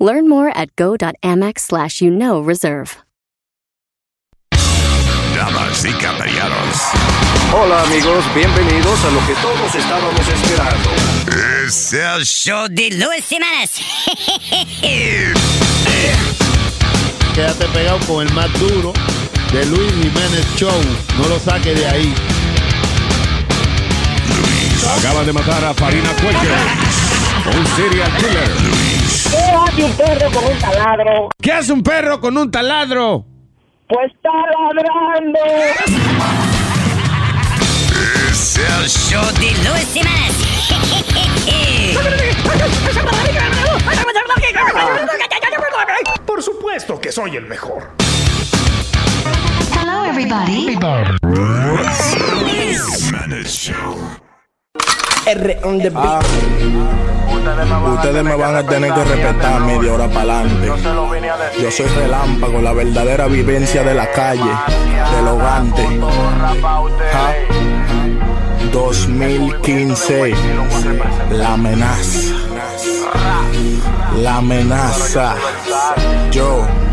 Learn more at go.amex slash you know reserve. Damas y caballeros, Hola amigos, bienvenidos a lo que todos estábamos esperando. es el show de Luis Semanas. Quédate pegado con el más duro de Luis Jiménez Show. No lo saque de ahí. Acaban de matar a Farina Cuello, un serial killer. ¿Qué hace un perro con un taladro? ¿Qué hace un perro con un taladro? Pues está ladrando. Es el show de Luis Semanas. Por supuesto que soy el mejor. Hello, everybody. Jiménez Show. Ah, ustedes me van a tener que respetar media hora para adelante. Yo soy relámpago, la verdadera vivencia de la calle, del hogante. Ja. 2015, la amenaza. La amenaza. Yo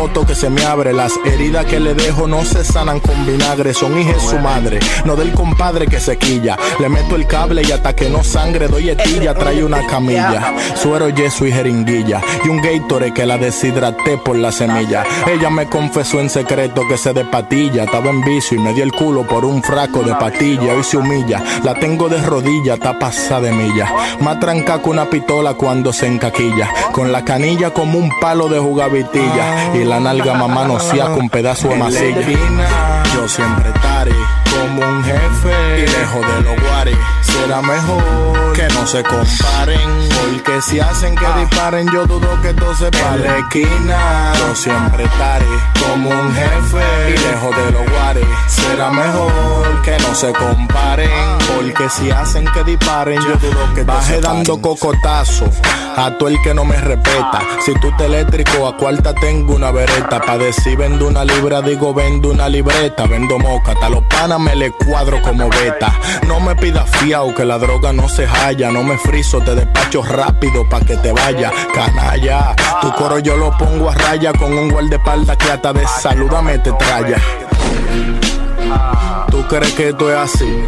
toto que se me abre. Las heridas que le dejo no se sanan con vinagre, son hijas su madre. No del compadre que se quilla. Le meto el cable y hasta que no sangre doy etilla. Trae una camilla, suero, yeso y jeringuilla. Y un Gatorade que la deshidraté por la semilla. Ella me confesó en secreto que se de patilla. Estaba en vicio y me dio el culo por un fraco de patilla. Hoy se humilla, la tengo de rodilla, está pasada de milla. Más tranca que una pistola cuando se encaquilla. Con la canilla como un palo de jugavitilla. Y la nalga mamá no con pedazo de masilla. Yo siempre estaré como un jefe. Y lejos de los guares. Será mejor que no se comparen. Porque si hacen que disparen, yo dudo que todo se pare. En la esquina, yo siempre estaré como un jefe. Y lejos de los guares. Será mejor que no se comparen. Porque si hacen que disparen, yo dudo que se dando cocotazo a todo el que no me respeta. Si tú te eléctrico, a cuarta tengo una vereta. Pa' decir vendo una libra, digo vendo una libreta. Vendo moca, a los panas me le cuadro como beta. No me pidas fiao que la droga no se halla. No me friso, te despacho rápido pa' que te vaya. Canalla, tu coro yo lo pongo a raya con un guardaespaldas que hasta de saludame te traya. ¿Tú crees que esto es así?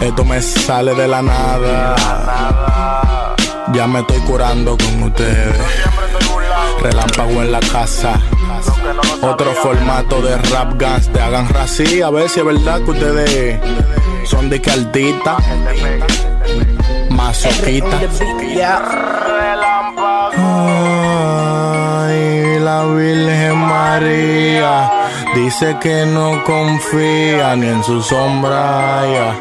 Esto me sale de la nada. Ya me estoy curando con ustedes. Relámpago en la casa. Otro formato de rap guns. Te hagan rací. A ver si es verdad que ustedes son de caldita. Masoquita. Ay, la Virgen María dice que no confía ni en su sombra. ya.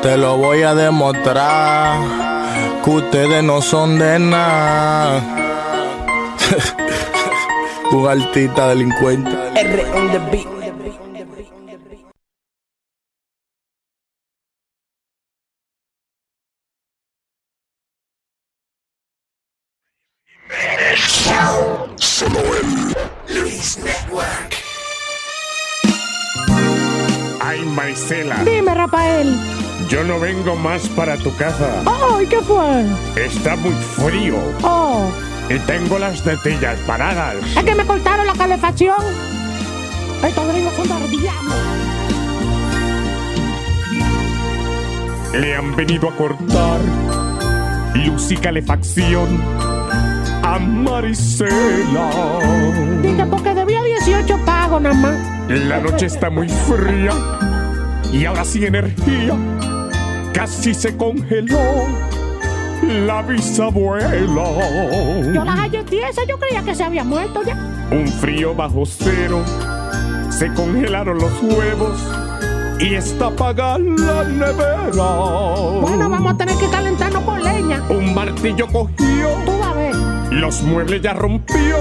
Te lo voy a demostrar que ustedes no son de nada. Un altita delincuente. R on the beat. Solo él, Luis Network. Ay, Marisela, Dime, Rafael. yo no vengo más para tu casa. Oh, ¿y qué fue? Está muy frío Oh, y tengo las tetillas paradas. es que me cortaron la calefacción. Estos gringos son diablo. Le han venido a cortar luz y calefacción a Marisela. Dije, porque debía 18 pagos nada más. La noche está muy fría y ahora sin energía. Casi se congeló la bisabuela. Yo la hallé tiesa, yo creía que se había muerto ya. Un frío bajo cero, se congelaron los huevos y está apagada la nevera. Bueno, vamos a tener que calentarnos con leña. Un martillo cogió, los muebles ya rompió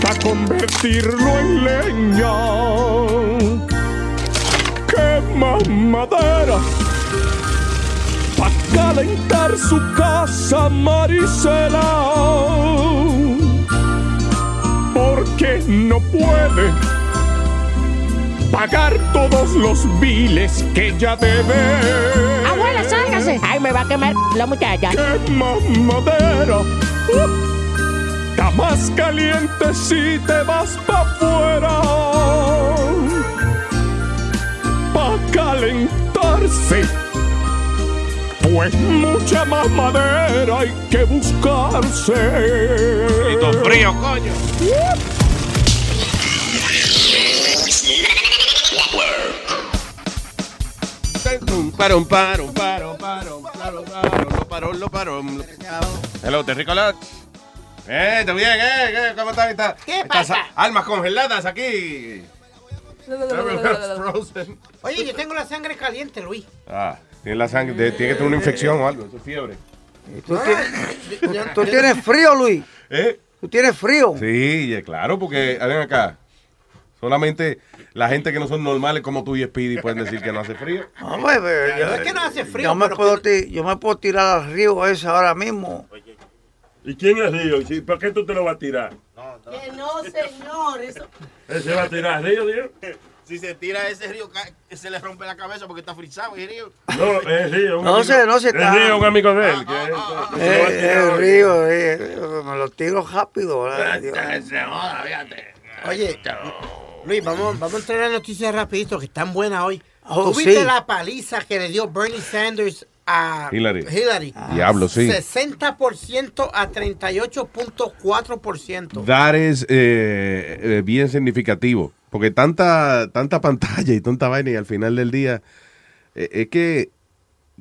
para convertirlo en leña. Quema madera para calentar su casa, Marisela. Porque no puede pagar todos los biles que ella debe. Abuela, sálgase. Ay, me va a quemar la muchacha. Quema madera. Está más caliente si te vas pa' afuera. Pa' calentarse. Pues mucha más madera hay que buscarse. frío, coño. Un parón, parón, parón, parón, parón, parón, lo parón, lo parón. Hello, te Ricolás. Eh, ¿está bien? Eh, ¿Qué? ¿Cómo estás? Está- ¿Qué pasa? almas congeladas aquí. Frozen. Oye, yo tengo la sangre caliente, Luis. Ah, tiene la sangre, de- tiene que tener una infección o algo, eso es fiebre. ¿Tú, tienes, ¿Tú tienes frío, Luis? ¿Eh? ¿Tú tienes frío? Sí, eh, claro, porque, ven acá, solamente la gente que no son normales como tú y Speedy pueden decir que no hace frío. Hombre, pero yo, No es que no hace frío, yo me, pero puedo yo me puedo tirar al río ese ahora mismo. ¿Y quién es Río? ¿Por qué tú te lo vas a tirar? Que no, señor. Eso... ¿Él se va a tirar Río, Dios? Si se tira ese río, se le rompe la cabeza porque está frisado el río. No, es Río. un No amigo- sé, no sé, Es está- Río, un amigo de él. que Ah, ah, que se lo va a Eh, tirar el río, me lo tiro rápido. ¿verdad? Dios. Oye, Luis, vamos, vamos a entrar en las noticias rapidito, que están buenas hoy. Oh, ¿Tú viste sí. la paliza que le dio Bernie Sanders a Hillary. Hillary? Diablo, sí. 60% a 38.4%. That is eh, eh, bien significativo. Porque tanta, tanta pantalla y tanta vaina y al final del día eh, es que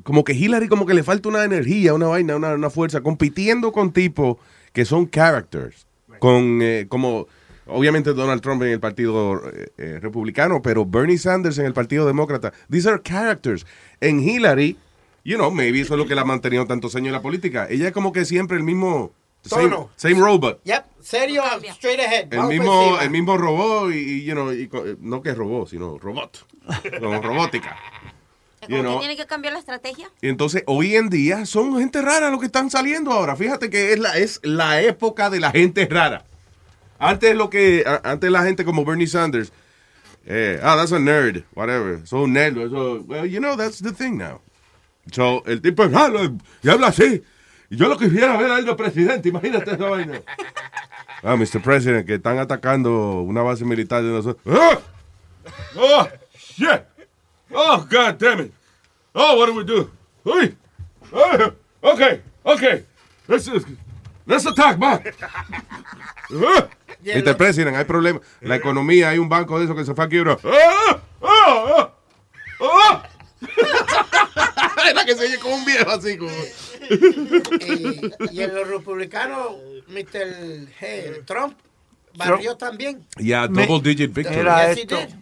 como que Hillary como que le falta una energía, una vaina, una, una fuerza, compitiendo con tipos que son characters. Con eh, como obviamente Donald Trump en el partido eh, eh, republicano, pero Bernie Sanders en el partido demócrata. These are characters. En Hillary, you know, maybe eso es lo que la ha mantenido tantos años en la política. Ella es como que siempre el mismo same, Tono. same robot. Yep, serio, straight ahead. El mismo, el mismo robot y, you know, y no que robot, sino robot, como robótica. You ¿Cómo know. que tiene que cambiar la estrategia? Y entonces hoy en día son gente rara los que están saliendo ahora. Fíjate que es la, es la época de la gente rara. Antes lo que, antes la gente como Bernie Sanders, eh, ah, that's a nerd, whatever, so nerd, so, well, you know, that's the thing now. So, el tipo es raro y habla así. Y yo lo quisiera ver a él de presidente, imagínate esa vaina. Ah, Mr. President, que están atacando una base militar de nosotros. ¡Ah! ¡Oh, shit! Oh, God damn it! Oh, what do we do? Uy. Oh, okay, okay. Let's, let's attack back. Ah. Mr. President, hay problema. La economía, hay un banco de eso que se fue a quiebra. ¡Ah! ¡Ah! ¡Ah! Era que se oye como un viejo así como. y, y en los republicanos, Mr. hey, Trump barrió también. Ya, double digit victory. Yes, he did.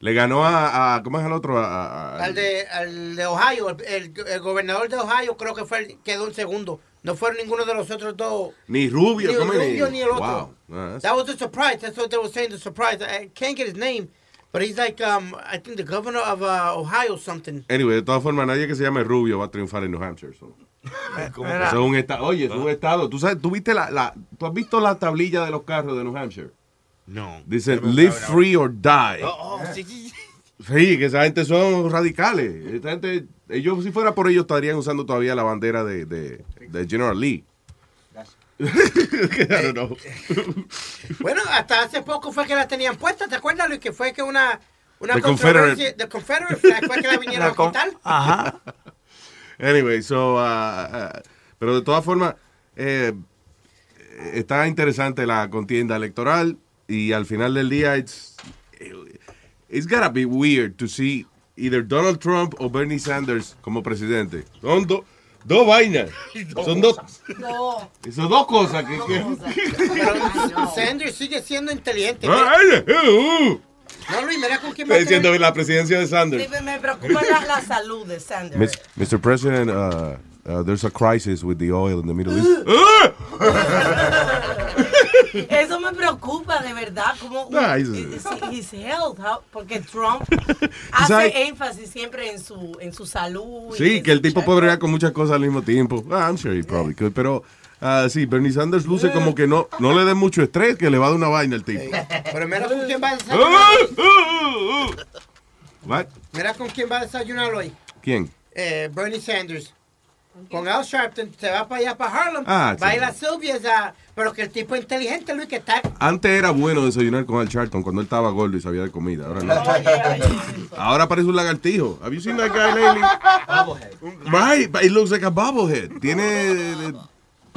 Le ganó a, a- ¿cómo es el otro? A- a- Al de, al de Ohio, el, el- el gobernador de Ohio creo que fue el, quedó en segundo. No fueron ninguno de los otros dos. ni Rubio, Ni. Rubio ni el otro. Wow. Ah, That was the surprise. That's what they were saying. The surprise. I can't get his name, but he's like, um, I think the governor of uh, Ohio or something. Anyway, de todas formas, nadie que se llame Rubio va a triunfar en New Hampshire. so. Eso es un estado. Oye, es un estado. ¿Tú, sabes, ¿tú, viste la, la- ¿Tú has visto la tablilla de los carros de New Hampshire? No. Dice, live free or die. Oh, oh, sí, sí, sí. Que esa gente son radicales. Esta gente, ellos, si fuera por ellos, estarían usando todavía la bandera de, de, de General Lee. Bueno, hasta hace poco fue que la tenían puesta, ¿te acuerdas, Luis? Que fue que una, una The controversia- Confederate. The Confederate flag fue que la vinieron a quitar. Ajá. Anyway, so, uh, uh, pero de todas formas, eh, está interesante la contienda electoral y al final del día, it's, it's gotta be weird to see either Donald Trump o Bernie Sanders como presidente. Son do- dos vainas. Son dos. No. Son dos cosas que. que- Sanders sigue siendo inteligente. Ay, uh, No, Luis, mira con quién Está diciendo la presidencia de Sanders. Sí, me- me preocupa la, la salud de Sanders. Mis- Mr. President, uh, uh, there's a crisis with the oil in the Middle East. Eso me preocupa de verdad. Como Nah, he's- his health, how- porque Trump sabes- hace énfasis siempre en su, en su salud. Sí, que el tipo puede bregar con muchas cosas al mismo tiempo. Ah, I'm sure he probably could. Pero ah, sí, Bernie Sanders luce como que no, no le dé mucho estrés, que le va a dar una vaina al tipo. Pero mira con quién va a Ah, desayunar. What? Mira con quién va a desayunar hoy. ¿Quién? Eh, Bernie Sanders. Con Al Sharpton, se va para allá, para Harlem. Ah, va a sí. ir a Sylvia, esa- pero que el tipo inteligente, Luis, que está... Antes era bueno desayunar con Al Charlton cuando él estaba gordo y sabía de comida. Ahora no. Ahora parece un lagartijo. Have you seen that guy lately? Right, but it looks like a bobblehead. Tiene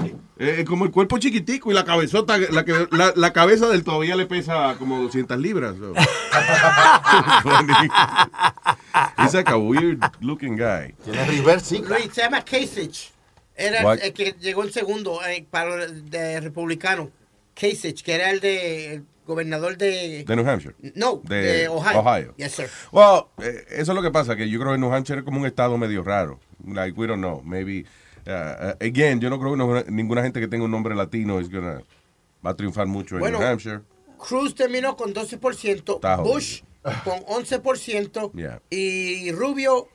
eh, eh, como el cuerpo chiquitico y la cabezota, la, que- la, la cabeza del todavía le pesa como 200 libras. so. He's like a weird looking guy. Tiene reverse, sí. Luis, se llama Kasich. Era What? el que llegó en segundo eh, para el de republicano. Kasich, que era el de el gobernador de... De New Hampshire. No, de, Ohio. Yes, sir. Well, eh, eso es lo que pasa, que yo creo que New Hampshire es como un estado medio raro. Like, we don't know. Maybe, uh, uh, again, yo no creo que no- ninguna gente que tenga un nombre latino is gonna, va a triunfar mucho en Bueno. New Hampshire. Cruz terminó con 12%, Está jodido. Bush con 11% Yeah. y Rubio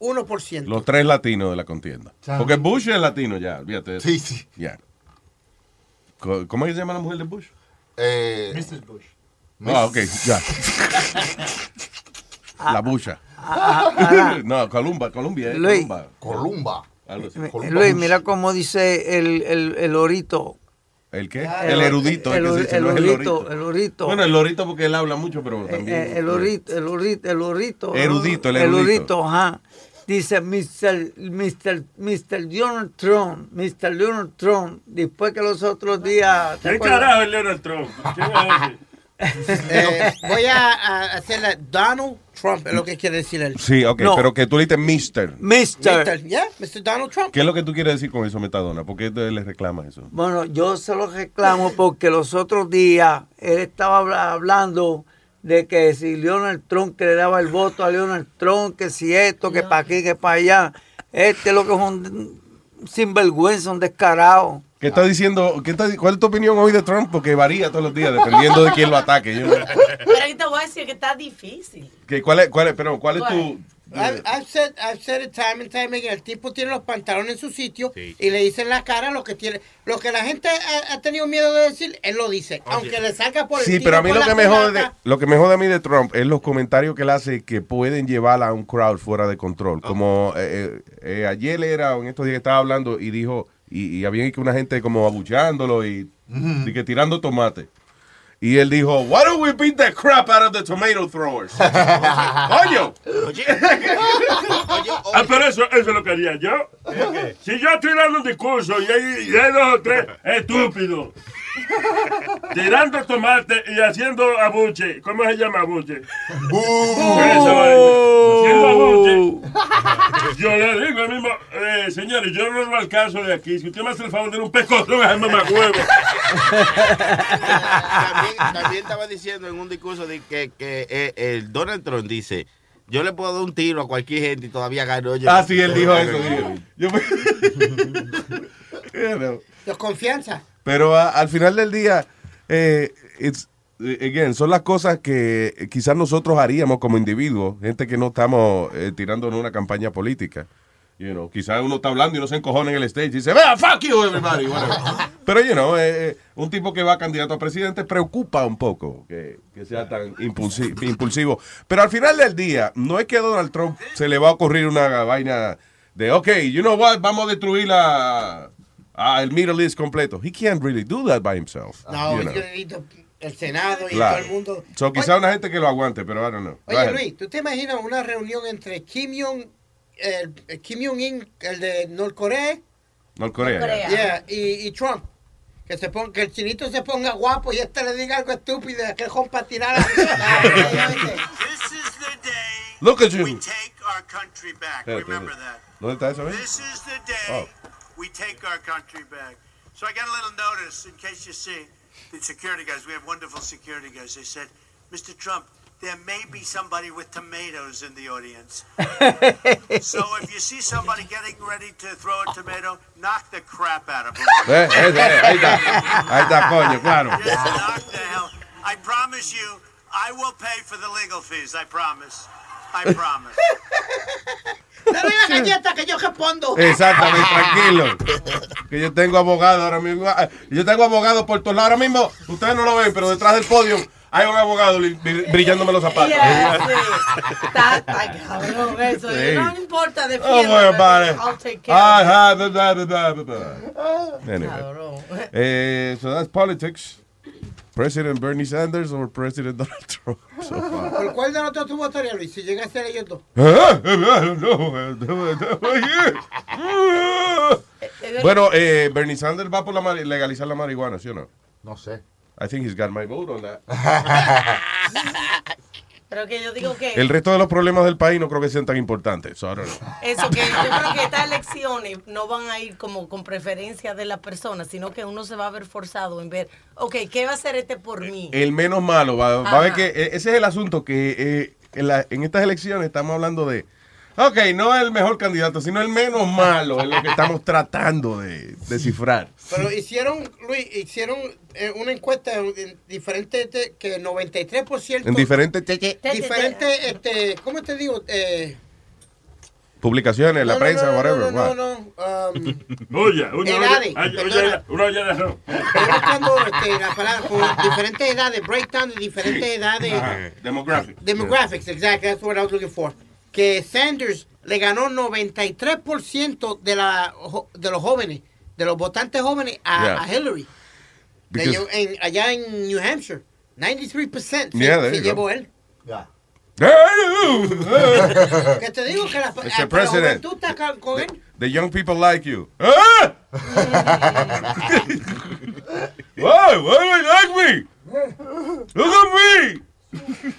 1%. Los tres latinos de la contienda. Porque Bush es latino ya, fíjate. Sí, sí. Ya. Co- ¿Cómo es que se llama la mujer de Bush? Eh, Mrs. Bush. Ah, ok, ya. la Busha. ah, no, Columba, Columbia. eh. Columba. Columba. Algo así. Eh, Luis, mira cómo dice el, el, el orito. ¿El qué? Ah, el el- erudito. el- es que se dice, el no el orito, lorito. el orito. Bueno, el lorito porque él habla mucho, pero también. Eh, el orito, el orito, el orito. Erudito, el El erudito. orito, ajá. Dice Mr. Mr. Mr. Donald Trump, Mr. Donald Trump, después que los otros días... ¿te ¿Qué carajo es Donald Trump? ¿Qué va a decir? Eh, voy a, a hacerle Donald Trump, es lo que quiere decir él. Sí, ok, No. pero que tú le dices Mister. Mister. Mr. Yeah, Mr. Donald Trump. ¿Qué es lo que tú quieres decir con eso, Metadona? ¿Por qué te- le reclamas eso? Bueno, yo se lo reclamo porque los otros días él estaba habla- hablando de que si Donald Trump que le daba el voto a Donald Trump, que si esto, que para aquí, que para allá. Este es lo que es un sinvergüenza, un descarado. ¿Qué está diciendo? Qué está- ¿Cuál es tu opinión hoy de Trump? Porque varía todos los días, dependiendo de quién lo ataque. Yo- Pero ahí te voy a decir que está difícil. ¿Qué- ¿Cuál es, cuál es, perdón, cuál es tu...? I've, I've said, I've said it time and time again. El tipo tiene los pantalones en su sitio y le dice en la cara lo que tiene. Lo que la gente ha, ha tenido miedo de decir, él lo dice. Aunque le salga por el Sí, tiro pero a mí lo que, me jode de, lo que me jode a mí de Trump es los comentarios que él hace que pueden llevar a un crowd fuera de control. Como eh, eh, eh, ayer era, o en estos días estaba hablando y dijo, y, y había que una gente como abuchándolo y, y que tirando tomate. Y él dijo, why don't we beat the crap out of the tomato throwers? Coño. Ah, pero eso, eso es lo que haría yo. Si yo estoy dando un discurso y hay, y hay dos o tres estúpidos tirando tomate y haciendo abuche, ¿cómo se llama abuche? Haciendo abuche. Yo le digo al mismo, eh, señores, yo no lo alcanzo de aquí. Si usted me hace el favor de un pescozón a ese mamacuevo. también, también estaba diciendo en un discurso de que, que eh, el Donald Trump dice, yo le puedo dar un tiro a cualquier gente y todavía gano yo. Ah, sí, él dijo eso. Yo me- You know. De confianza. Pero a- al final del día, eh, it's, eh, again, son las cosas que quizás nosotros haríamos como individuos, gente que no estamos eh, tirando en una campaña política. You know, quizás uno está hablando y uno se encojona en el stage y dice, vea, fuck you, everybody. Pero, you know, eh, eh, un tipo que va candidato a presidente preocupa un poco que, que sea tan impulsi- impulsivo. Pero al final del día, no es que a Donald Trump se le va a ocurrir una vaina de, ok, you know what, vamos a destruir la, a el Middle East completo. He can't really do that by himself. No, you know. el Senado y Claro. todo el mundo. So, quizá una gente que lo aguante, pero I don't know. Go Oye, ahead. Luis, ¿tú te imaginas una reunión entre Kim Jong, el, de Norcorea, Norcorea. Norcorea. yeah, y, y Trump? Que, se ponga, que el chinito se ponga guapo y este le diga algo estúpido y aquel para tirar a... Look at you. take our country back. Espérate, Remember espérate. that. ¿Dónde está eso? eh? This is the day Oh. We take our country back. So I got a little notice in case you see the security guys. We have wonderful security guys. They said, Mr. Trump, there may be somebody with tomatoes in the audience. so if you see somebody getting ready to throw a tomato, knock the crap out of them. Eh, eh, eh, ahí está. Ahí está, coño, claro. Just knock the hell. I promise you, I will pay for the legal fees. I promise. I promise. Dale la galleta que yo respondo. Exactamente, tranquilo. Que yo tengo abogado ahora mismo. Ah, Yo tengo abogado por todos lados. Ahora mismo, ustedes no lo ven, pero detrás del podio hay un abogado brillándome los zapatos. Yeah, sí. Está, está cabrón eso. Sí. No importa, Oh, boy, vale. I'll take care of it. Ah, blah, blah, blah, blah, blah. Anyway. Cabrón. Eh, so that's politics. President Bernie Sanders or President Donald Trump. So. ¿Por cuál de los dos tú votarías, Luis? Si llega a ellos dos. bueno, eh, Bernie Sanders va por la legalizar la marihuana, ¿sí o no? No sé. I think he's got my vote on that. Pero que yo digo que El resto de los problemas del país no creo que sean tan importantes. So eso que yo creo que estas elecciones no van a ir como con preferencia de la persona, sino que uno se va a ver forzado en ver, ok, ¿qué va a hacer este por mí? El menos malo. Va, va a ver que eh, ese es el asunto que eh, en, la- en estas elecciones estamos hablando de. Ok, no el mejor candidato, sino el menos malo. Es lo que estamos tratando de descifrar. Pero hicieron, Luis, hicieron eh, una encuesta en, en diferentes, te- que 93%. En diferentes Diferentes, este, ¿cómo te digo? Eh, publicaciones, la no, no, prensa, no, no, whatever. No, no, no. um, Oye, una Edades, una olla de. Estoy buscando este, la palabra con diferentes edades, breakdown de diferentes edades. Ajá, Demographic. Demographics, exactly, that's what I was looking for. Que Sanders le ganó 93% de, la, de los jóvenes, de los votantes jóvenes a, Yeah. a Hillary. De Because- en- allá en New Hampshire. 93% se, Yeah, se llevó él. Que te digo que la, Mr. la President. juventud está ca- con él. The young people like you. Ah! why? Why do they like me? Look at me.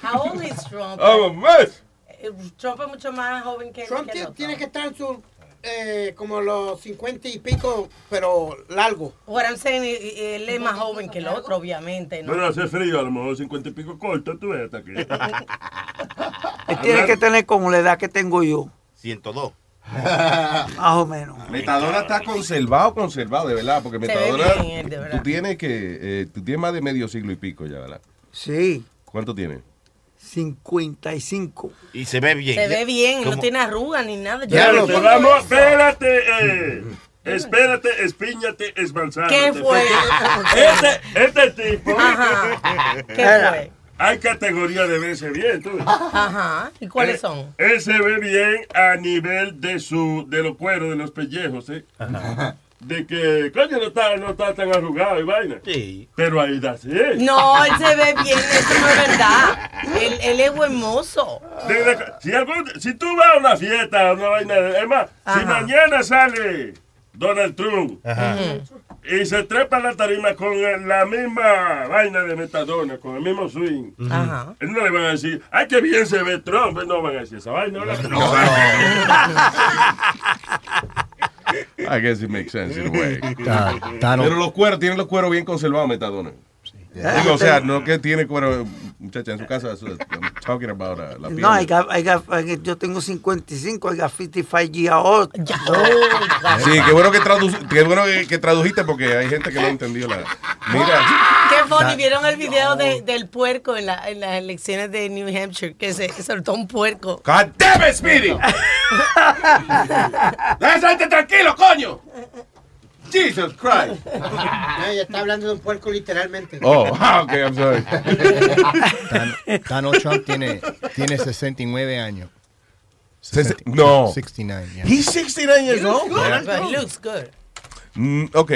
How old is Trump? I'm a mess. Eh, Trump es mucho más joven que, Trump que el otro. tiene que estar en su, eh, como los 50 y pico, pero largo. What I'm saying, él es más joven que el otro, obviamente, ¿no? Bueno, hace frío, a lo mejor 50 y pico corto, tú ves hasta aquí. Él tiene que tener como la edad que tengo yo. 102. Más o menos. Metadona está conservado, conservado, de verdad, porque Metadona, bien él, de verdad. tú tienes que, eh, tú tienes más de medio siglo y pico ya, ¿verdad? Sí, ¿Cuánto tienes? 55. Y se ve bien. Se ve bien, no tiene arrugas ni nada. Ya, tengo vamos, espérate, eh, espérate, espíñate, esbalzándote. ¿Qué fue? Este, este tipo. Ajá. ¿Qué fue? Hay categoría de verse bien, tú. Ajá. ¿Y cuáles Eh, son? Él se ve bien a nivel de su, de los cueros, de los pellejos, ¿eh? De que, coño, no está, no está tan arrugado y vaina. Sí. Pero ahí da sí. No, él se ve bien, eso no es verdad. Él, él es buen mozo. De- de- si, algún- si tú vas a una fiesta, una vaina, de- es más, si mañana sale Donald Trump Ajá. y se trepa la tarima con la misma vaina de metadona, con el mismo swing, Ajá. él no le van a decir, ay, qué bien se ve Trump, no van a decir esa vaina. No, I guess it makes sense in a way. Está- está no- Pero los cueros, tienen los cueros bien conservados, Metadona. Digo, o sea, no que tiene cuero, muchacha, en su casa, so I'm talking about uh, la piel. No, I got- I got- I got- yo tengo 55, I got 55 years old. Sí, qué bueno que, tradu qué bueno que, que tradujiste porque hay gente que no entendió la... Mira, Qué funny, ¿vieron el video de- del puerco en, la- en las elecciones de New Hampshire? Que se soltó un puerco. God damn it, Speedy. Déjate tranquilo, coño. Jesus Christ. No, ella está hablando de un puerco literalmente. Oh, ah, ok, I'm sorry. Dan- Donald Trump tiene, tiene 69 años. No. 69, yeah. He's 69 years old. But he looks good. Mm, ok,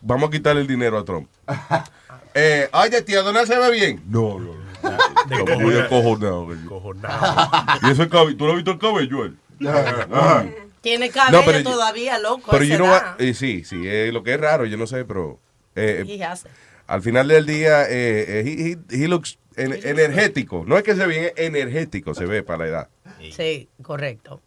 vamos a quitarle el dinero a Trump. Eh, oye, tía, ¿dónde se ve bien? No, no, no. Está muy acojonado. Y eso es cabello. ¿Tú no has visto el cabello? él? Tiene cabello No, pero yo- todavía, loco. Pero yo no va- eh, sí, sí, eh, lo que es raro, yo no sé, pero eh, al final del día, eh, eh, he, he- he looks en- energético. No es que se ve bien, es energético, se ve para la edad. Sí, correcto.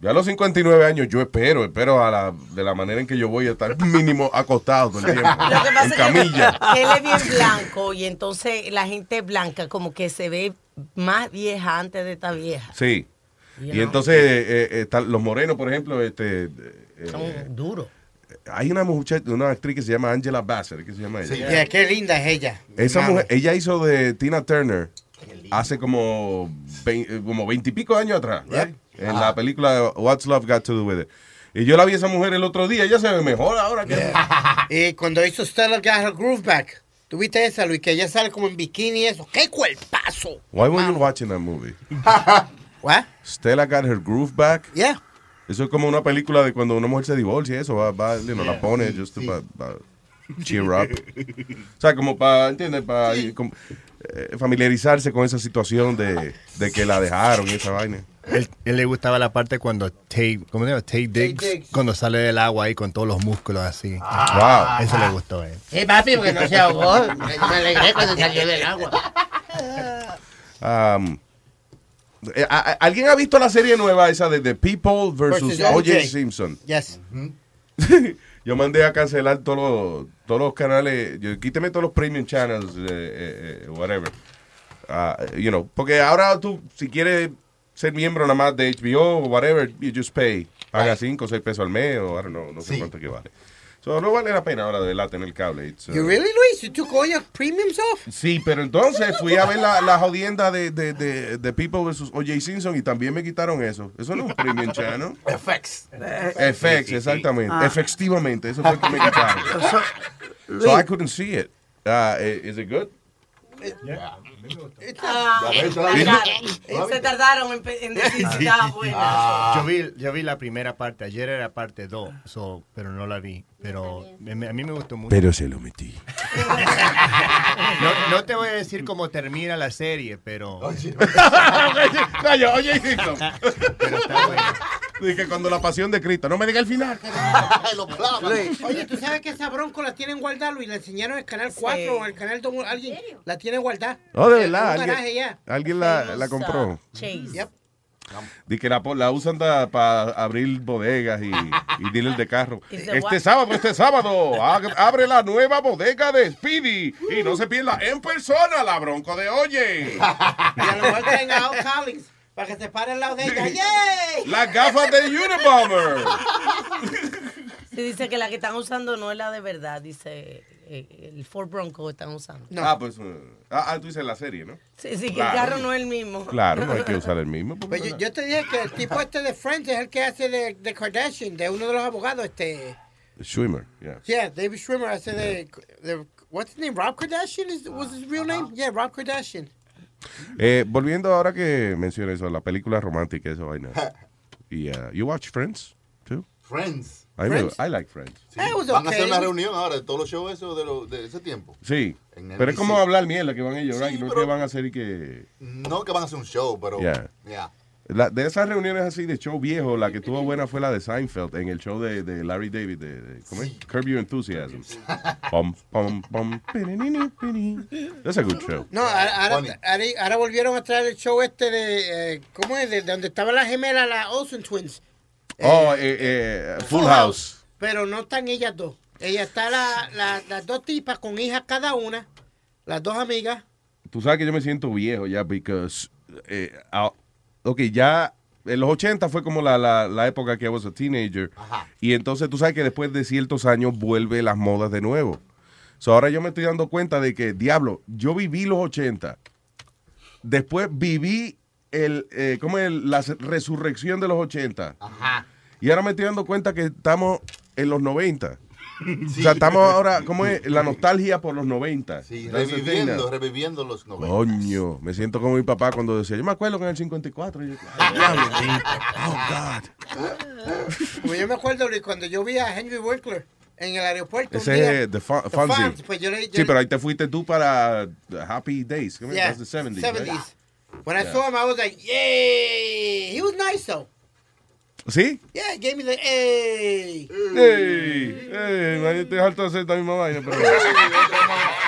Yo a los 59 años, yo espero, espero a la, de la manera en que yo voy a estar mínimo acostado todo el tiempo. Lo que pasa en es camilla. que él es bien blanco y entonces la gente blanca como que se ve más vieja antes de estar vieja. Sí. Y entonces eh, eh, los morenos, por ejemplo, este eh, Son duros. hay una mujer, una actriz que se llama Angela Bassett, ¿qué se llama ella? Yeah, qué linda es ella. Esa Mami. mujer, ella hizo de Tina Turner hace como vein- eh, como veintipico años atrás, right? en Ah. la película What's Love Got to Do With It. Y yo la vi a esa mujer el otro día, ella se ve mejor ahora que... Y cuando hizo Stella Got Her Groove Back, ¿tuviste esa, Luis? Que ella sale como en bikini y eso. ¡Qué cuerpazo! Why were you watching that movie? What? Stella Got Her Groove Back. Yeah. Eso es como una película de cuando una mujer se divorcia y eso, va, va, you know, la pone just to pa- pa- cheer up. O sea, como para, ¿entiendes? Para como, eh, familiarizarse con esa situación de, de que la dejaron y esa vaina. Él, él le gustaba la parte cuando Tate, ¿cómo se llama? Tate Diggs, Diggs. cuando sale del agua ahí con todos los músculos así. Wow. Eso le gustó a él. Sí, papi, porque no se ahogó. Yo me alegré cuando salió del agua. Um, ¿Alguien ha visto la serie nueva esa de The People versus O.J. Simpson? Yes. Yo mandé a cancelar todos los, todos los canales, yo, quíteme todos los premium channels, eh, eh, eh, whatever. Ah, you know, porque ahora tú, si quieres ser miembro nada más de HBO o whatever, you just pay. Paga 5 o 6 pesos al mes o I don't know, no sé cuánto que vale. So, no vale la pena ahora de verdad tener cable. It's, uh, You really, Luis? You took all your premiums off? Sí, pero entonces fui a ver la, la jodienda de, de, de, de People vs. O.J. Simpson y también me quitaron eso. Eso no es un premium channel. FX. FX, exactamente. Ah. Efectivamente, eso fue que me quitaron. so I couldn't see it. Uh, is it good? Ah, Ya ves, tardaron. Se tardaron en, decir si estaba buena. Yo vi, yo vi la primera parte, ayer era parte 2, so, pero no la vi. Pero me- a mí me gustó mucho. Pero se lo metí. No, no te voy a decir cómo termina la serie, pero... Coño, oye, Simpson. Dije cuando la pasión de Cristo. No me diga el final. Oye, ¿tú sabes que esa bronco la tienen guardada, Luis? La enseñaron en el canal 4 o en el canal 2. Alguien la tiene guardada. Oh, de verdad. Alguien, la, la compró. Yep. Dice que la, la usan para abrir bodegas y, y dealers de carro. Este what? sábado, este sábado, abre la nueva bodega de Speedy y no se pierda en persona la bronco de Oye. Y a lo mejor traen a Collins para que se pare al lado de ella. ¡Yay! Las gafas de Unabomber. Sí, dice que la que están usando no es la de verdad, dice eh, el Ford Bronco que están usando. Ah, pues. uh, ah, ah, tú dices la serie, ¿no? Sí, sí, que Claro. el carro no es el mismo. Claro, no hay que usar el mismo. Pues yo, yo te dije que el tipo este de Friends es el que hace de, de Kardashian, de uno de los abogados, este... Schwimmer, yeah. Yeah, David Schwimmer hace de... de what's his name? Rob Kardashian? Is, was his real name? Yeah, Rob Kardashian. Eh, volviendo ahora que mencioné eso, la película romántica, esa vaina. Y, uh, you watch Friends, too? Friends. I. I like Friends. Sí, Van a hacer una reunión ahora de todos los shows esos de, lo- de ese tiempo. Sí, pero es como hablar mierda que van ellos, Sí, right? No pero- que van a hacer y que... No que van a hacer un show, pero. Yeah. Yeah. La- de esas reuniones así de show viejo, la que tuvo buena fue la de Seinfeld en el show de, de Larry David, de, de- ¿cómo es? Curb Your Enthusiasm. Pum, pum, pum, pinini, pini. That's a good show. No, ahora, ahora, ahora- volvieron a traer el show este de... eh, ¿Cómo es? De donde estaba la gemela, la Olsen Twins. Oh, eh, eh, Full House. Pero no están ellas dos. Ella está la, la- las dos tipas con hijas cada una, las dos amigas. Tú sabes que yo me siento viejo ya, because, eh, ah, ok, ya en los 80 fue como la, la, la época que I was a teenager. Y entonces tú sabes que después de ciertos años vuelve las modas de nuevo. So, ahora yo me estoy dando cuenta de que, diablo, yo viví los 80. Después viví el, eh, ¿cómo es? la resurrección de los 80. Ajá. Y ahora me estoy dando cuenta que estamos en los 90. O sea, estamos ahora, ¿cómo es? La nostalgia por los 90. Sí, reviviendo, reviviendo los 90. Coño, me siento como mi papá cuando decía, yo me acuerdo que en el 54. y yo, "Ay, diablo, oh, God. Como yo me acuerdo cuando yo vi a Henry Winkler en el aeropuerto. un Ese día, es The, Fun- The Fonzie. Fonz, pues yo le- yo sí, le- pero ahí te fuiste tú para The Happy Days. ¿cómo es? Yeah, That's the 70s. 70s. right? When I Yeah. saw him, I was like, yay! He was nice though. ¿Sí? Yeah, he gave me the hey. ¡Ey! ¡Ey! Nadie te harto de hacer esta misma vaina, pero.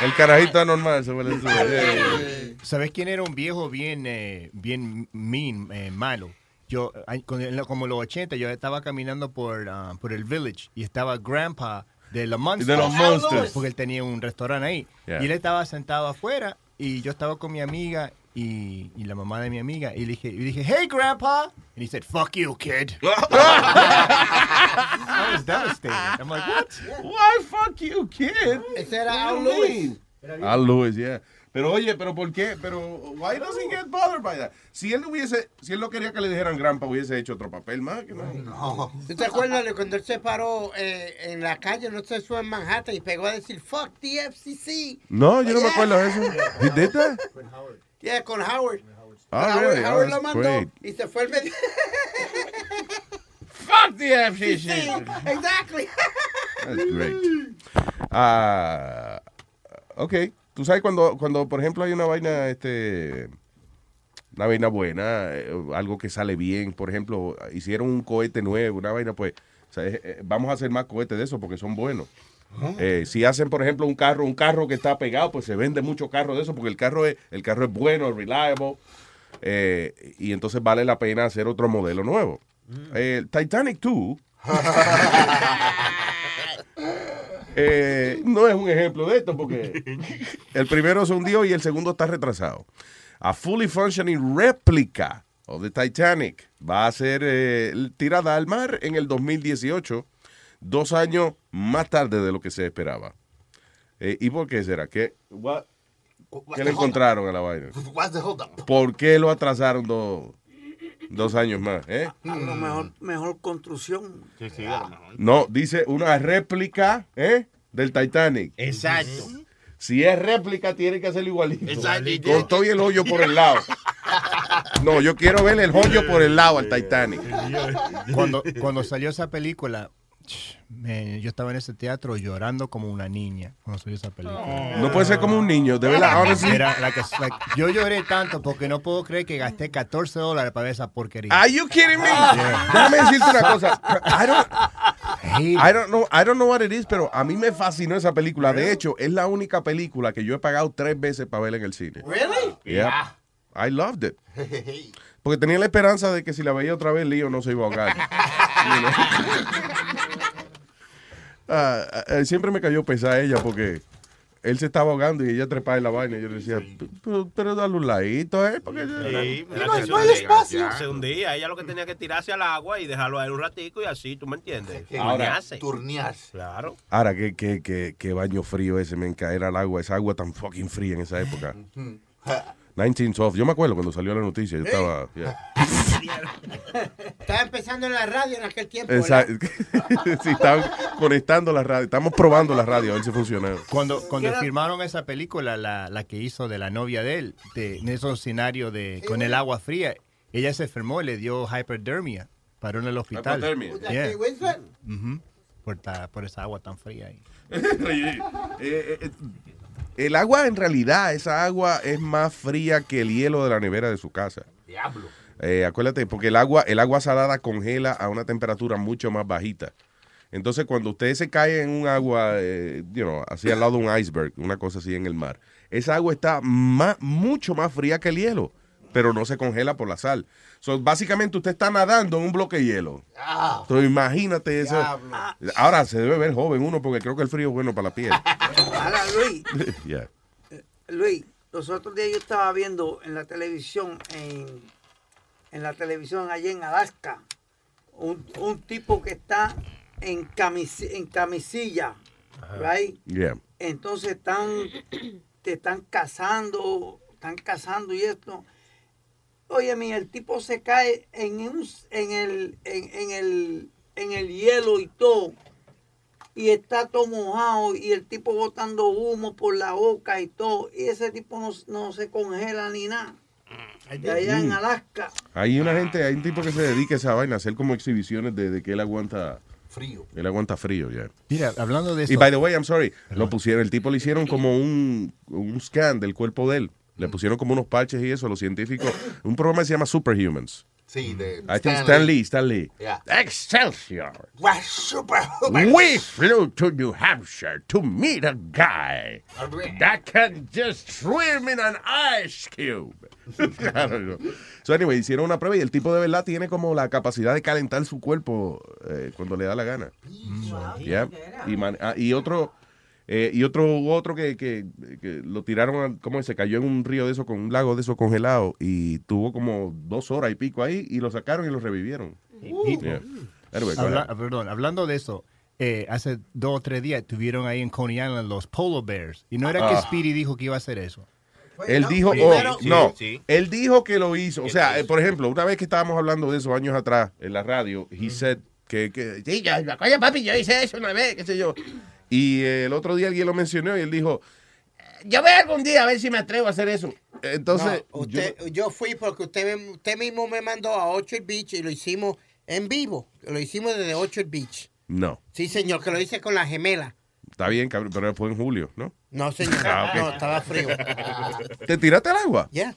El carajito anormal se vuelve su. ¡Ey! ¿Sabes quién era un viejo bien, eh, bien mean, eh, malo? Yo, como los 80, yo estaba caminando por, ah, por el village y estaba Grandpa de los Monsters. De los Monsters. Porque él tenía un restaurante ahí. Yeah. Y él estaba sentado afuera y yo estaba con mi amiga y, y la mamá de mi amiga. Y le dije, y dije hey, Grandpa. And he said, fuck you, kid. I was devastated. I'm like, what? Why fuck you, kid? Ese era Al Lewis. Al Lewis, yeah. Pero oye, pero ¿por qué? Pero why does he get bothered by that? Si él hubiese, si él no quería que le dijeran Grampa, hubiese hecho otro papel más. Que no. ¿Tú te acuerdas de cuando él se paró eh, en la calle, no sé, fue en Manhattan y pegó a decir, fuck the FCC? No, yo no me acuerdo de eso. He did that? Yeah, con Howard. Ah, Howard, really? Oh, Howard that's lo mandó great. y se fue el medio. Fuck the Sí, exactly. That's great. Ah, ok. Tú sabes cuando, cuando, por ejemplo, hay una vaina, este, una vaina buena, eh, algo que sale bien. Por ejemplo, hicieron un cohete nuevo, una vaina, pues, o sea, eh, eh, vamos a hacer más cohetes de eso porque son buenos. Eh, si hacen, por ejemplo, un carro, un carro que está pegado, pues se vende mucho carro de eso porque el carro es, el carro es bueno, es reliable, eh, y entonces vale la pena hacer otro modelo nuevo. Eh, El Titanic 2 eh, no es un ejemplo de esto porque el primero se hundió y el segundo está retrasado. A fully functioning replica of the Titanic va a ser eh, tirada al mar en el 2018, dos años más tarde de lo que se esperaba. Eh, ¿Y por qué será? ¿Qué, what- ¿qué le encontraron a la vaina? ¿Por qué lo atrasaron dos, dos años más? eh? A lo mejor, mejor construcción. No, dice una réplica ¿eh? del Titanic. Exacto. Si es réplica, tiene que hacerlo igualito. Exacto. Con todo y el hoyo por el lado. No, yo quiero ver el hoyo por el lado al Titanic. Cuando, cuando salió esa película, man, yo estaba en ese teatro llorando como una niña cuando salió esa película. No puede ser como un niño, de verdad. Era like a- like- yo lloré tanto porque no puedo creer que gasté 14 dólares para ver esa porquería. Are you kidding me? Déjame decirte una cosa. I don't, I don't know, I don't know what it is, pero a mí me fascinó esa película. De hecho, es la única película que yo he pagado tres veces para verla en el cine. Really? Yeah. I loved it. Porque tenía la esperanza de que si la veía otra vez, Leo no se iba a ahogar. Ah, ah, siempre me cayó pesada ella porque él se estaba ahogando y ella trepaba en la vaina. Y yo le decía, pero, pero dale un ladito, ¿eh? Porque Sí, no, mira no hay- se no hay hundía, espacio. Se hundía, ella lo que tenía que tirarse al agua y dejarlo a él un ratico y así, ¿tú me entiendes? Ahora, Bañarse. turnearse. Claro. Ahora, qué, qué, qué, qué baño frío ese, me caer al agua. Esa agua tan fucking fría en esa época. 1912. Yo me acuerdo cuando salió la noticia. Yo estaba. yeah. Estaba empezando en la radio en aquel tiempo. ¿verdad? sí, estaban conectando la radio. Estamos probando la radio a ver si funciona. Cuando, cuando firmaron esa película, la, la que hizo de la novia de él, de, en esos escenarios de, con el agua fría, ella se enfermó y le dio hyperdermia. Paró en el hospital. That Yeah. Winslet? Ujú. por, ta- por esa agua tan fría ahí. Eh, eh, eh, el agua, en realidad, esa agua es más fría que el hielo de la nevera de su casa. Diablo. Eh, acuérdate, porque el agua, el agua salada congela a una temperatura mucho más bajita. Entonces, cuando usted se cae en un agua, eh, you know, así al lado de un iceberg, una cosa así en el mar, esa agua está más, mucho más fría que el hielo, pero no se congela por la sal. So, básicamente, usted está nadando en un bloque de hielo. Entonces, imagínate eso. Ahora se debe ver joven uno, porque creo que el frío es bueno para la piel. Ahora, Luis, Yeah. Luis, los otros días yo estaba viendo en la televisión, en, en la televisión allá en Alaska, un, un tipo que está en, camis- en camisilla, right? Yeah. entonces están, te están cazando, están cazando y esto. Oye, mi, el tipo se cae en, un- en, el, en, en el, en el hielo y todo. Y está todo mojado y el tipo botando humo por la boca y todo. Y ese tipo no, no se congela ni nada. De allá en Mm. Alaska. Hay una gente, hay un tipo que se dedica a esa vaina, a hacer como exhibiciones de, de que él aguanta frío. Él aguanta frío, ya. Mira, hablando de eso. Y by the way, I'm sorry, lo pusieron, el tipo le hicieron como un, un scan del cuerpo de él. Le pusieron como unos parches y eso, los científicos. Un programa que se llama Superhumans. Sí, de I think Stan Lee, Stan Lee. Yeah. Excelsior. We're We flew to New Hampshire to meet a guy that can just swim in an ice cube. So anyway, hicieron una prueba y el tipo de verdad tiene como la capacidad de calentar su cuerpo eh, cuando le da la gana. Yeah. Y, man- ah, y otro eh, y otro otro que, que- que lo tiraron, a- ¿cómo es? se cayó en un río de eso, con un lago de eso congelado y tuvo como dos horas y pico ahí y lo sacaron y lo revivieron. Yeah. Anyway, Habla- ahead. perdón, hablando de eso, eh, hace dos o tres días tuvieron ahí en Coney Island los Polo Bears. Y no era que Ah. Speedy dijo que iba a hacer eso. Él dijo, primero- oh, Sí, no, sí. él dijo que lo hizo. O sea, eh, por ejemplo, una vez que estábamos hablando de eso años atrás en la radio, he said que, que sí, yo, papi, yo hice eso una vez, qué sé yo. Y eh, el otro día alguien lo mencionó y él dijo, yo voy algún día a ver si me atrevo a hacer eso. Entonces, No, usted, yo, fui porque usted, me- usted mismo me mandó a Orchard Beach y lo hicimos en vivo. Lo hicimos desde Orchard Beach. no, Sí, señor, que lo hice con la gemela. está bien, cabrón, pero fue en julio, ¿no? No, señor. Ah. No, estaba frío. ¿Te tiraste al agua? Yeah.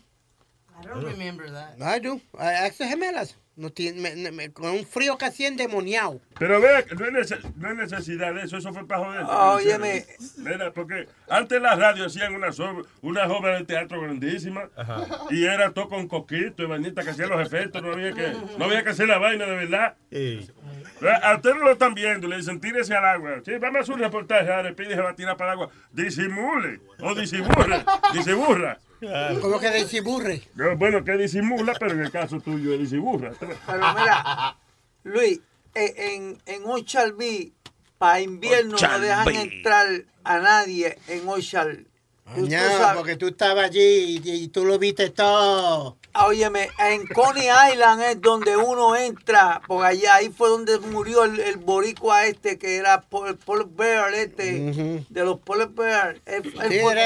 I don't remember that. I do. I asked the gemelas. No tiene- me- me- con un frío casi endemoniado. Pero vea, que no hay, nece- no hay necesidad de eso, eso fue para joder. Óyeme. Mira, porque antes en la radio hacían una, so- una obra de teatro grandísima y era todo con coquito y vainita que hacían los efectos, no había que, no había que hacer la vaina de verdad. A usted no lo están viendo, le dicen tírese al agua. Sí, vamos a hacer un reportaje, ahora pide se va a tirar para el agua. Disimule o disiburre, disiburra. ¿Cómo que disiburre? No, bueno, que disimula, pero en el caso tuyo es disiburra. Pero mira, Luis, en, en Orchard Beach, para invierno no dejan Beach. entrar a nadie en Ya, sabes- porque tú estabas allí y, y tú lo viste todo. Ah, Óyeme, en Coney Island es donde uno entra, porque allá ahí fue donde murió el, el boricua este que era Paul, Paul Bear, este, de los Paul Bear. Él- él Sí, fue era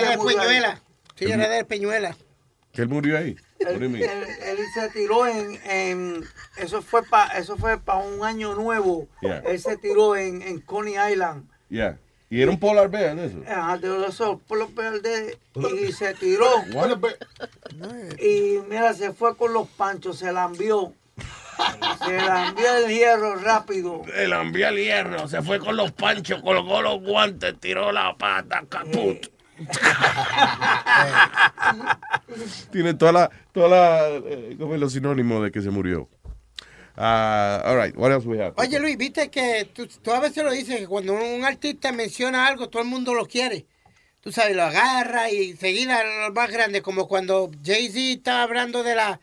Sí, era de Peñuela. Que él murió ahí. Él, mean? él- él se tiró en, en- eso fue para eso fue para un año nuevo. Yeah. Él se tiró en, en Coney Island. Yeah. Y era un polar bear de eso. Ajá, de esos polos verdes y se tiró. Y mira, se fue con los panchos, se la envió. Se la envió el hierro rápido. El envió el hierro, se fue con los panchos, colgó los guantes, tiró la pata, caput. Tiene toda la, toda la, eh, ¿cómo es los sinónimos de que se murió? Ah, all right, what else we have? Oye, Luis, viste que tú, tú a veces lo dices que cuando un artista menciona algo, todo el mundo lo quiere. Tú sabes, lo agarra y enseguida lo más grande, como cuando Jay-Z estaba hablando de la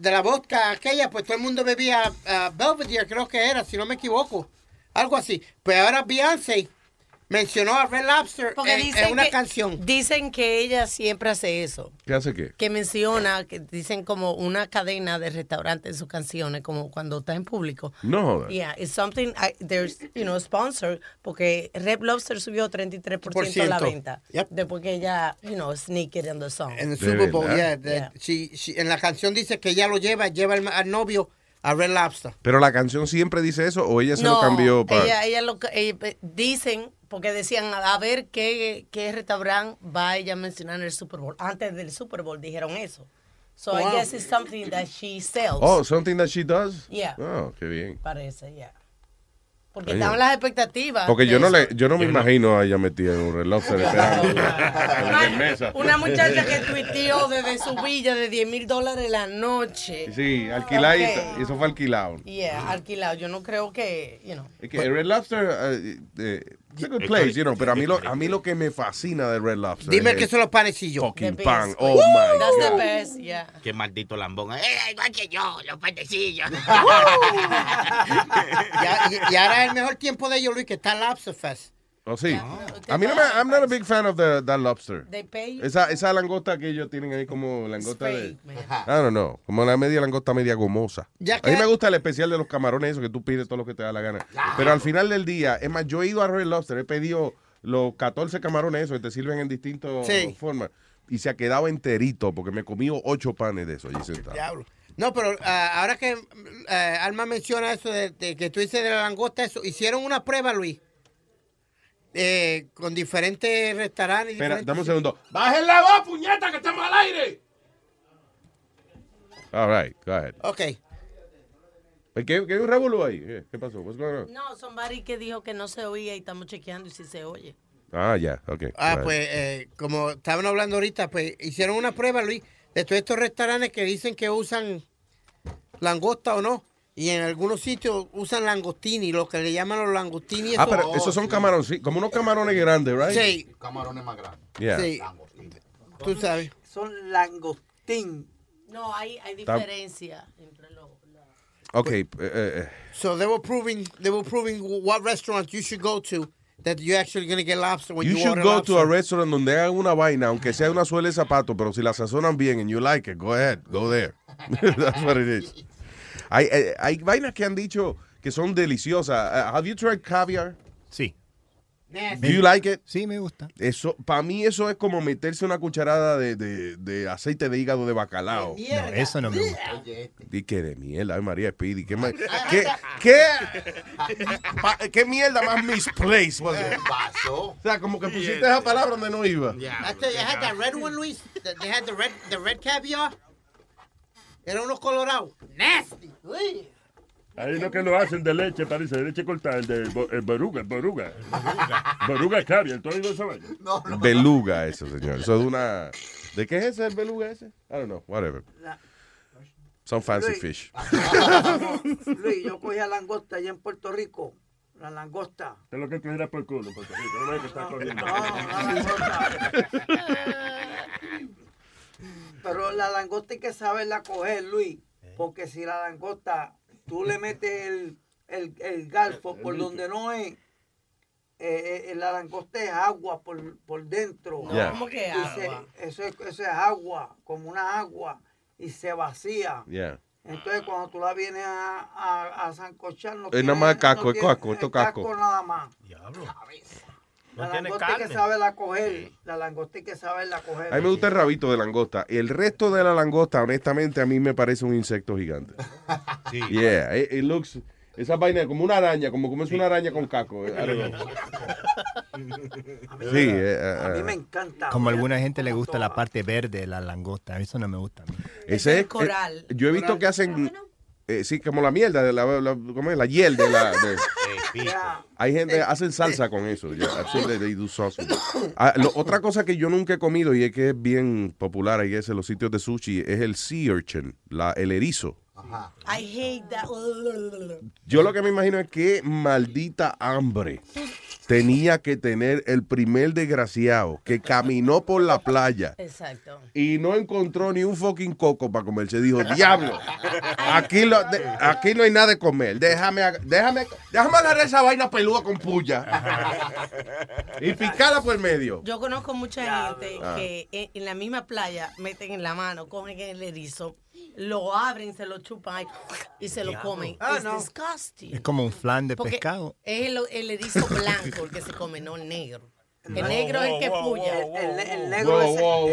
de la vodka aquella, pues todo el mundo bebía ah, Belvedere, creo que era, si no me equivoco. Algo así. Pues ahora Beyoncé mencionó a Red Lobster Porque en, dicen en una que- canción. Dicen que ella siempre hace eso. ¿Qué hace qué? Que menciona, que dicen como una cadena de restaurantes en sus canciones, como cuando está en público. No jodas. Yeah, it's something, I- there's, you know, sponsor, porque Red Lobster subió 33% la Por ciento. venta. Después que ella, you know, sneak it in the song. En el ¿De Super Bowl, yeah, the- she- she- en la canción dice que ella lo lleva, lleva al, al novio a Red Lobster. Pero la canción siempre dice eso o ella se no, lo cambió para. ella, ella lo, ella- eh, dicen, porque decían, a ver qué, qué restaurante va ella a mencionar en el Super Bowl. Antes del Super Bowl dijeron eso. So I Wow. guess it's something that she sells. Oh, something that she does. Yeah. Oh, qué bien. Parece, ya. Porque estaban las expectativas. Porque yo no le, yo no me imagino a ella metida en un reloj esperando mesa. Una muchacha que tuiteó desde su villa de 10 mil dólares la noche. Sí, alquiladita. Ok. Eso fue alquilado. Yeah, alquilado. Yo no creo que, you know. Es que Red Lobster, eh, eh, a good place, you know, pero a mí, lo, a mí lo que me fascina de Red Lobster Dime es que son los panecillos. fucking The pan. best. Oh my That's the God. best, yeah. Qué maldito lambón. Eh, igual que yo, los panecillos. y, y ahora es el mejor tiempo de ellos, Luis, que está Lobster Fest. ¿Oh, sí? A mí no me, I'm not a big fan of the, that lobster. They pay Esa, esa langosta que ellos tienen ahí como langosta de... I don't know, como la media langosta media gomosa. Ya A mí que- me gusta el especial de los camarones, eso que tú pides todo lo que te da la gana. Pero al final del día, es más, yo he ido a Red Lobster, he pedido los 14 camarones esos que te sirven en distintas Sí. formas. Y se ha quedado enterito porque me comí ocho panes de esos allí sentado. Diablo. No, pero ah, ahora que ah, Alma menciona eso de, de que tú dices de la langosta, eso, hicieron una prueba, Luis, eh, con diferentes restaurantes. Espera, diferentes- dame un segundo. ¡Bajen la voz, puñeta, que estamos al aire! All right, go ahead. Ok. ¿Qué, qué hay un revolú ahí? ¿Qué, qué pasó? What's going on? No, somebody que dijo que no se oía y estamos chequeando y si se oye. Ah, ya, ok. Ah, right. pues, eh, como estaban hablando ahorita, pues hicieron una prueba, Luis, de todos estos restaurantes que dicen que usan langosta o no. Y en algunos sitios usan langostini, lo que le llaman los langostini. Ah, pero esos son camarones, como unos camarones grandes, right? Sí. Camarones más grandes. Yeah. Sí. Tú sabes. Son langostín. No, hay, hay diferencia entre los... Ok, eh, eh, So they were proving, they were proving what restaurants you should go to that you're actually going to get lobster when you you, should order go lobster. to a restaurant donde hagan una vaina, aunque sea una suela de zapato, pero si la sazonan bien and you like it, go ahead, go there. That's what it is. Hay, eh, hay vainas que han dicho que son deliciosas. Uh, have you tried caviar? Sí. Do you like it? Sí, me gusta. Eso, para mí eso es como meterse una cucharada de, de, de aceite de hígado de bacalao. No, eso no me gusta. Di que de mierda, ay María Speedy, ¿qué, ma- qué, qué, pa- qué mierda más misplaced? was it? O sea, como que pusiste esa palabra donde no iba. You, I had that red one, Luis. They had the red, the red caviar. Eran unos colorados. Nasty. Uy. Hay uno que lo hacen de leche, parece, de leche cortada, el de el boruga, boruga. Boruga caviar, ¿tú has oído esa vaina? Beluga, eso, señor. Eso es una. ¿De qué es ese el beluga ese? I don't know, whatever. Some fancy Luis. fish. Luis, yo cogía langosta allá en Puerto Rico. La langosta. Es lo que dirás por culo, Puerto Rico. No ves que está corriendo. Pero la langosta hay que saberla coger, Luis. Porque si la langosta, tú le metes el, el, el garfo por donde no es, eh, eh, la langosta es agua por, por dentro. No, Yeah. ¿cómo que Y se- agua? eso, es, eso es agua, como una agua, y se vacía. Yeah. Entonces, cuando tú la vienes a, a, a sancochar, no Es nada más casco, es tiene- casco, esto casco. nada más. No La tiene langosta hay que carne. saberla coger. La langosta que saberla coger. A mí me gusta el rabito de langosta. El resto de la langosta, honestamente, a mí me parece un insecto gigante. Sí. Yeah, it, it looks. Esa vaina como una araña, como comerse una araña con caco. I don't know. Sí, eh, eh, A mí eh. me encanta. Como a alguna gente le gusta la parte verde de la langosta. Eso no me gusta a mí. Ese es, coral. eh, yo he visto que hacen, eh, sí, como la mierda, de la, la- ¿cómo es? La hiel de la... de- hay gente, hacen salsa con eso. ya, absolutely, they do sauce. Ah, lo- otra cosa que yo nunca he comido y es que es bien popular ahí es en los sitios de sushi, es el sea urchin, la, el erizo. I hate that. Yo lo que me imagino es que maldita hambre tenía que tener el primer desgraciado que caminó por la playa Exacto. y no encontró ni un fucking coco para comerse. Dijo, diablo, aquí, lo- de- aquí no hay nada de comer. Déjame, déjame, déjame agarrar esa vaina peluda con puya y picarla por el medio. Yo conozco mucha gente Ah. que en, en la misma playa meten en la mano, cogen el erizo, lo abren, se lo chupan y se lo comen. Ah, es no. disgusting. Es como un flan de Porque pescado. es el, el erizo blanco el que se come, no el negro. El negro es el que puya. El- el negro whoa,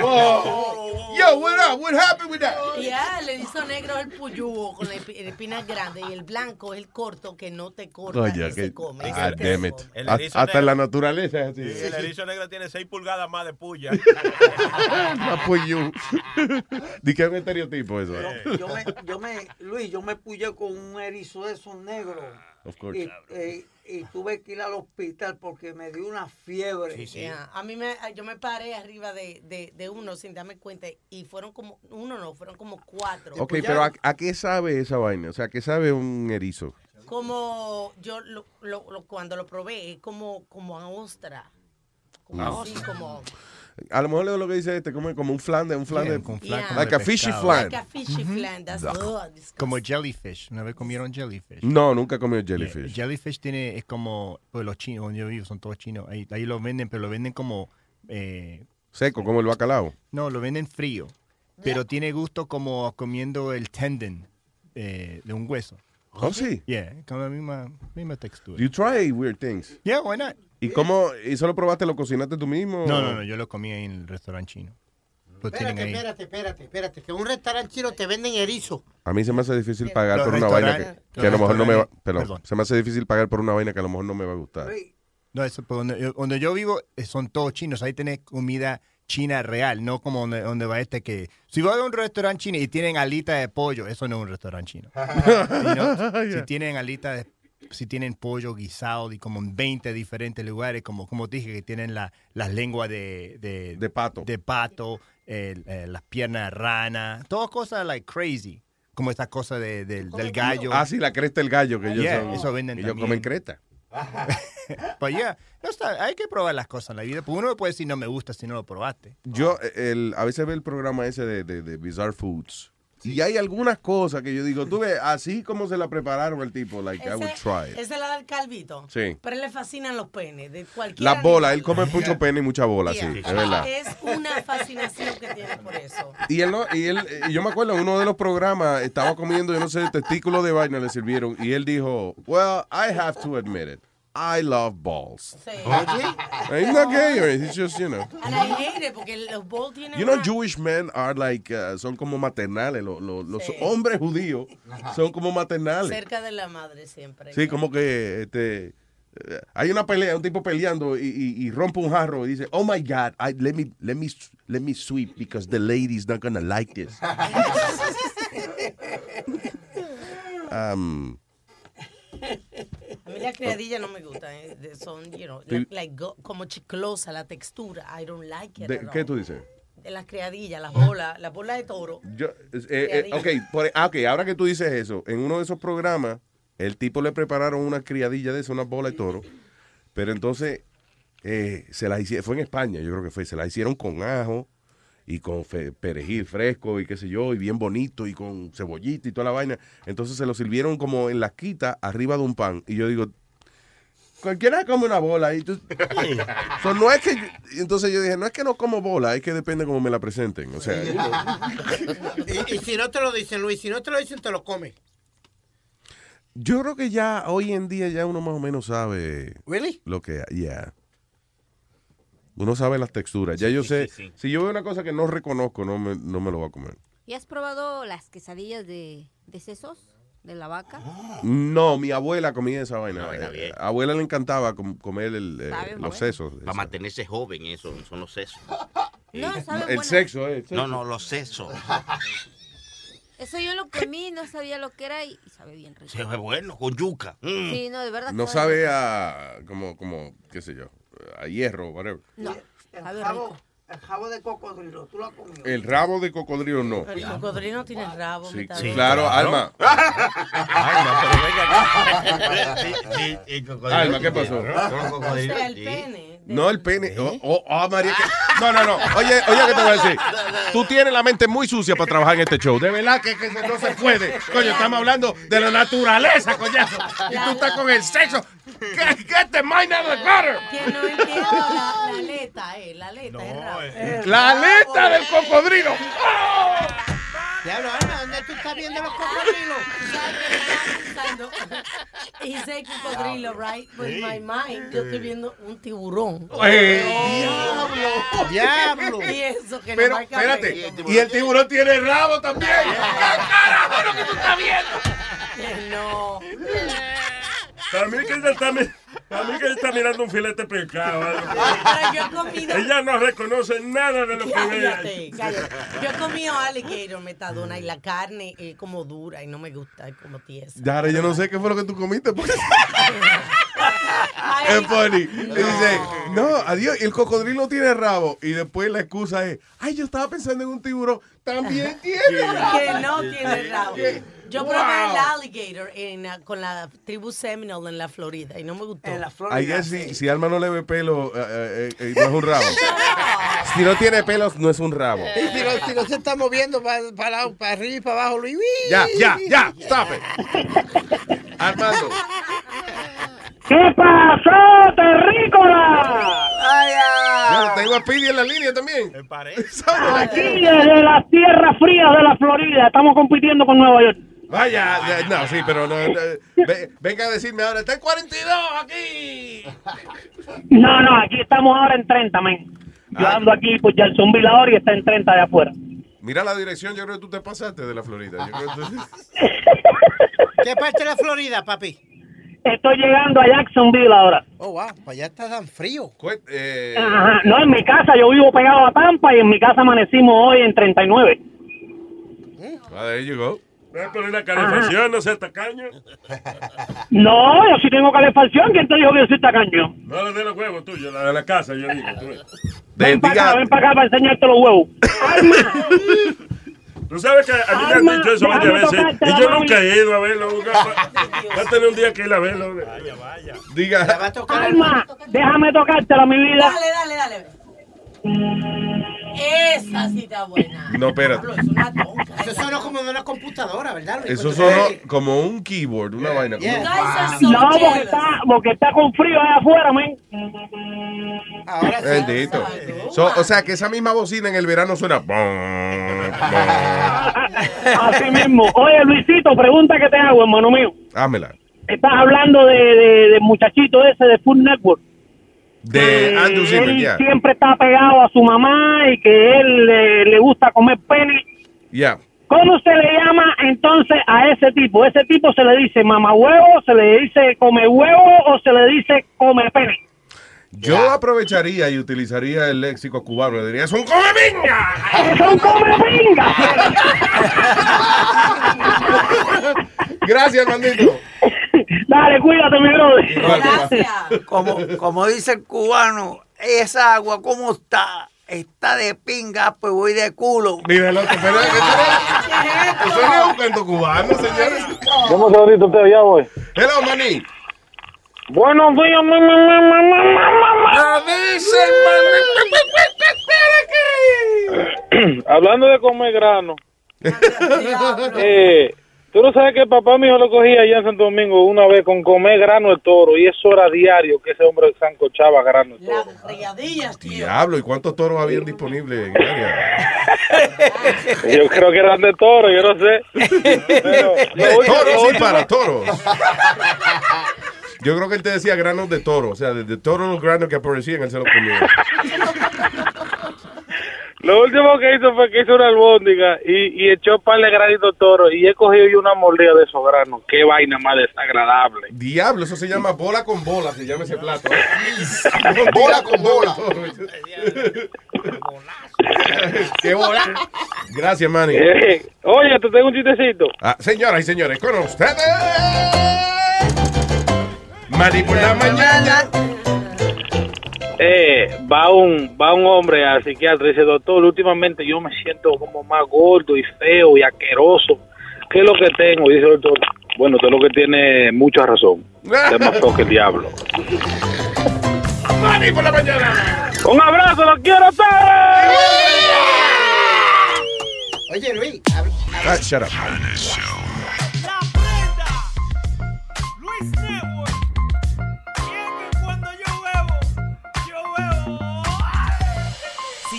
whoa. Yo, what up? What happened with that? Ya, el erizo negro es el puyúo con la espina grande y el blanco es el corto que no te corta Oye, y que, se come. ah, damn it. es El Hasta en la naturaleza es así. Sí, el erizo negro tiene 6 pulgadas más de puya. Más puyú. Di que es un estereotipo eso. Yo me, yo me, Luis, yo me puyé con un erizo de esos negros. Of course. Y, tuve que ir al hospital porque me dio una fiebre. Ya, A mí me, yo me paré arriba de, de, de uno sin darme cuenta y fueron como, uno no, fueron como cuatro. Ok, pero ¿a, a qué sabe esa vaina? O sea, ¿a qué sabe un erizo? Como yo lo, lo- lo- cuando lo probé, es como, como a ostra. Como Ah. así, como... A lo mejor lo que dice este, como, como un flan de un flan de. con flan Yeah. como Like de a fishy flan. Like a fishy flan. That's Ugh. ugh, disgusting. Como jellyfish. ¿Una vez comieron jellyfish? No, nunca he comido jellyfish. Yeah, jellyfish tiene, es como, pues los chinos, donde yo vivo, son todos chinos. Ahí, ahí lo venden, pero lo venden como, eh, Seco, como el bacalao. no, lo venden frío. Pero tiene gusto como comiendo el tendon eh, de un hueso. Oh, sí. Yeah, con la misma, misma textura. You try weird things. Yeah, why not? ¿Y cómo? ¿Y solo probaste, lo cocinaste tú mismo? No, no, no, yo lo comí ahí en el restaurante chino. Lo tienen Espérate, ahí. espérate, espérate, espérate. Que en un restaurante chino te venden erizo. A mí se me hace difícil pagar Los por una vaina que, restaurantes- que a lo mejor no me va. restaurantes- Perdón, perdón. se me hace difícil pagar por una vaina que a lo mejor no me va a gustar. No, eso, pues, donde, yo- donde yo vivo eh, son todos chinos. Ahí tenés comida china real, no como donde, donde va este que... Si vas a un restaurante chino y tienen alita de pollo, eso no es un restaurante chino. You know? Si tienen alita de... Si tienen pollo guisado y como en 20 diferentes lugares, como, como dije, que tienen la, las lenguas de, de, De pato. de pato, eh, las piernas de rana, todas cosas like crazy, como esta cosa de- del, del gallo. Ah, sí, la cresta del gallo que ellos Yeah, son- eso venden Ellos también. comen creta. Pues ya, está- hay que probar las cosas en la vida. Uno puede decir no me gusta si no lo probaste. Yo el, a veces veo el programa ese de, de, de Bizarre Foods. Y hay algunas cosas que yo digo, tú ves, así como se la prepararon el tipo, like, I would try it. Ese la da el calvito. Sí. Pero le fascinan los penes de cualquier Las bolas, él come mucho pene y mucha bola, sí, es verdad. Es una fascinación que tiene por eso. Y él, no, y él, y yo me acuerdo en uno de los programas, estaba comiendo, yo no sé, testículo de vaina le sirvieron, y él dijo, well, I have to admit it, I love balls. Sí. He's not gay, or he's just, you know. And I hate it porque los balls tienen You know, Jewish men are like, uh, son como maternales. Los, los, los Sí. hombres judíos son como maternales. cerca de la madre siempre. Sí, como que este, eh, hay una pelea, un tipo peleando y, y- y rompe un jarro y dice, oh my God, I, let, me, let, me, let me sweep because the lady's not gonna like this. Um, A mí la criadilla no me gusta. eh, Son, you know, like go- como chiclosa la textura. I don't like it. de-. ¿Qué tú dices? De las criadillas, las bolas, las bolas de toro. Yo, eh, eh, ok, por- ah, ok, ahora que tú dices eso, en uno de esos programas, el tipo le prepararon una criadilla de esa, una bola de toro, pero entonces eh, se la hicieron, fue en España, yo creo que fue, se la hicieron con ajo y con fe- perejil fresco y qué sé yo, y bien bonito, y con cebollita y toda la vaina. Entonces se lo sirvieron como en la quita, arriba de un pan, y yo digo, cualquiera come una bola y tú... So, no es que yo- entonces yo dije, no es que no como bola, es que depende cómo me la presenten. O sea, y si no te lo dicen, Luis, si no te lo dicen, te lo comes. Yo creo que ya hoy en día ya uno más o menos sabe Really? lo que yeah. Uno sabe las texturas. Ya yo sé, si yo veo una cosa que no reconozco, no me, no me lo voy a comer. ¿Y has probado las quesadillas de, de sesos de la vaca? No, mi abuela comía esa vaina. Una vaina Eh, bien. A abuela le encantaba com- comer el, eh, los sesos. Para mantenerse joven, eso son los sesos. No, sabe El sexo, eh. el No, sexo. no, los sesos. Eso yo lo comí, no sabía lo que era y, sabe bien rico. Se ve bueno, con yuca. Mm. Sí, no, de verdad. No sabe a, como, como, qué sé yo, a hierro, whatever. No, El rico. el jabo de cocodrilo, ¿tú lo has comido? El rabo de cocodrilo no. El cocodrilo tiene rabo. Sí, sí, claro, Alma. Alma, pero venga el Alma, ¿qué pasó? El pene. No, el pene. Oh, oh, ah, María. que- No, no, no. Oye, oye, ¿qué te voy a decir? Tú tienes la mente muy sucia para trabajar en este show. De verdad que, que no se puede. Coño, estamos hablando de la naturaleza, coñazo. Y tú estás con el sexo. Get, get the mind out of the gutter. Que no entiendo la, la aleta, eh. La aleta es rabo. La aleta del cocodrilo. Diablo, Alma, ¿dónde tú estás viendo los cocodrilos? Pensando, Hice cocodrilo, right? But in my mind, yo estoy viendo un tiburón. Eh, ¡Diablo! ¡Diablo! Y eso que Pero, no espérate. Y el tiburón tiene rabo también. ¿Qué carajo lo que tú estás viendo? No. Para mí que ella está, mi- para mí que ella está mirando un filete pescado. algo. Pero yo he comido. Ella no reconoce nada de lo que ve. Cállate. Yo he comido alligator, metadona, y la carne es como dura y no me gusta, es como tiesa. Ahora yo no sé qué fue lo que tú comiste. Porque... Es funny. Le dice, no, adiós, el cocodrilo tiene rabo. Y después la excusa es, ay, yo estaba pensando en un tiburón. También tiene rabo. que no tiene rabo. Yo Wow. probé el alligator en, ah, con la tribu Seminole en la Florida y no me gustó. En la si, si Alma no le ve pelo, eh, eh, eh, no es un rabo. si no tiene pelos, no es un rabo. Y si no, si no se está moviendo para arriba y para abajo, Luis. Ya, ya, ya, stop it. Armando. ¿Qué pasó, terrícola? Ya, tengo a Speedy en la línea también. Aquí desde las tierras frías de la Florida, estamos compitiendo con Nueva York. Vaya, ya, no, sí, pero no, no, ve- venga a decirme ahora, está en 42 aquí. No, no, aquí estamos ahora en 30, men. Yo ando aquí por Jacksonville ahora y está en 30 de afuera. Mira la dirección, yo creo que tú te pasaste de la Florida. Yo creo que tú- ¿Qué parte de la Florida, papi? Estoy llegando a Jacksonville ahora. Oh, wow, para allá está tan frío. eh, Ajá. No, en mi casa, yo vivo pegado a Tampa y en mi casa amanecimos hoy en 39. Ah, there you go. Voy a poner la calefacción, no seas tacaño. No, yo sí tengo calefacción. ¿Quién te dijo que yo soy tacaño? No la de los huevos tuyos, la de la casa, yo digo. tú. Ven para acá, ven para acá para enseñarte los huevos. Tú sabes que a mí me Alma, han dicho eso varias veces tocarte y yo nunca he ido a verlo. Va a tener un día que ir a verlo. Diga. Alma, déjame tocártela, mi vida. Dale, dale, dale. Esa sí está buena. No, espérate. Eso suena como de una computadora, ¿verdad? Luis? Eso sonó como un keyboard, una vaina. como- No, porque está, porque está con frío allá afuera, men. Ahora Bendito. So, o sea, que esa misma bocina en el verano suena. Así mismo. Oye, Luisito, pregunta que te hago, hermano mío. Hámela. Estás hablando de, de, de muchachito ese de Food Network. De que Andrew Zimmer, él siempre está pegado a su mamá y que él le, le gusta comer pene. Ya. ¿Cómo se le llama entonces a ese tipo? ¿Ese tipo se le dice mamá huevo, se le dice come huevo o se le dice come pene? Yo aprovecharía y utilizaría el léxico cubano. Le diría, es un come pinga. ¡Es un come pinga! Gracias, mandito. Dale, cuídate, mi brother. Como, como dice el cubano, esa agua, ¿cómo está? Está de pinga, pues voy de culo. Mira, loco, pero eso es un canto cubano, señores. Dame un segundito, usted, ya voy. Hello, maní. Buenos días, mi, mi, mi. Hablando de comer grano, eh, tú no sabes que papá mío lo cogía allá en Santo Domingo una vez con comer grano de toro y eso era diario que ese hombre sancochaba grano de toro. Riadillas, tío. Diablo, ¿y cuántos toros habían disponibles en el área? Yo creo que eran de toro, yo no sé. Pero, De toros, último- para toros. Yo creo que él te decía granos de toro, o sea, de, de todos los granos que aparecían, él se los comía. Lo último que hizo fue que hizo una albóndiga y, y echó par de granitos toro y he cogido yo una mordida de esos granos. Qué vaina más desagradable. Diablo, eso se llama bola con bola, se llama ese plato. Bola con bola. ¡Qué bola! Gracias, Manny. Eh, oye, te tengo un chistecito. Ah, señoras y señores, con ustedes. Manny por la mañana. Eh, va un va un hombre al psiquiatra y dice, doctor, últimamente yo me siento como más gordo y feo y asqueroso. ¿Qué es lo que tengo? Y dice el doctor, bueno, usted lo que tiene mucha razón. Usted es más feo que el diablo. Manny por la mañana. Un abrazo, los quiero todos. Oye, Luis, Ah, shut up. Luis Network.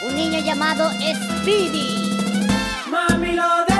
un niño llamado Speedy. Mami lo dejo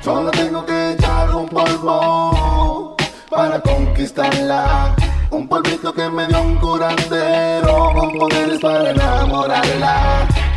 Solo tengo que echar un polvo para conquistarla. Un polvito que me dio un curandero con poderes para enamorarla.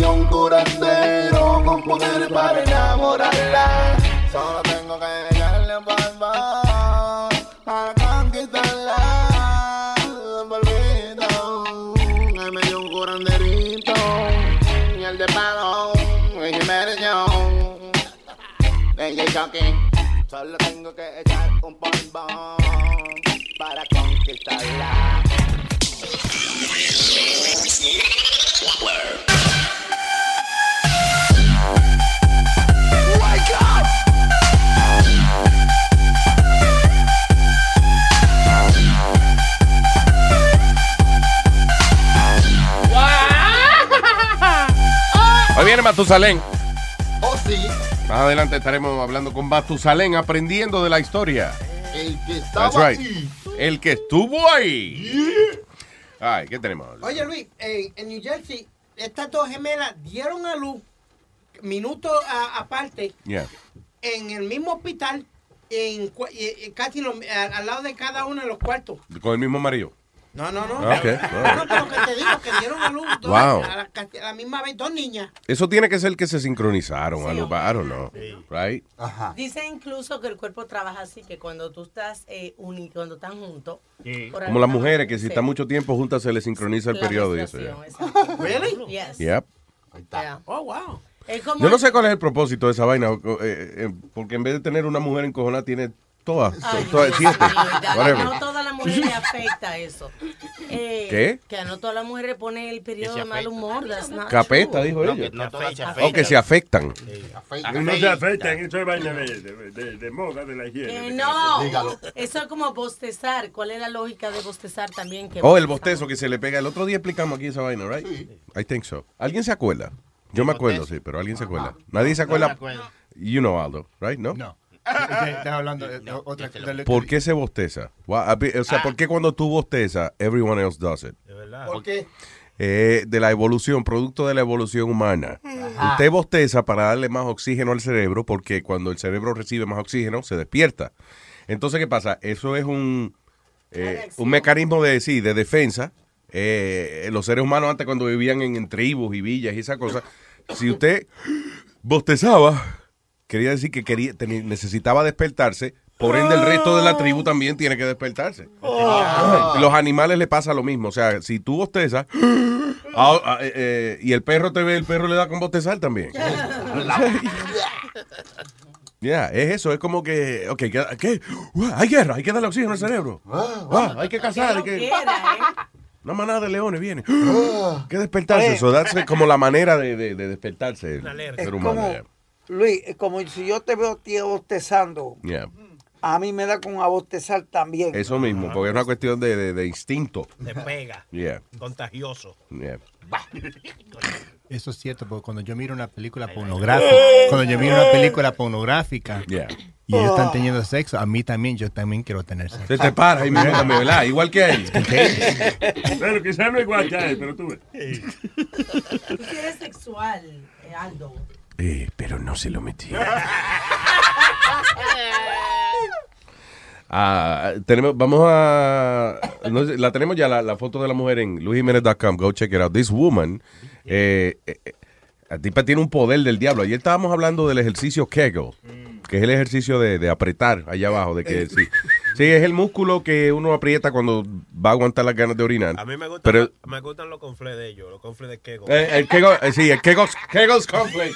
dio un curandero con poder para enamorarla. Solo tengo que echarle un polvo para conquistarla. Polvito que me dio un curanderito y el de palo y Jiménez. DJ. Solo tengo que echar un polvo para conquistarla. Matusalén. Oh, sí, Más adelante estaremos hablando con Matusalén, aprendiendo de la historia. el que estaba right. aquí. El que estuvo ahí. Ay, ¿qué tenemos? Oye, Luis, en, en New Jersey, estas dos gemelas dieron a luz minutos aparte Yeah. en el mismo hospital, en, y- y casi lo- al, al lado de cada uno de los cuartos. Con el mismo marido. No, no, no. Ah, ok. No, no, pero que te digo que dieron a luz dos- Wow. a, la, casi a la misma vez dos niñas. Eso tiene que ser que se sincronizaron. algo, I don't know. Right? Dice incluso que el cuerpo trabaja así, que cuando tú estás eh, uni- cuando están juntos. por Como las mujeres, que si están mucho tiempo juntas se les sincroniza el periodo. exacto. Really? Yes. Yep. Yeah. Oh, wow. Yo no sé cuál es el propósito de esa vaina, o, eh, eh, porque en vez de tener una mujer encojonada, tiene todas, Ay, todas siete. Whatever. No todas le afecta eso. Eh, ¿Qué? Que a no todas las mujeres pone el periodo de mal humor. Capeta, true. dijo ella. No todas se O que se afectan. No se afectan, eso es vaina de, de, de- de moda, de la higiene. Que no. Eso es como bostezar. ¿Cuál es la lógica de bostezar también? Que Oh, el bostezo que se le pega. El otro día explicamos aquí esa vaina, right? I think so. ¿Alguien se acuerda? Yo me acuerdo, sí, pero alguien se acuerda. Nadie se acuerda. You know Aldo, right? No. No. Estás hablando de de otra de- ¿Por qué se bosteza? O sea, ¿por qué cuando tú bostezas, everyone else does it? ¿Por qué? Eh, de la evolución, producto de la evolución humana. Ajá. Usted bosteza para darle más oxígeno al cerebro, porque cuando el cerebro recibe más oxígeno, se despierta. Entonces, ¿qué pasa? Eso es un, eh, un mecanismo de, sí, de defensa. Eh, los seres humanos antes cuando vivían en, en tribus y villas y esa cosa, si usted bostezaba, quería decir que quería, necesitaba despertarse, por ende el resto de la tribu también tiene que despertarse. Los animales le pasa lo mismo, o sea, si tú bostezas ah, ah, eh, eh, y el perro te ve, el perro le da con bostezar también. Ya, es eso, es como que, ok, ¿qué? qué? Uah, Hay guerra, hay que darle oxígeno al cerebro. Ah, hay que cazar, hay que... Una manada de leones viene. Hay que despertarse, eso, darse como la manera de, de- de despertarse el Es ser humano. como, Luis, es como si yo te veo tío bostezando, Yeah. a mí me da con a bostezar también. Eso mismo, porque es una cuestión de, de- de instinto. Te pega. Yeah, Contagioso. yeah. Eso es cierto, porque cuando yo miro una película pornográfica, cuando yo miro una película pornográfica Yeah. y ellos están teniendo sexo, a mí también, yo también quiero tener sexo. Se te para mismo también, ¿verdad? Igual que a él. Bueno, quizás no igual que a él, pero tú ves. Tú eres sexual, eh, Aldo. Eh, pero no se lo metí. Ah, tenemos, vamos a. la tenemos ya la, foto de la mujer en luisjimenez.com. Go check it out. This woman. Eh, eh, eh, tipa tiene un poder del diablo. Ayer estábamos hablando del ejercicio Kegel, que es el ejercicio de, de apretar allá abajo. De que, sí, sí, es el músculo que uno aprieta cuando va a aguantar las ganas de orinar. A mí me gustan, Pero, me gustan los conflés de ellos, los conflés de Kego. eh, el Kegel, eh, sí, el Kegel's, Kegel's Cornflake.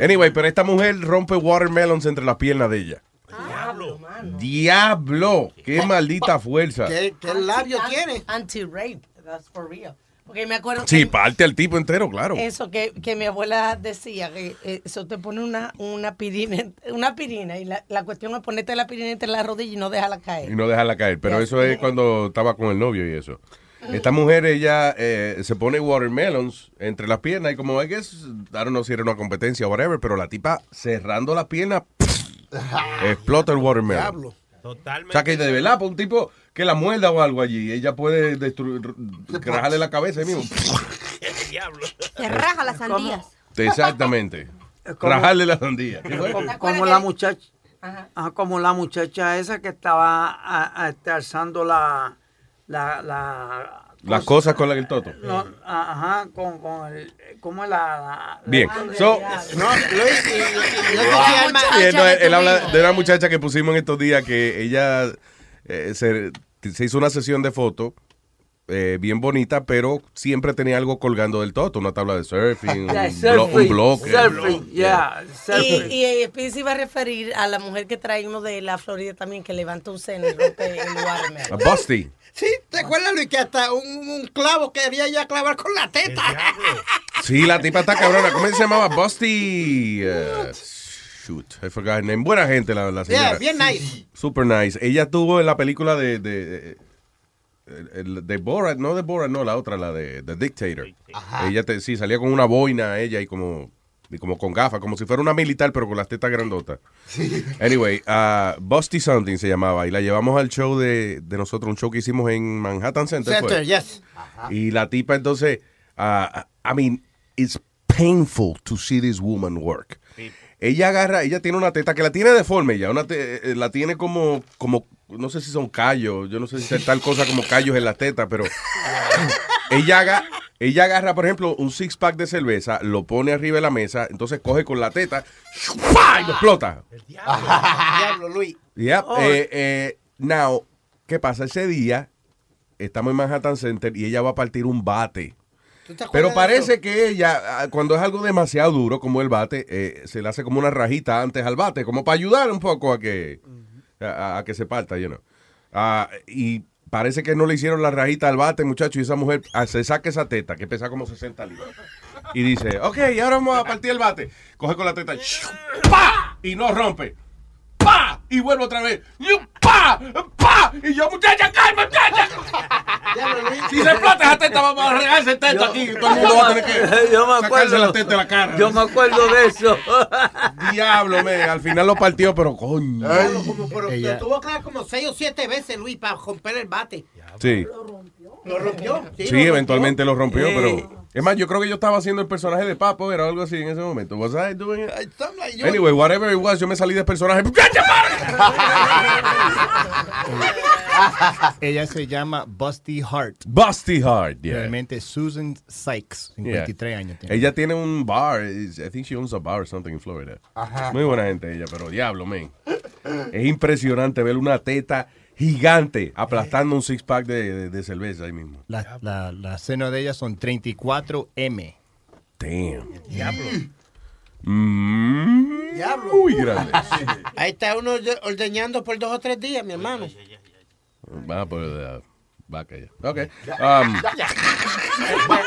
Anyway, pero esta mujer rompe watermelons entre las piernas de ella. Diablo, mano. Diablo, qué maldita fuerza. ¿Qué, qué labio tiene? Anti-rape, that's for real. Porque me acuerdo Sí, que parte al tipo entero, claro. eso que, que mi abuela decía, que eh, eso te pone una, una pirina, una pirina y la, la cuestión es ponerte la pirina entre las rodillas y no dejarla caer. Y no dejarla caer. Pero eso es cuando estaba con el novio y eso. Esta mujer, ella eh, se pone watermelons entre las piernas y como hay que, I don't know si era una competencia o whatever, pero la tipa cerrando las piernas, explota el watermelon. Totalmente. O sea que de verdad, para un tipo que la muerda o algo allí, ella puede destruir, rajarle la cabeza ahí mismo. Diablo. Se raja las sandías. Exactamente. como- Rajarle la sandía. ¿Qué fue? Como, la muchacha, ajá, como la muchacha esa que estaba a- a- este, alzando la, la, la Las cosas con la el toto. no, ajá, con, con el, ¿cómo es la, la- Bien. la- So- no, Luis, y- y- y- él, no, él habla de una muchacha que pusimos en estos días que ella eh, se, se hizo una sesión de fotos eh, bien bonita, pero siempre tenía algo colgando del toto, una tabla de surfing, Yeah, un, blo- surfing, un bloque. surfing, yeah, Y, surfing. y eh, Speedy se iba a referir a la mujer que trae uno de la Florida también, que levanta un seno y rompe el watermelon. A Busty. Sí, ¿te acuerdas, Luis, que hasta un, un clavo quería ya clavar con la teta? Sí, la tipa está cabrona. ¿Cómo se llamaba? Busty. eh, shoot, I forgot her name. Buena gente la, la señora. Yeah, bien nice. Super nice. Ella tuvo en la película de, de, de Borat, no de Borat, no, la otra, la de The Dictator. Ella te- sí, salía con una boina ella y como, como con gafas, como si fuera una militar, pero con las tetas grandotas. Anyway, uh, Busty Something se llamaba y la llevamos al show de, de nosotros, un show que hicimos en Manhattan Center. fue. Center, yes. Y la tipa entonces, uh, I mean, it's painful to see this woman work. Ella agarra, ella tiene una teta que la tiene deforme ya, una te- eh, la tiene como, como, no sé si son callos, yo no sé si es tal cosa como callos en la teta, pero ella, aga- ella agarra, por ejemplo, un six pack de cerveza, lo pone arriba de la mesa, entonces coge con la teta ¡fua! y lo explota. Diablo, Luis. Yep. Oh. Eh, eh, now, ¿qué pasa? Ese día estamos en Manhattan Center y ella va a partir un bate. ¿Tú te acuerdas Pero parece que ella, ah, cuando es algo demasiado duro como el bate, eh, se le hace como una rajita antes al bate, como para ayudar un poco a que, a, a que se parta, you know. Ah, y parece que no le hicieron la rajita al bate, muchacho, y esa mujer ah, se saca esa teta, que pesa como 60 libras. Y dice, ok, ahora vamos a partir el bate. Coge con la teta, ¡pa! Y no rompe. ¡Pa! Y vuelve otra vez. ¡pa! ¡pa! Y yo, muchacha, calma, muchacha. Si se explota esa teta, vamos a regarse teta aquí. Todo el mundo va a tener que Yo me sacarse acuerdo. la teta de la cara. Yo me acuerdo de eso. Diablo, me. Al final lo partió, pero coño. Diablo, como, pero Ella- tuvo que dar como seis o siete veces, Luis, para romper el bate. Sí. Lo rompió. Sí, Sí, lo eventualmente lo rompió, Sí. pero. Es más, yo creo que yo estaba haciendo el personaje de Papo, era algo así en ese momento. Was I doing it? Something like you- Anyway, whatever it was, yo me salí del personaje. Ella se llama Busty Hart. Busty Hart, yeah. Realmente Susan Sykes, 53 años tiene. Ella tiene un bar, I think she owns a bar or something in Florida. Ajá. Muy buena gente ella, pero diablo, man. Es impresionante ver una teta gigante aplastando un six pack de, de- de cerveza ahí mismo. La, la, la seno de ella son 34M. Damn. Diablo. Mm, Diablo. Muy grande. Ahí está uno orde- ordeñando por dos o tres días, mi hermano. Va por la vaca ya. Ok. Um,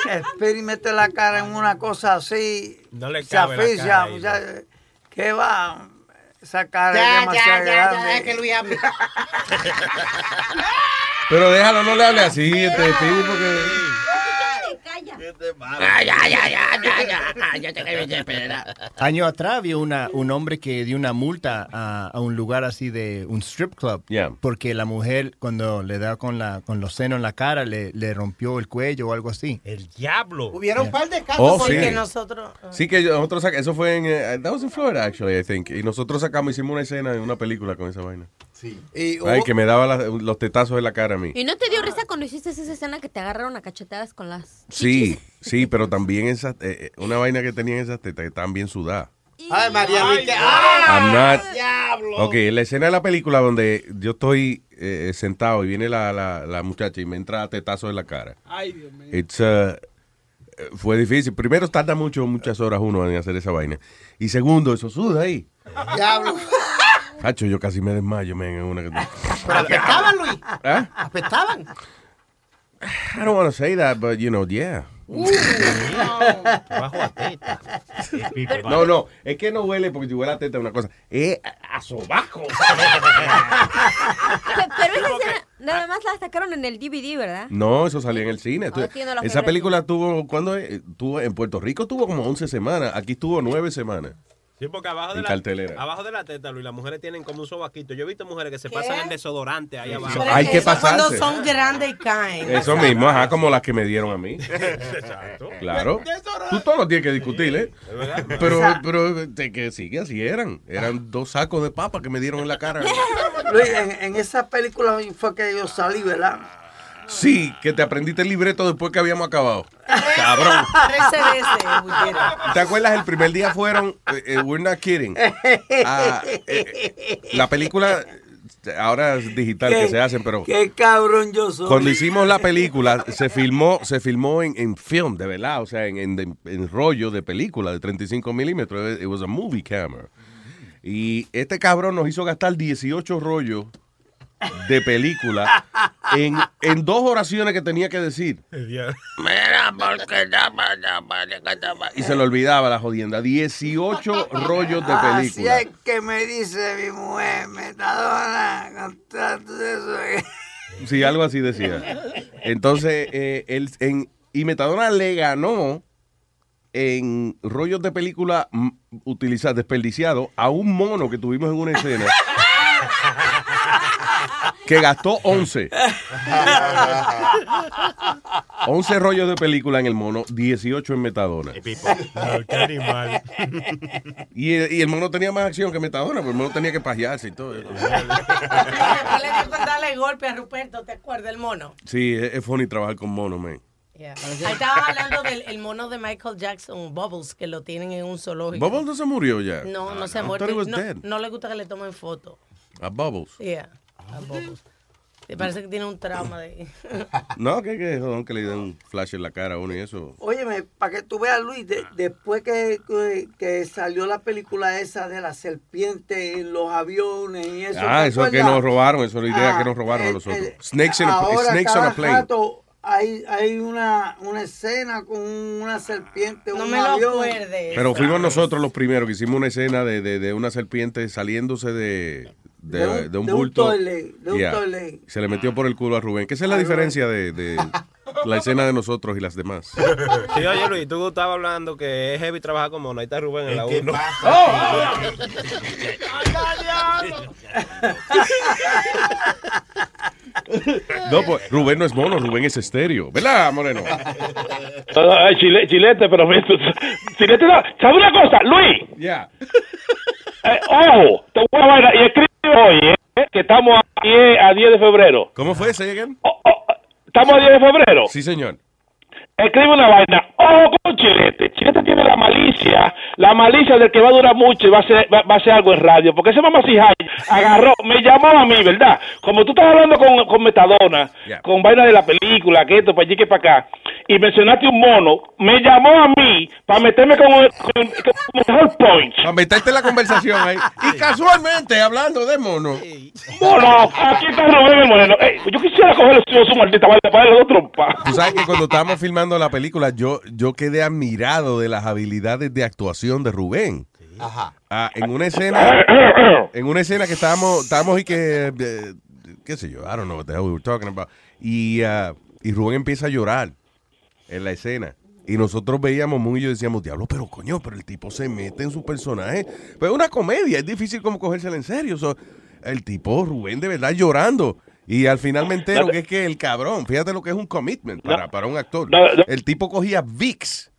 Espera y mete la cara en una cosa así. No le se cabe la asfixia, cara ahí, muchacho. ¿Qué va? Esa cara Ya, es ya, demasiado ya, ya, grande. es que Luis hable. pero déjalo, no le hable así, este tipo, ya, ya, cállate que me espera. Año atrás había una, un hombre que dio una multa a, a un lugar así de un strip club. Porque la mujer cuando le da con, la, con los senos en la cara le, le rompió el cuello o algo así. El diablo. Hubiera un par de casos Oh, porque sí. nosotros... Sí, que nosotros sacamos, eso fue en, eh, that was in Florida, actually, I think. Y nosotros sacamos, hicimos una escena en una película con esa vaina. Sí. Y Ay, que me daba la- los tetazos en la cara a mí. ¿Y no te dio risa cuando hiciste esa escena que te agarraron a cachetadas con las... Sí, sí, pero también esa, eh, eh, una vaina que tenían esas tetas que estaban bien sudadas. Ay, María I'm ¡Ah! not- ¡Diablo! Ok, la escena de la película donde yo estoy eh, sentado y viene la, la, la muchacha y me entra a tetazo en la cara. Ay, Dios mío. It's, uh, eh, fue difícil. Primero, tarda mucho, muchas horas uno en hacer esa vaina. Y segundo, eso suda ahí. Diablo. Hacho, yo casi me desmayo, men, en una que... Pero apestaban, Luis. ¿Ah? Apestaban. I don't want to say that, but you know, yeah. Bajo a teta. No, no, es que no huele porque si huele a teta es una cosa. Es a sobaco. Pe- Pero esa escena nada más la sacaron en el DVD, ¿verdad? No, eso salía en el cine. Ah, no lo esa película tuvo, ¿cuándo es? tuvo en Puerto Rico tuvo como 11 semanas, aquí tuvo 9 semanas. Sí, porque abajo de, En la, cartelera. abajo de la teta, Luis, las mujeres tienen como un sobaquito. Yo he visto mujeres que se pasan el desodorante ahí abajo. Pero Hay que Eso cuando pasarse. son grandes y caen. Eso mismo, ajá, como las que me dieron a mí. Exacto. Claro. Tú todo lo tienes que discutir, ¿eh? Pero, pero de que sí, que así eran. Eran dos sacos de papa que me dieron en la cara. Luis, en, en esa película fue que yo salí, ¿verdad? Sí, que te aprendiste el libreto después que habíamos acabado. Cabrón. Trece veces, bullera. ¿Te acuerdas? El primer día fueron, eh, eh, we're not kidding. Ah, eh, la película, ahora es digital que se hacen, pero Qué cabrón yo soy. cuando hicimos la película, se filmó, se filmó en, en film, de verdad, o sea, en, en- en rollo de película de 35 milímetros. It was a movie camera. Y este cabrón nos hizo gastar 18 rollos de película en, en dos oraciones que tenía que decir. Mira, porque llama, llama, llama, llama. Y se le olvidaba la jodienda. 18 rollos de Así película. es que me dice mi mujer, metadona. Sí, algo así decía. Entonces, eh, él, en, y Metadona le ganó en rollos de película utilizados, desperdiciados, a un mono que tuvimos en una escena que gastó 11. 11 rollos de película en el mono, 18 en Metadona. qué animal. Y el, y el mono tenía más acción que Metadona, porque el mono tenía que pajearse y todo. Él le dio darle golpe a Ruperto, ¿te acuerdas del mono? Sí, es, es funny trabajar con mono, man. Yeah. Ahí estaba hablando del el mono de Michael Jackson, Bubbles, que lo tienen en un zoológico. Bubbles no se murió ya. No, no se ha I muerto. thought he was No, no le gusta que le tomen fotos. A Bubbles. Yeah, Bubbles. Me parece que tiene un trauma de... No, que, que jodón que le den un flash en la cara a uno y eso. Óyeme, para que tú veas, Luis, de- después que, que, que salió la película esa de la serpiente en los aviones y eso. ah, ¿te eso es que nos robaron, eso es la idea Ah, que nos robaron a el- nosotros. el- snakes in a, ahora snakes on a plane. rato hay, hay una, una escena con una serpiente en No un me lo avión. acuerdes. Pero fuimos nosotros los primeros que hicimos una escena de, de, de una serpiente saliéndose de, de, De un- de un de un bulto. toilet, de un Yeah. Se le metió por el culo a Rubén. Esa es la diferencia de, de la escena de nosotros y las demás. Sí, oye Luis, tú estabas hablando que es heavy trabajar con mono. Ahí está Rubén en la 1. No, pues Rubén no es mono, Rubén es estéreo. ¿Verdad, Moreno? Ay, chile- chilete, pero chilete no. ¿Sabes una cosa, Luis? Ya. Eh, ojo, te voy a bailar y escribe hoy, eh, que estamos a 10, a 10 de febrero. ¿Cómo fue ese again? ¿Estamos a 10 de febrero? Sí, señor. Escribe una vaina. Ojo con Chilete. Chilete tiene la malicia, la malicia de que va a durar mucho y va a ser, va, va a ser algo en radio. Porque ese mamá agarró, me llamó a mí, ¿verdad? Como tú estás hablando con, con Metadona, con vaina de la película, que esto, para allí, que para acá, y mencionaste un mono, me llamó a mí para meterme con, el- con, el- con el mejor point. Para meterte en la conversación ahí. Y casualmente, hablando de mono. Mono, aquí está Rubén el Moreno. Ey, yo quisiera coger su maldita vaina para darle dos trompas. Tú sabes que cuando estábamos filmando la película, yo, yo quedé admirado de las habilidades de actuación de Rubén. Ajá. Ah, en una escena, en una escena que estábamos, estábamos y que, eh, qué sé yo, I don't know what the hell we were talking about. Y, ah, y Rubén empieza a llorar en la escena. Y nosotros veíamos muy y yo decíamos, diablo, pero coño, pero el tipo se mete en su personaje. Pero es una comedia, es difícil como cogérsela en serio. So, el tipo, Rubén, de verdad llorando. Y al final me entero que es que el cabrón, fíjate lo que es un commitment para, para un actor. El tipo cogía VIX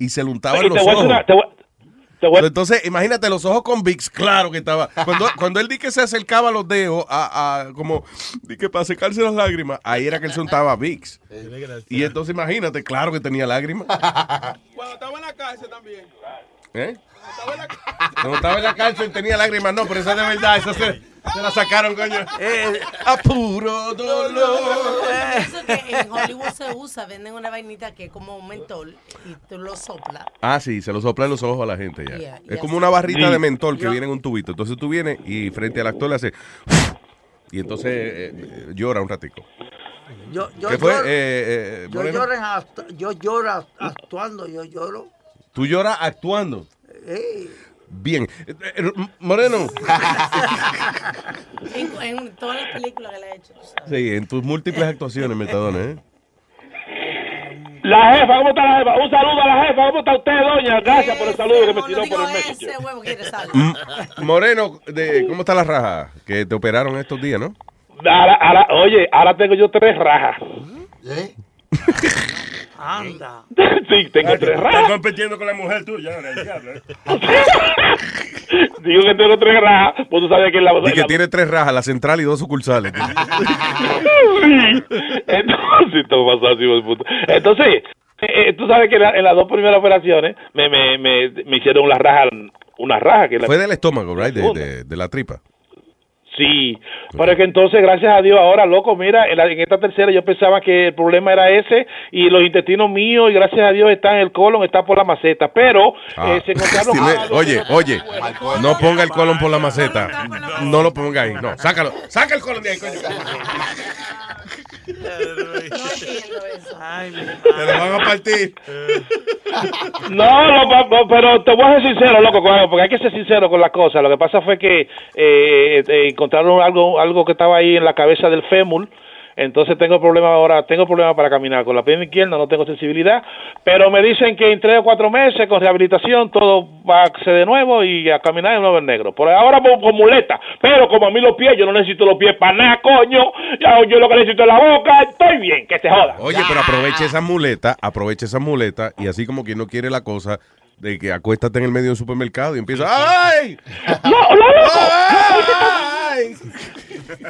y se lo untaba en te los ojos. decir una- te voy- Entonces, imagínate los ojos con VIX, claro que estaba. Cuando, cuando él di que se acercaba a los dedos, a, a- como di que para secarse las lágrimas, ahí era que él se untaba VIX. Y entonces, imagínate, claro que tenía lágrimas. Cuando estaba en la cárcel también. ¿Eh? Cuando estaba en la cárcel tenía lágrimas, no, pero esa es de verdad, esa se, se la sacaron, coño. a puro dolor. Eso que en Hollywood se usa, venden una vainita que es como un mentol y tú lo soplas. Ah, sí, se lo sopla en los ojos a la gente ya. Yeah, es como una barrita Sí. de mentol que viene en un tubito. Entonces tú vienes y frente al actor le hace... Y entonces eh, eh, llora un ratico. Yo, yo ¿Qué fue? lloro- Eh, eh, yo, lloro yo lloro act- actuando, yo lloro. Tú lloras actuando. Eh, Bien. Eh, eh, Moreno. En, en todas las películas que le he hecho. Sí, en tus múltiples actuaciones, Metadona, ¿eh? La jefa, ¿cómo está la jefa? Un saludo a la jefa, ¿cómo está usted, doña? Gracias por el saludo que me tiró por el Messenger. Ese huevo quiere salir. M- Moreno, de, ¿cómo está la raja? Que te operaron estos días, ¿no? Ahora, ahora, oye, ahora tengo yo tres rajas. Anda. Sí, tengo tres Estás rajas. compitiendo con la mujer tuya, ¿eh? Digo que tengo tres rajas, pues tú sabes que la... Y que tiene tres rajas, la central y dos sucursales. Sí. Entonces. Entonces, eh, tú sabes que en, la- en las dos primeras operaciones me, me, me, me hicieron una raja, una raja que la- Fue del estómago, right? De, de- de la tripa. Sí, pero es que entonces, gracias a Dios, ahora, loco, mira, en, la- en esta tercera yo pensaba que el problema era ese y los intestinos míos, y gracias a Dios, está en el colon, está por la maceta, pero Ah. eh, se encontraron... Ah, oye, oye, no ponga el colon por la maceta. No lo ponga ahí. No, sácalo. Saca el colon de ahí, coño. Te lo van a partir. No, no, pero te voy a ser sincero, loco, con algo, porque hay que ser sincero con las cosas. Lo que pasa fue que eh, eh, encontraron algo, algo que estaba ahí en la cabeza del fémur. Entonces tengo problema ahora, tengo problema para caminar con la pierna izquierda, no tengo sensibilidad, pero me dicen que en tres o cuatro meses con rehabilitación todo va a ser de nuevo y a caminar de nuevo en negro. Por ahora con, con muleta, pero como a mí los pies, yo no necesito los pies para nada, coño, ya, yo lo que necesito es la boca, estoy bien, que se joda. Oye, pero aproveche esa muleta, aproveche esa muleta y así como quien no quiere la cosa de que acuéstate en el medio del supermercado y empieza ¡Ay! ¡No, no,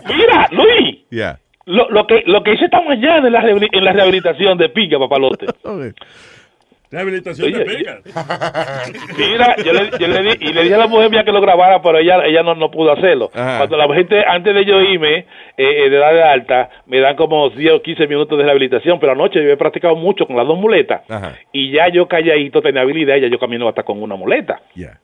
Mira, Luis. Ya. Lo, lo que lo que hice esta mañana en la, en la rehabilitación de Pinga, papalote. Rehabilitación de pica. Mira, yo le, yo le di, y le dije a la mujer mía que lo grabara, pero ella ella no, no pudo hacerlo. Cuando la gente, antes de yo irme, eh, eh, de dar de alta, me dan como 10 o 15 minutos de rehabilitación, pero anoche yo he practicado mucho con las dos muletas. Ajá. Y ya yo calladito tenía habilidad, ya yo camino hasta con una muleta. Ya.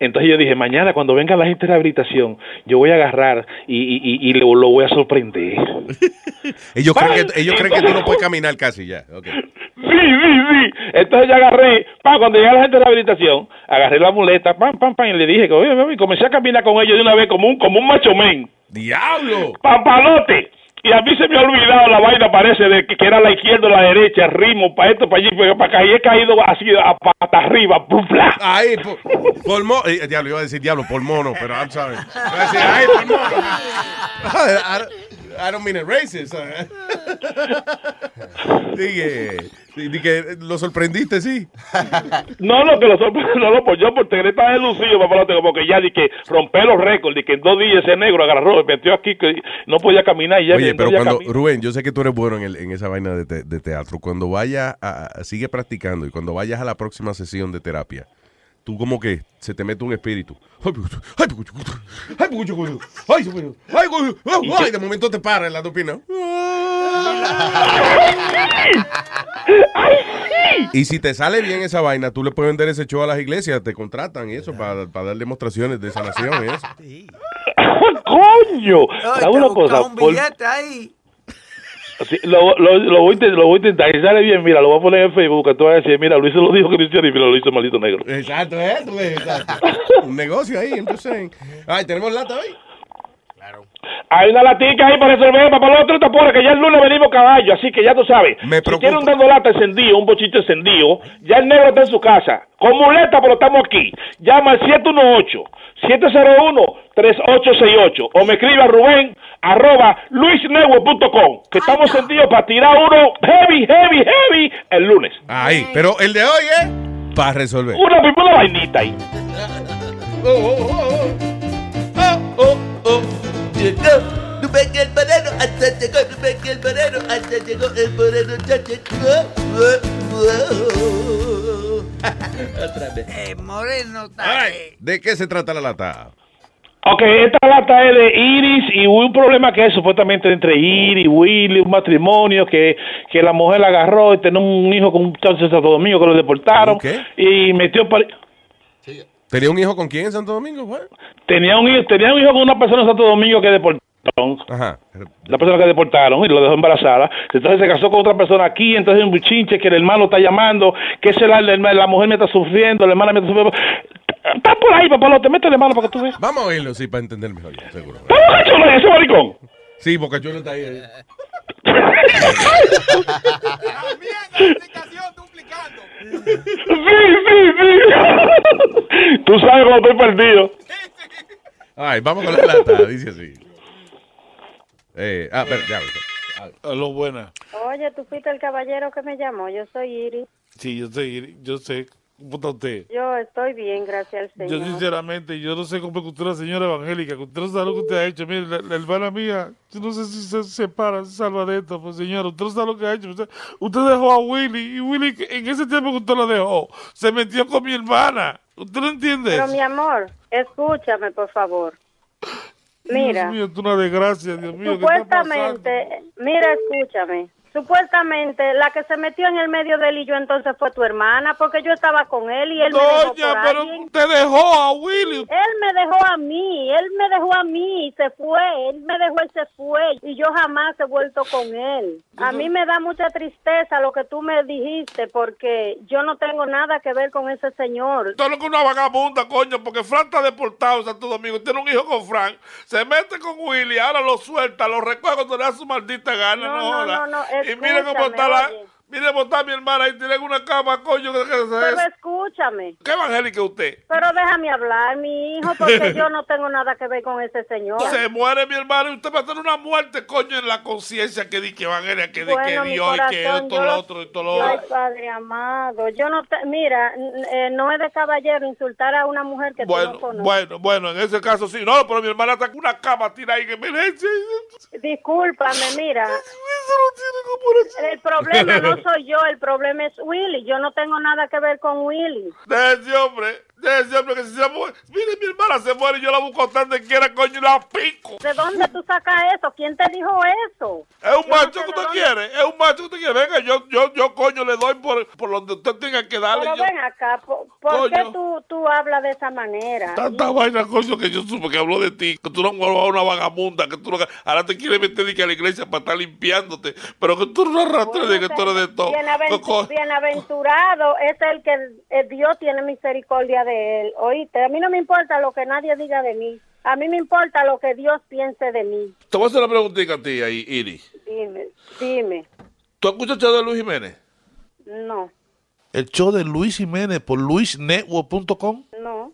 Entonces yo dije, mañana cuando venga la gente de rehabilitación, yo voy a agarrar y, y, y- y lo, lo voy a sorprender. Ellos creen, que, ellos creen que tú no puedes caminar casi ya. ok. Sí, sí, sí. Entonces yo agarré, pam, cuando llega la gente de rehabilitación, agarré la muleta, pam, pam, pam, y le dije, oye, mami, comencé a caminar con ellos de una vez como un, como un macho men. ¡Diablo! ¡Papalote! Y a mí se me ha olvidado la vaina, parece, de que, que era la izquierda o la derecha, ritmo, para esto, para allí, para acá, y he caído así, a pata arriba, pla. Ahí, por, por mo- eh, diablo, iba a decir diablo, por mono, pero I'm sorry. Iba a decir, ay, por mono. I, don't- mean it racist. Dije, dije, lo sorprendiste, sí. No, lo que lo sorprendió, no lo pues yo por tener tan lucido, papalote, como que ya di que romper los récords, di que en dos días ese negro agarró, me metió aquí que no podía caminar y ya Oye, pero cuando, camino. Rubén, yo sé que tú eres bueno en, el- en esa vaina de, te- de teatro. Cuando vayas sigue practicando y cuando vayas a la próxima sesión de terapia, tú como que se te mete un espíritu. Ay, de momento te para en la tupina. Y si te sale bien esa vaina, tú le puedes vender ese show a las iglesias, te contratan y eso para, para dar demostraciones de sanación y eso. ¡Coño! Ay, ¿Sabe te una cosa? un Por- billete ahí. Sí, lo, lo, lo, voy a intentar, lo voy a intentar. Si sale bien, mira, lo voy a poner en Facebook. Que tú vas a decir, mira, Luis se lo dijo hiciera y mira, lo hizo maldito negro. Exacto, ¿eh? Exacto. Un negocio ahí, entonces. Ay, tenemos lata hoy. Hay una latica ahí para resolver, papá, lo otro te apures, que ya el lunes venimos caballo, así que ya tú sabes. Me si preocupa. tiene un dando lata encendido, un bochito encendido, ya el negro está en su casa. Con muleta, pero estamos aquí. Llama al 718-701-3868 o me escribe a Rubén arroba luisnetwork.com que estamos encendidos para tirar uno heavy, heavy, heavy el lunes. Ahí, pero el de hoy es para resolver. Una primera vainita ahí. Llegó Rubén el Moreno, hasta llegó el Moreno, hasta llegó el Moreno, ya llegó. Otra vez. Eh, Moreno, ¿De qué se trata la lata? Ok, esta lata es de Iris y hubo un problema que es supuestamente entre Iris y Willy, un matrimonio que, que la mujer la agarró y tenía un hijo con un muchacho de Santo Domingo que lo deportaron y metió para... ¿Tenía un hijo con quién en Santo Domingo? güey? Tenía un hijo, tenía un hijo con una persona en Santo Domingo que deportaron. Ajá. La persona que deportaron y lo dejó embarazada. Entonces se casó con otra persona aquí, entonces un buchinche que el hermano está llamando, que ese la, la, la mujer me está sufriendo, la hermana me está sufriendo. Está por ahí, papalote, métele mano para que tú veas. Vamos a oírlo, sí, para entender mejor, seguro. ¿Está borracho ese maricón? Sí, Bocachuelo está ahí. eh. Sí, sí, sí. Tú sabes cómo estoy perdido. Ay, vamos con la lata, dice así. Eh, ah, pero, ya. Aló, buena. Oye, tú fuiste el caballero que me llamó. Yo soy Iris. Sí, yo sé, yo sé. ¿Cómo está usted? Yo estoy bien, gracias al Señor. Yo sinceramente, yo no sé cómo es que usted es una señora evangélica, que usted no sabe lo que usted ha hecho. Mire, la, la hermana mía, yo no sé si se separa, se salva de esto, pues señora, usted no sabe lo que ha hecho. Usted, usted dejó a Willy, y Willy, en ese tiempo que usted lo dejó, se metió con mi hermana. ¿Usted no entiende? Pero eso? mi amor, escúchame, por favor. Mira, Dios mío, es una desgracia, Dios mío. ¿qué está pasando? supuestamente, mira, escúchame. Supuestamente, la que se metió en el medio de él y yo entonces fue tu hermana, porque yo estaba con él y él me dejó por pero alguien. usted dejó a Willy. Él me dejó a mí, él me dejó a mí y se fue, él me dejó y se fue y yo jamás he vuelto con él. A mí me da mucha tristeza lo que tú me dijiste porque yo no tengo nada que ver con ese señor. Lo que una vagabunda, coño, porque Fran está deportado en Santo Domingo. Tiene un hijo con Fran. Se mete con Willy, ahora lo suelta, lo recoge cuando le da su maldita gana. No, No, no, joda. no, no, y mire cómo está la. oye. Mire está mi hermana ahí, tiene una cama, coño. ¿Qué, es Pero eso? escúchame. ¿Qué evangélica usted? Pero déjame hablar, mi hijo, porque yo no tengo nada que ver con ese señor. Se muere mi hermano y usted va a tener una muerte, coño, en la conciencia que di que evangelia, que di Bueno, que mi Dios y que esto, yo lo lo- otro y todo lo Ay, otro. padre amado, yo no te, mira, eh, no es de caballero insultar a una mujer que tú Bueno, no conoces. bueno, bueno, en ese caso sí. No, pero mi hermana está con una cama tira ahí en emergencia. Discúlpame, mira. El problema no soy yo, el problema es Willy. Yo no tengo nada que ver con Willy. De hombre, hombre que si se muere. Mire, mi hermana se muere y yo la busco donde quiera, coño, y la pico. ¿De dónde tú sacas eso? ¿Quién te dijo eso? Es un Yo no macho sé que usted dónde- quiere, es un macho que usted quiere. Venga, yo, yo, yo, coño, le doy por, por donde usted tenga que darle. Pero yo- ven acá, ¿por, por qué tú, tú hablas de esa manera? Tanta vaina, coño, que yo supe que habló de ti, que tú no eres una vagabunda, que tú no, ahora te quieres meter y que a la iglesia para estar limpiándote, pero que tú no arrastres de que tú eres de todo. Bienaventu- Coco- bienaventurado es el que eh, Dios tiene misericordia de él. Oíste, a mí no me importa lo que nadie diga de mí. A mí me importa lo que Dios piense de mí. Te voy a hacer una preguntita a ti ahí, Iris. Dime, dime. ¿Tú escuchas el show de Luis Jiménez? No, El show de Luis Jiménez por luisnetwork.com. no.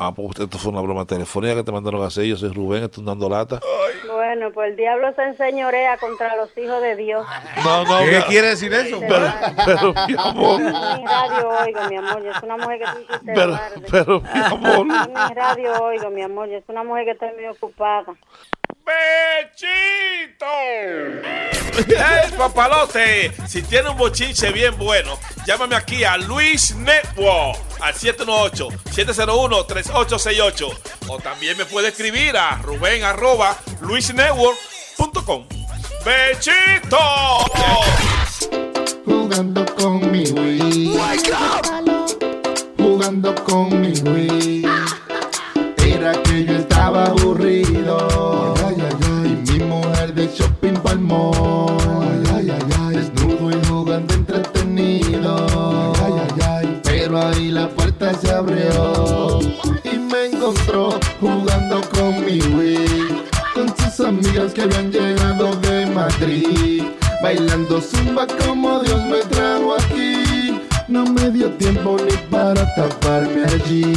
Ah, pues esto fue una broma telefónica que te mandaron a hacer. Yo soy Rubén, estoy dando lata. Bueno, pues el diablo se enseñorea contra los hijos de Dios. No, no. ¿Qué mi- quiere decir eso? Pero, pero, mi amor. Mi radio oigo, mi amor, yo soy una mujer que hiciste Pero, pero, mi amor. Mi radio oigo, mi amor, yo soy una mujer que estoy muy ocupada. ¡Bechito! ¡Ey, papalote! Si tiene un bochinche bien bueno, llámame aquí a Luis Network al 718-701-3868. O también me puede escribir a Rubén arroba luisnetwork.com. ¡Bechito! Jugando con mi Wii. Jugando con mi Wii. Era que yo shopping palmó. Desnudo y jugando entretenido. Pero ahí la puerta se abrió. Y me encontró jugando con mi Wii. Con sus amigas que habían llegado de Madrid. Bailando zumba como Dios me trajo aquí. No me dio tiempo ni para taparme allí.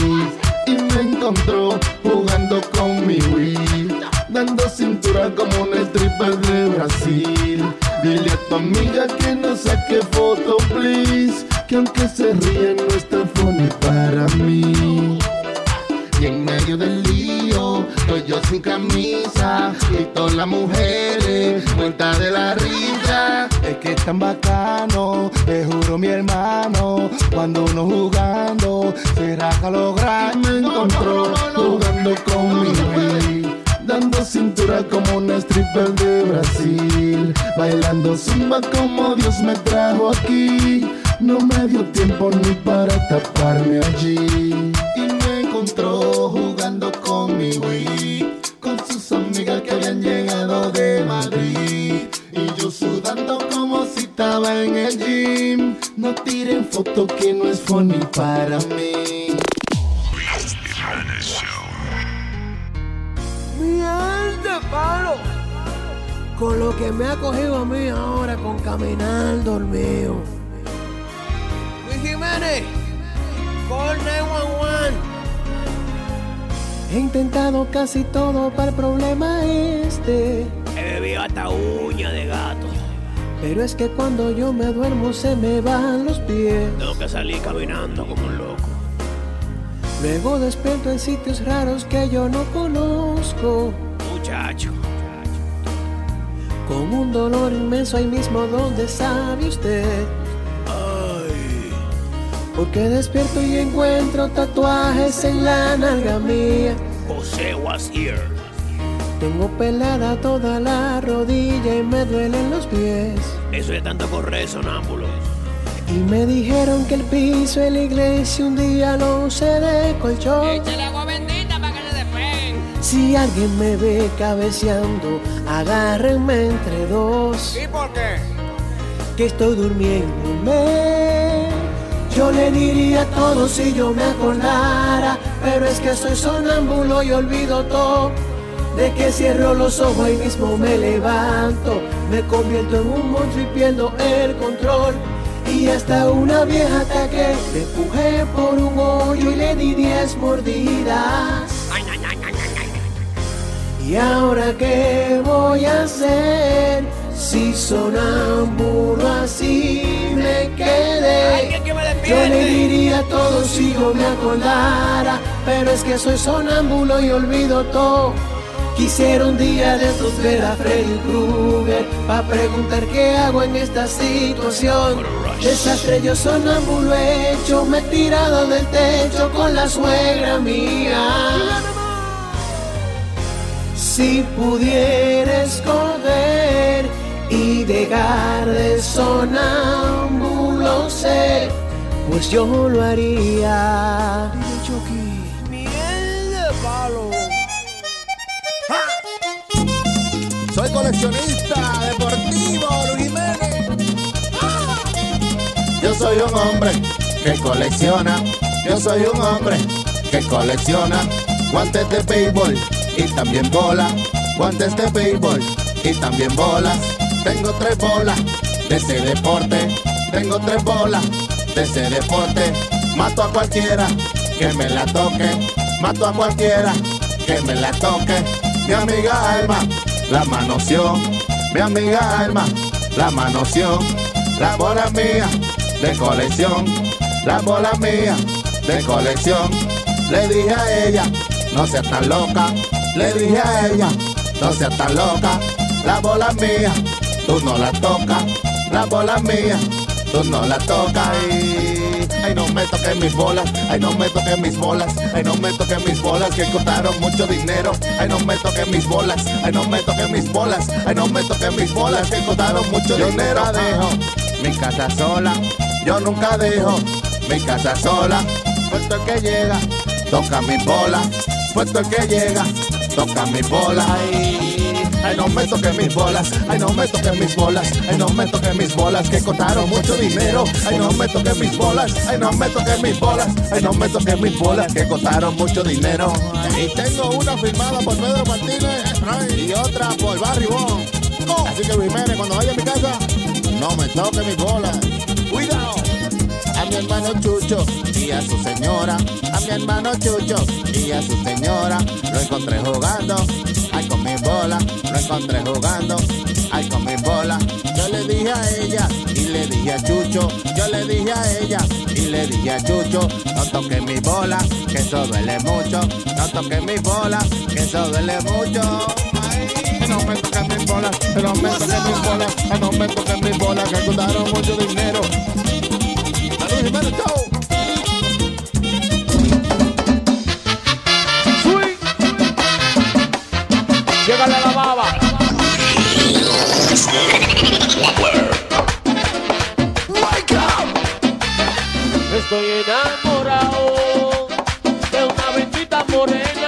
Y me encontró jugando con mi Wii. Dando cintura como un stripper de Brasil. Dile a tu amiga que no saque foto, please. Que aunque se ríe no está funny para mí. Y en medio del lío, estoy yo sin camisa y todas las mujeres muertas de la risa. Es que es tan bacano, te juro mi hermano, cuando uno jugando se raja lo grande. Me encontró jugando con mi Wii, dando cintura como una stripper de Brasil, bailando zumba como Dios me trajo aquí. No me dio tiempo ni para taparme allí y me encontró jugando con mi Wii, con sus amigas que habían llegado de Madrid y yo sudando como si estaba en el gym. No tiren foto que no es funny para mí. Mierda, palo. Con lo que me ha cogido a mí ahora con caminar dormido. Luis Jiménez, call 911. He intentado casi todo para el problema este. He bebido hasta uña de gato. Pero es que cuando yo me duermo se me van los pies. Tengo que salir caminando como un loco. Luego despierto en sitios raros que yo no conozco. Muchacho. Con un dolor inmenso ahí mismo donde sabe usted. Ay. Porque despierto y encuentro tatuajes en la nalga mía. José was here. Tengo pelada toda la rodilla y me duelen los pies. Eso es tanto correr sonámbulo. Y me dijeron que el piso de la iglesia un día lo usé de colchón. Échale agua bendita para que se despeguen. Si alguien me ve cabeceando, agárrenme entre dos. ¿Y por qué? Que estoy durmiéndome. Yo le diría todo si yo me acordara, pero es que soy sonámbulo y olvido todo. De que cierro los ojos y mismo me levanto, me convierto en un monstruo y pierdo el control. Y hasta una vieja ataque, le empujé por un hoyo y le di diez mordidas. ¿Y ahora qué voy a hacer? Si sonámbulo así me quedé. Yo le diría todo si yo me acordara, pero es que soy sonámbulo y olvido todo. Quisiera un día de estos ver a Freddy Krueger Pa' preguntar qué hago en esta situación. Desastre yo sonámbulo hecho Me he tirado del techo con la suegra mía. Si pudiera escoger y dejar de sonámbulo ser Pues yo lo haría Coleccionista deportivo, Luis Jiménez. Yo soy un hombre que colecciona. Yo soy un hombre que colecciona guantes de béisbol y también bolas. Guantes de béisbol y también bolas. Tengo tres bolas de ese deporte. Tengo tres bolas de ese deporte. Mato a cualquiera que me la toque. Mato a cualquiera que me la toque. Mi amiga Alma la manoseó. Mi amiga Alma la manoseó. La bola mía de colección. La bola mía de colección. Le dije a ella, no seas tan loca. Le dije a ella, no seas tan loca. La bola mía, tú no la tocas. La bola mía, tú no la tocas. Ay, no me toques mis bolas. Ay, no me toques mis bolas. Ay, no me toques mis bolas que costaron mucho dinero. Ay, no me toques mis bolas. Ay, no me toques mis bolas. Ay, no me toques mis bolas que costaron mucho Yo dinero. nunca dejo mi casa sola. Yo nunca dejo mi casa sola. Puesto el que llega, toca mi bola. Puesto el que llega, toca mi bola. Ay, ay, no me toques mis bolas. Ay, no me toques mis bolas. Ay, no me toques mis bolas que costaron mucho dinero. Ay, no me toques mis bolas. Ay, no me toques mis bolas. Ay, no me toques mis bolas que costaron mucho dinero. Y tengo una firmada por Pedro Martínez y otra por Barry Bond. Así que Luis cuando vaya a mi casa, no me toque mis bolas. Cuidado. A mi hermano Chucho y a su señora. A mi hermano Chucho y a su señora. Lo encontré jugando. Con mi bola. Lo encontré jugando. Ay, con mi bola. Yo le dije a ella y le dije a Chucho. Yo le dije a ella y le dije a Chucho. No toques mi bola, que eso duele mucho. No toques mi bola, que eso duele mucho. Ay, no me toques mis bolas. No me toques mis bolas. Ay, no me toques mis bolas que costaron mucho dinero. Luis Jiménez, chao. Llegale la baba. Estoy enamorado de una bendita morena.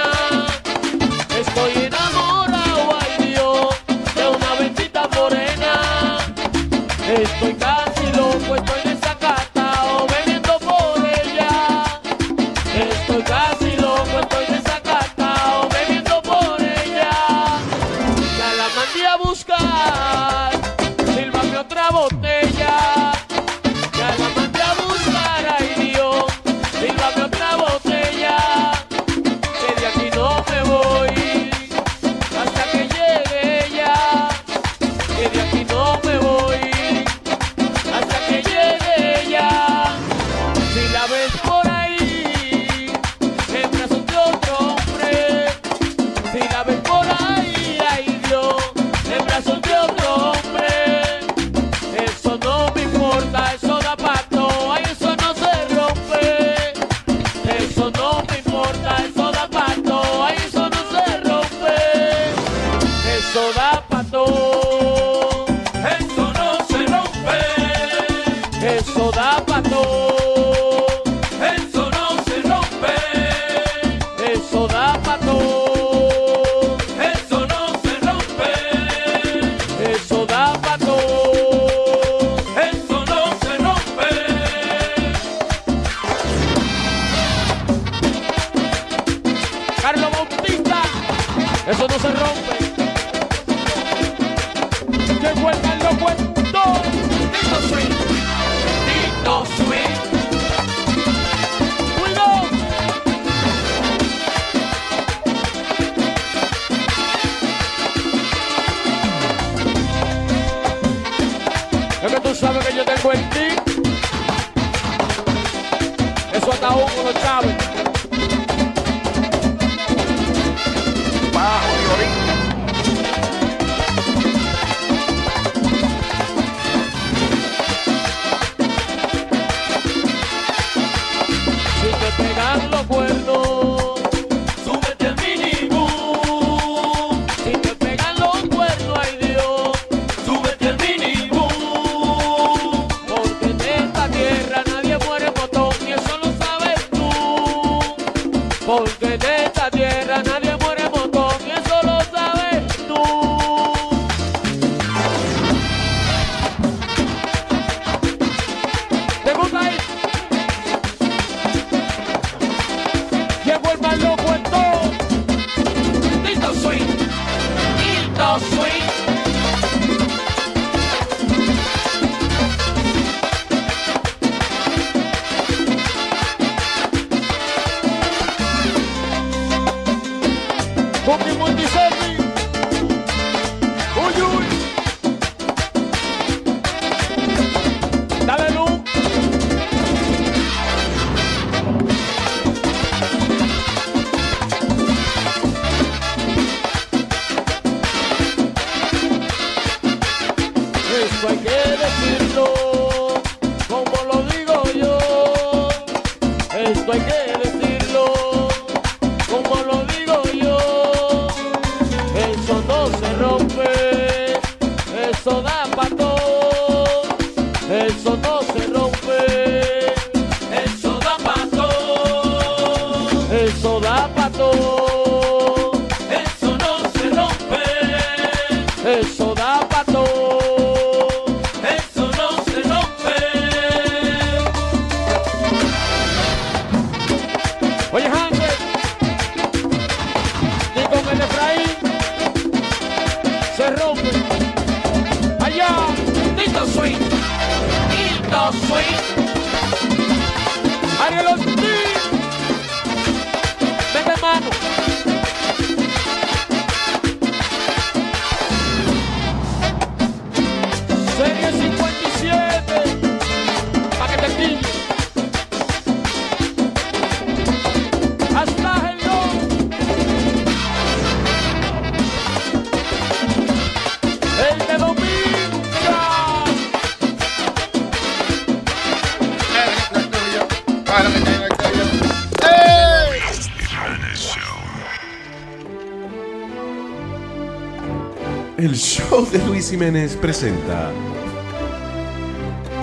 Jiménez presenta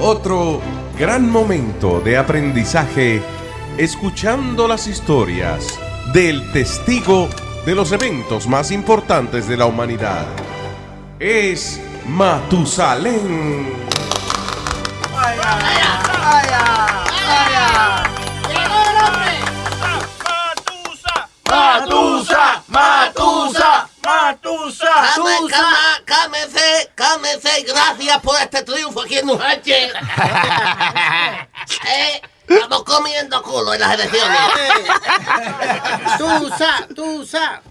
otro gran momento de aprendizaje escuchando las historias del testigo de los eventos más importantes de la humanidad. Es Matusalén. ¡Vaya! ¡Vaya! Matusa. Cálmese, cálmese. Gracias por este triunfo aquí en New Hampshire. Eh, Estamos comiendo culo en las elecciones. Tusa, tusa.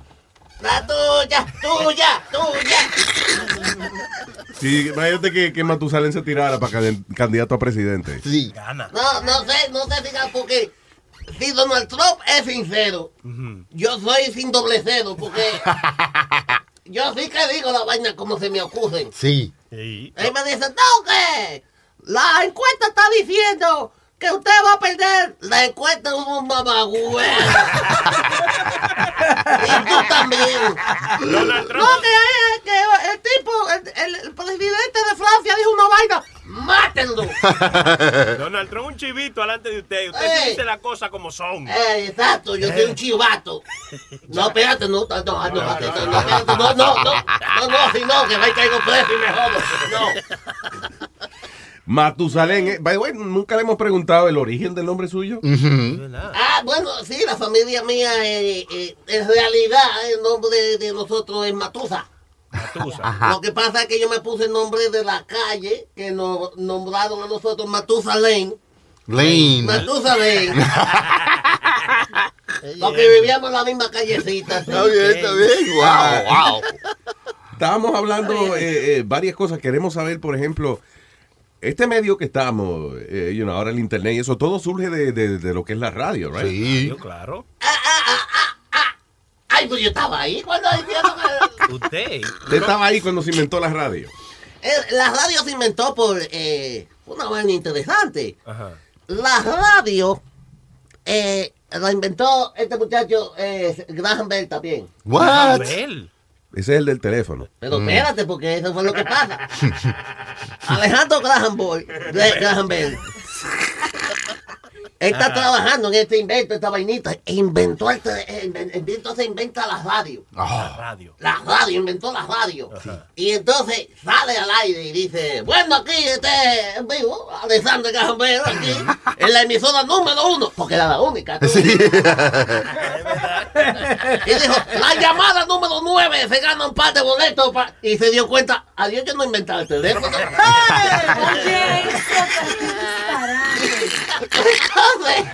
La tuya, tuya, tuya. Sí, imagínate que, que Matusalén se tirara para can- candidato a presidente. Sí. No, no sé, no sé, diga, porque si Donald Trump es sincero, yo soy sin doble cero, porque yo sí que digo la vaina como se me ocurren. Sí. Él me dice, no, que la encuesta está diciendo que usted va a perder. La encuesta es un mamagüey. y tú también. No, que, eh, que el tipo, el, presidente de Francia dijo una vaina. Mátenlo. Donald Trump un chivito delante de usted. Usted dice las cosas como son. Eh, exacto, yo soy un chivato. No, espérate, no, no, no, no, no, no, espérate, no, no, no, no, no, no, si no, que va y caigo preso y me jodo. No. Matusalén, eh, by the way, nunca le hemos preguntado el origen del nombre suyo. Ah, bueno, sí, la familia mía, eh, eh, en realidad, el nombre de, de nosotros es Matusa. Ajá. Lo que pasa es que yo me puse el nombre de la calle que nos nombraron a nosotros Matusalén. Lane. Matusalén. Porque vivíamos en la misma callecita. Está bien, está bien. Wow, wow. Estábamos hablando eh, eh, varias cosas. Queremos saber, por ejemplo, este medio que estamos, eh, you know, ahora el internet y eso, todo surge de, de- de lo que es la radio, right? Sí. claro. Ay, pues yo estaba ahí cuando Usted. Usted estaba ahí cuando se inventó la radio. Eh, La radio se inventó por eh, una vaina interesante. Ajá. La radio eh, la inventó este muchacho eh, Graham Bell también. What? Ese es el del teléfono. Pero espérate, porque eso fue lo que pasa. Alejandro Graham, Bell, Graham Bell está Ajá. trabajando en este invento, esta vainita. E inventó eh, inven- entonces inventa la radio. La radio. La radio, inventó la radio. Y entonces sale al aire y dice, bueno, aquí este en vivo, Alexander Graham Bell, aquí, en la emisora número uno, porque era la única. Sí. Y dijo, la llamada número 9 se gana un par de boletos. pa-". Y se dio cuenta, adiós que no inventaba el teléfono. Entonces,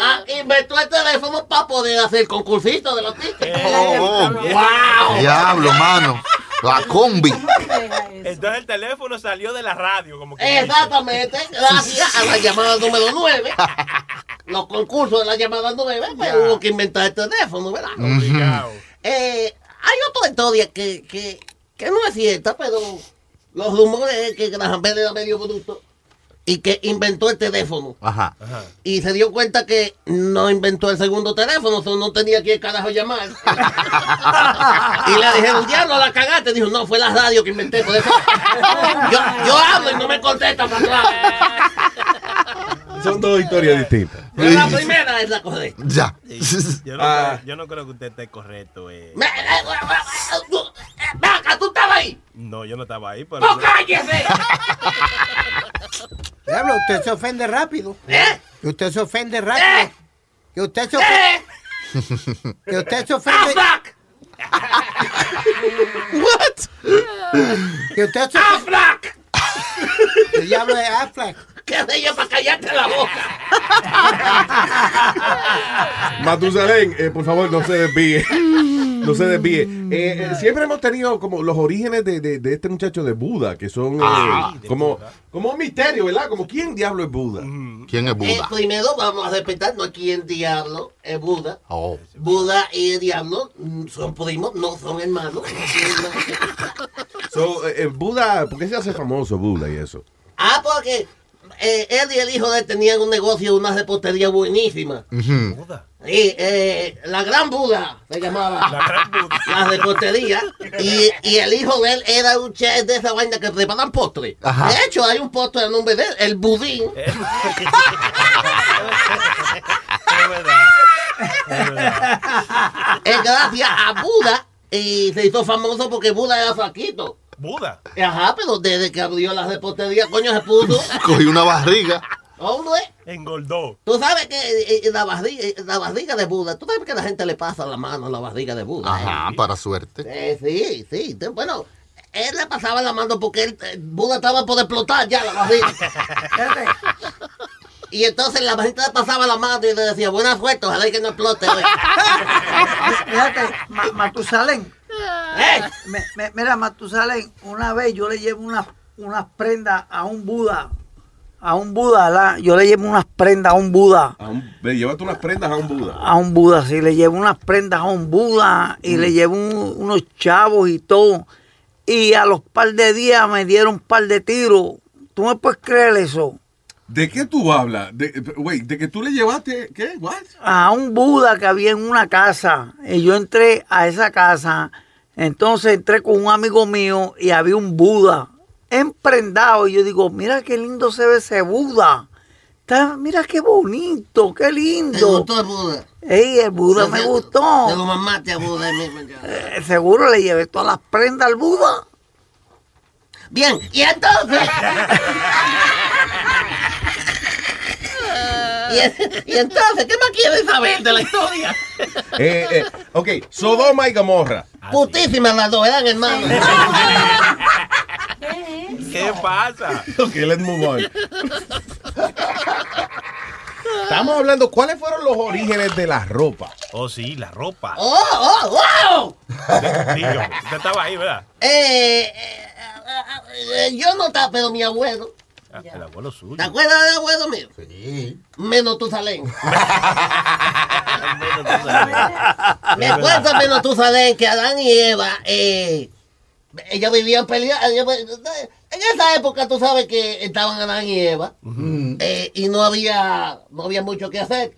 ah, inventó el teléfono para poder hacer concursitos de los tickets. Oh, ¡Wow! Diablo, mano. La combi. Entonces el teléfono salió de la radio, como que. Exactamente, gracias a la llamada número 9. Los concursos de la llamada 9, pues hubo que inventar el teléfono, ¿verdad? Eh, hay otra historia que, que, que no es cierta, pero los rumores es que Graham Bell era medio bruto y que inventó el teléfono. Ajá. Y se dio cuenta que no inventó el segundo teléfono, o sea, no tenía que carajo llamar. y le dijeron, diablo, la cagaste. Dijo, no, fue la radio que inventé. Por eso yo, yo hablo y no me contesta para atrás. Son dos historias distintas. Pero la primera es la correcta. Ya. Yo no, Ah. creo, yo no creo que usted esté correcto. Eh. Me- eh, tú- eh, ahí. No, yo no estaba ahí. Pero ¡No cállese! Diablo, usted se ofende rápido. ¿Eh? Que usted se ofende rápido. Que usted se ofende. Que usted se ofende. What? Que usted se Aflac. El diablo de Aflac. ¿Qué hace yo para callarte la boca? Matusalén, eh, por favor, no se desvíe. No se desvíe. Eh, eh, siempre hemos tenido como los orígenes de, de- de este muchacho de Buda, que son eh, Ah. como, como un misterio, ¿verdad? Como quién diablo es Buda. ¿Quién es Eh, Buda? primero vamos a respetarnos aquí en diablo es Buda. Oh. Buda y el diablo mm, son primos, no son hermanos. So, Buda, ¿por qué se hace famoso Buda y eso? ah, porque eh, él y el hijo de él tenían un negocio, una repostería buenísima. Sí, eh, la Gran Buda se llamaba. La Gran Buda. La repostería. Y, y el hijo de él era un chef de esa vaina que preparan postre. Ajá. De hecho, hay un postre de nombre de él, el budín. Es verdad. Es verdad. Es gracias a Buda y se hizo famoso porque Buda era flaquito. Buda. Ajá, pero desde que abrió la repostería, coño, se puso. Cogí una barriga. Hombre, Engordó. Tú sabes que eh, eh, la, barriga, eh, la barriga de Buda, tú sabes que la gente le pasa la mano a la barriga de Buda. Ajá, para suerte. Eh, sí, sí. Bueno, él le pasaba la mano porque él, Buda estaba por explotar ya la barriga. y entonces la gente le pasaba la mano y le decía, buena suerte, ojalá que no explote. hoy". Fíjate, Ma- Matusalén. ¿Eh? Me- me- mira, Matusalén, una vez yo le llevo unas unas prendas a un Buda. A un Buda, ¿verdad? Yo le llevo unas prendas a un Buda. A un- ve, llévate unas prendas a un Buda. A un Buda, sí, le llevo unas prendas a un Buda y le llevo un- unos chavos y todo. Y a los par de días me dieron un par de tiros. ¿Tú me puedes creer eso? ¿De qué tú hablas? De, güey, ¿de que tú le llevaste qué? What? a un Buda que había en una casa. Y yo entré a esa casa. Entonces entré con un amigo mío y había un Buda emprendado. Y yo digo, mira qué lindo se ve ese Buda. Está- mira qué bonito, qué lindo. ¿Te gustó el Buda? Ey, el Buda me gustó. Te lo mamaste a Buda ahí mismo ya. Eh, seguro le llevé todas las prendas al Buda. Bien, y entonces... y, y entonces, ¿qué más quieres saber de la historia? Eh, eh, ok, Sodoma y Gomorra. Putísimas las dos, ¿verdad, hermano? ¿Qué pasa? Ok, let's move on. Estamos hablando, ¿cuáles fueron los orígenes de la ropa? Oh, sí, la ropa. ¡Oh, oh, wow! Digo, usted estaba ahí, ¿verdad? Eh, eh, eh, eh, yo no estaba, pero mi abuelo. Ah, El abuelo suyo. ¿Te acuerdas del abuelo mío? Sí. Menos tu salén. Me acuerdo menos tu salén que Adán y Eva, eh, ellos vivían peleando. En esa época tú sabes que estaban Adán y Eva eh, y no había, no había mucho que hacer.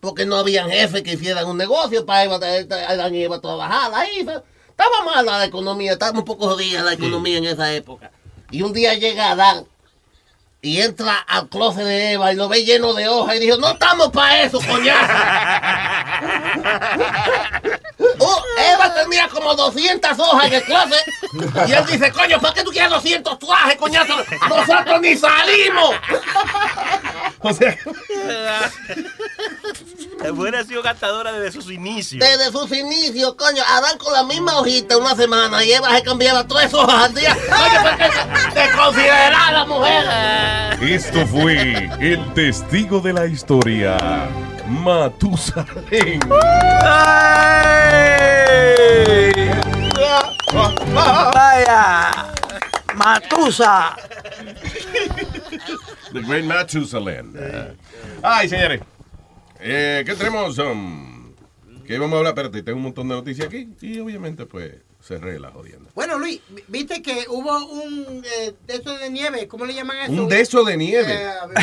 Porque no habían jefes que hicieran un negocio para Eva, Adán y Eva trabajar ahí. Estaba mala la economía, estaba un poco jodida la economía en esa época. Y un día llega Adán y entra al closet de Eva y lo ve lleno de hojas y dijo, no estamos para eso, coñazo. Oh, Eva tenía como 200 hojas en el closet y él dice, coño, ¿para qué tú quieres 200 trajes, coñazo? Nosotros ni salimos. O sea, Hubiera sido gastadora desde sus inicios. Desde sus inicios, coño, Adán con la misma hojita una semana y Eva se cambiaba tres hojas al día. Coño, porque se, se considera la mujer. Esto fue el testigo de la historia, Matusalén. Vaya, Matusa. The Great Matusalén. Ay, señores. Eh, ¿Qué tenemos? Um, ¿Qué vamos a hablar? Espérate, tengo un montón de noticias aquí. Y obviamente, pues, cerré la jodienda. Bueno, Luis, viste que hubo un eh, de eso de nieve, ¿cómo le llaman eso? Un deso de nieve. Eh,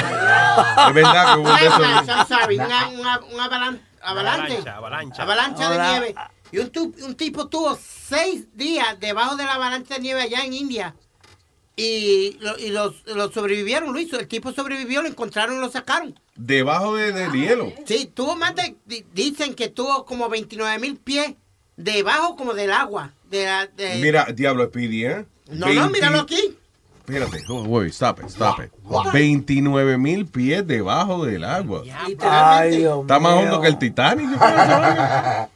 Es verdad que hubo un deso de nieve. I'm sorry, una, una, una avalan- avalanche. Avalancha, avalancha. Avalancha de nieve. Y un, tu- un tipo tuvo seis días debajo de la avalancha de nieve allá en India. Y, lo, y los, los sobrevivieron, Luis. El tipo sobrevivió, lo encontraron y lo sacaron. Debajo de- del hielo. Sí, tuvo más de. di- Dicen que tuvo como 29 mil pies debajo como del agua. De la, de- Mira, diablo, Speedy, ¿eh? No, no, 20 míralo aquí. Espérate, oh, wait, stop it, stop it. 29 mil pies debajo del agua. Ay, Dios Está más hondo que el Titanic. yo.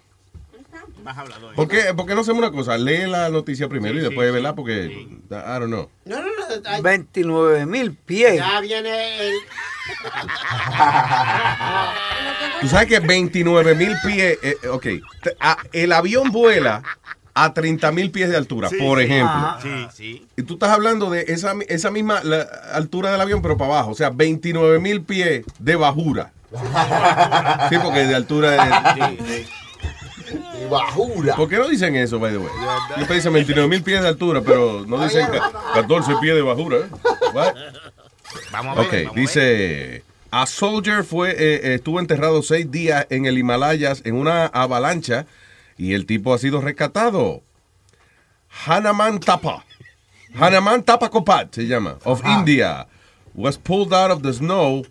¿Por qué, por qué no hacemos una cosa? Lee la noticia primero y después, ¿verdad? Porque, I don't know. No, no, no. ay, 29 mil pies. Ya viene el. Tú sabes que 29 mil pies, eh, ok, te- a- el avión vuela a 30 mil pies de altura, por ejemplo. Sí, sí. Y tú estás hablando de esa, esa misma la altura del avión, pero para abajo. O sea, 29 mil pies de bajura. Sí, porque de altura es... Y bajura. ¿Por qué no dicen eso, by the way? Siempre dicen 29 mil pies de altura, pero no dicen ca- 14 pies de bajura. ¿eh? What? Vamos a ver. Ok, vamos a ver. dice... A soldier fue, eh, estuvo enterrado seis días en el Himalayas en una avalancha y el tipo ha sido rescatado. Hanuman Tapa. Hanuman Tapa Kopat se llama. Of India. Was pulled out of the snow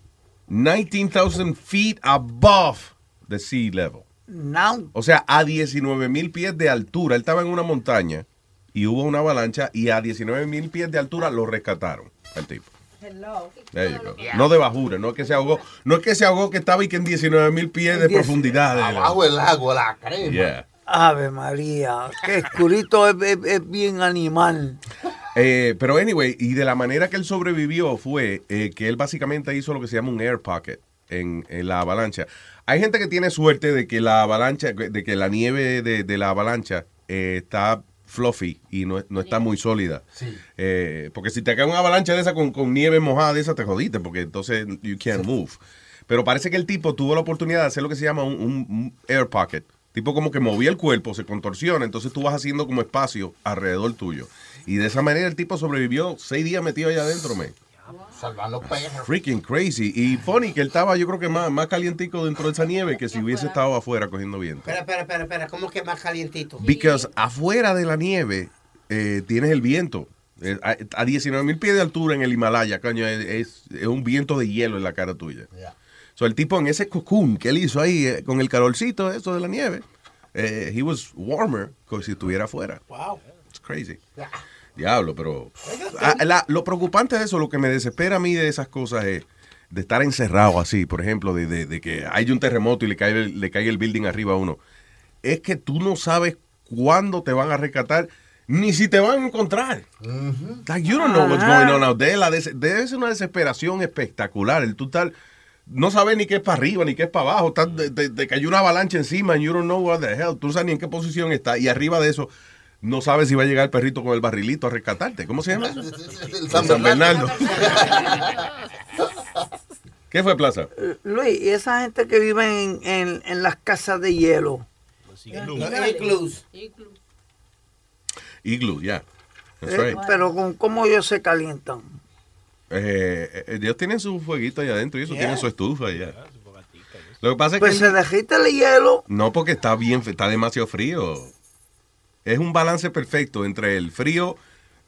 19,000 feet above the sea level. Now, O sea, a 19 mil pies de altura. Él estaba en una montaña y hubo una avalancha y a 19 mil pies de altura lo rescataron al tipo. Hello. There you go. No de bajura, no es que se ahogó, no es que se ahogó que estaba y que en 19 mil pies de profundidad. Abajo el agua, la crema. Yeah. Ave María, que escurito es, es- es bien animal. Eh, pero anyway, y de la manera que él sobrevivió fue eh, que él básicamente hizo lo que se llama un air pocket en, en la avalancha. Hay gente que tiene suerte de que la avalancha, de que la nieve de, de la avalancha eh, está fluffy y no, no está muy sólida. Eh, porque si te cae una avalancha de esa con, con nieve mojada de esa, te jodiste, porque entonces you can't move. Pero parece que el tipo tuvo la oportunidad de hacer lo que se llama un, un- un air pocket. Tipo como que movía el cuerpo, se contorsiona, entonces tú vas haciendo como espacio alrededor tuyo. Y de esa manera el tipo sobrevivió seis días metido allá adentro, man. Salvando perros. Freaking crazy. Y funny que él estaba, yo creo que más, más calientico dentro de esa nieve que si hubiese estado afuera cogiendo viento. Espera, espera, espera, espera. ¿Cómo que más calientito? Because afuera de la nieve eh, tienes el viento. Eh, a, a 19 mil pies de altura en el Himalaya, coño, es, es- es un viento de hielo en la cara tuya. So, el tipo en ese cocoon que él hizo ahí eh, con el calorcito, eso de la nieve, eh, he was warmer que si estuviera afuera. Wow. It's crazy. Diablo, pero ah, la- lo preocupante de eso, lo que me desespera a mí de esas cosas es de estar encerrado así, por ejemplo, de, de- de que hay un terremoto y le cae, el- le cae el building arriba a uno. Es que tú no sabes cuándo te van a rescatar, ni si te van a encontrar. Like, you don't know what's going on out there. La des- debe ser una desesperación espectacular. El estar- no sabes ni qué es para arriba, ni qué es para abajo. Estás de, de- de que hay una avalancha encima and you don't know what the hell. Tú no sabes ni en qué posición está. Y arriba de eso, no sabes si va a llegar el perrito con el barrilito a rescatarte. ¿Cómo se llama? El San, Bernardo. ¿Qué fue, Plaza? Luis, y esa gente que vive en, en- en las casas de hielo. Iglus. Igloo, yeah. That's Eh, right. Pero con cómo ellos se calientan. Eh, eh, ellos tienen su fueguito allá adentro y eso tienen su estufa allá. Lo que pasa es Pues que... se derrite el hielo. No, porque está bien, está demasiado frío. Es un balance perfecto entre el frío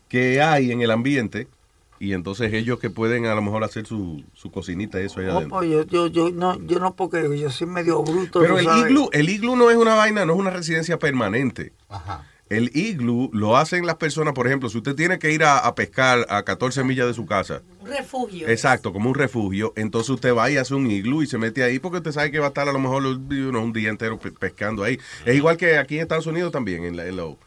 que hay en el ambiente y entonces ellos que pueden a lo mejor hacer su, su cocinita y eso allá No, adentro. pues yo, yo, yo, no, yo no, porque yo soy medio bruto. Pero el sabes. iglú, el iglú no es una vaina, no es una residencia permanente. El iglú lo hacen las personas, por ejemplo, si usted tiene que ir a, a pescar a 14 millas de su casa, Un refugio. Exacto, como un refugio. Entonces usted va y hace un iglú y se mete ahí porque usted sabe que va a estar a lo mejor un día entero pe- pescando ahí. Es igual que aquí en Estados Unidos también, en la, en lo-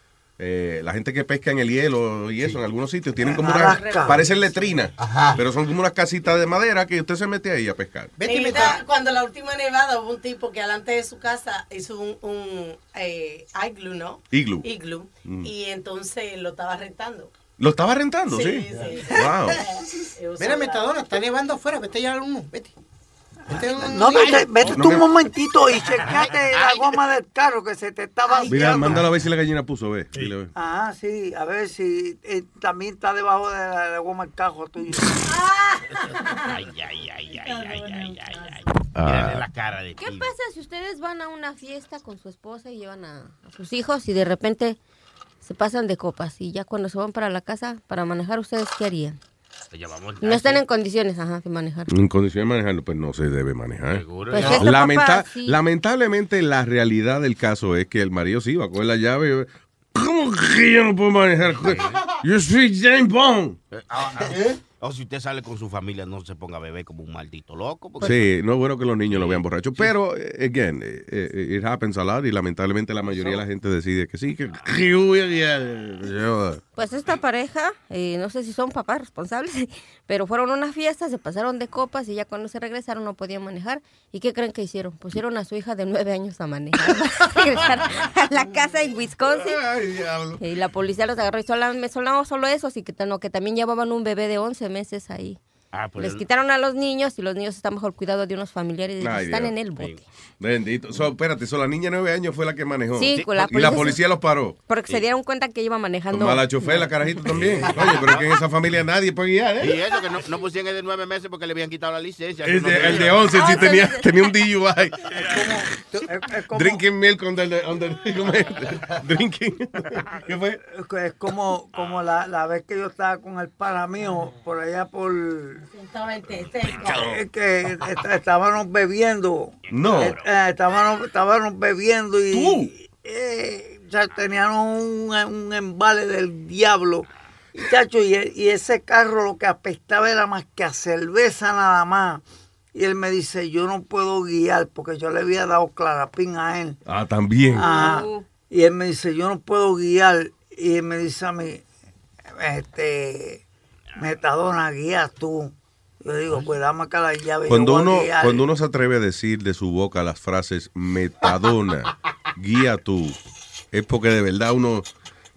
eh, la gente que pesca en el hielo y eso, en algunos sitios, tienen como una, Alaska. parecen letrinas, pero son como unas casitas de madera que usted se mete ahí a pescar. Ahorita, cuando la última nevada hubo un tipo que delante de su casa hizo un, un eh, igloo, ¿no? Igloo. Igloo. Mm. Y entonces lo estaba rentando. ¿Lo estaba rentando? Sí. Sí, sí. Wow. Mira, Metadona, está nevando afuera. Vete ya al uno. Vete. No, vete, vete No tú un momentito y chequeate la goma del carro que se te estaba Mira, mándala a ver si la gallina puso, ve. Dile, ve. Ah, sí, a ver si eh, también está debajo de la, la goma del carro tuyo. Ay, ay, ay, ay, ay, ay, ay, ay. Ah. Mírale la cara de ¿Qué pasa si ustedes van a una fiesta con su esposa y llevan a, a sus hijos y de repente se pasan de copas y ya cuando se van para la casa para manejar ustedes qué harían? No están en condiciones, ajá, de manejar. En condición de manejarlo, pues no se debe manejar. Pues este Lamenta- papá sí. Lamentablemente, la realidad del caso es que el marido sí va a coger la llave. y- ¿Cómo que yo no puedo manejar? Yo soy James Bond. O si usted sale con su familia, no se ponga a beber como un maldito loco. porque- Sí, no es bueno que los niños lo vean borrachos, pero, eh, again, eh, eh, it happens a lot y lamentablemente la mayoría de la gente decide que sí, que, que Pues esta pareja, eh, no sé si son papás responsables, pero fueron a una fiesta, se pasaron de copas y ya cuando se regresaron no podían manejar. ¿Y qué creen que hicieron? Pusieron a su hija de nueve años a manejar regresar a la casa en Wisconsin. Y la policía los agarró y sola- me sonaba solo eso, así que, no, que también llevaban un bebé de 11 meses ahí. Ah, pues Les el- quitaron a los niños y los niños están bajo el cuidado de unos familiares y Ay, están Dios. en el bote. Bendito. So, espérate, so, la niña de nueve años fue la que manejó. Sí, con la y la policía- policía los paró. Porque se dieron cuenta que iba manejando. Mala chofer, la carajita también. Oye, pero es que en esa familia nadie puede guiar, Y ¿eh? eso que no, no pusieron el de nueve meses porque le habían quitado la licencia. El de, tenía. el de 11 sí tenía, tenía un DUI. Es como, Drinking milk on the, on the- ¿cómo es? Drinking. ¿Qué fue? es es como, como la, la vez que yo estaba con el pana mío por allá por... Teteco. Es que est- estábamos bebiendo. No. Estábamos, estábamos bebiendo y... eh, ya tenían un, un embale del diablo. Chacho, y, y ese carro lo que apestaba era más que a cerveza nada más. Y él me dice, yo no puedo guiar porque yo le había dado clarapín a él. Ah, también. Ajá. Y él me dice, yo no puedo guiar. Y él me dice a mí, este, Metadona, guía tú. Yo digo, pues dame acá la llave. Cuando uno, cuando uno se atreve a decir de su boca las frases metadona, guía tú, es porque de verdad uno,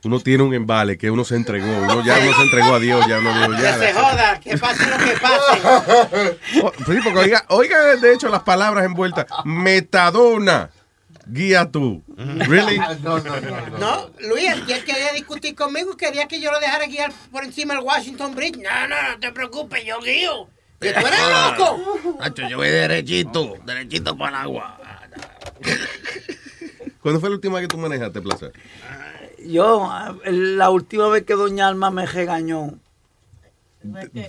uno tiene un embale que uno se entregó. Uno ya no se entregó a Dios, ya no dijo Que ya. se joda, que pase lo que pase. Oh, Sí, porque oiga, oiga, de hecho, las palabras envueltas. Metadona, guía tú. Really? No, no, no. No, Luis, él él quería discutir conmigo, quería que yo lo dejara guiar por encima del Washington Bridge. No, no, no te preocupes, yo guío. Que tú eres loco. Nacho, yo voy derechito, derechito para el agua. ¿Cuándo fue la última vez que tú manejaste, Plaza? Yo, la última vez que Doña Alma me regañó.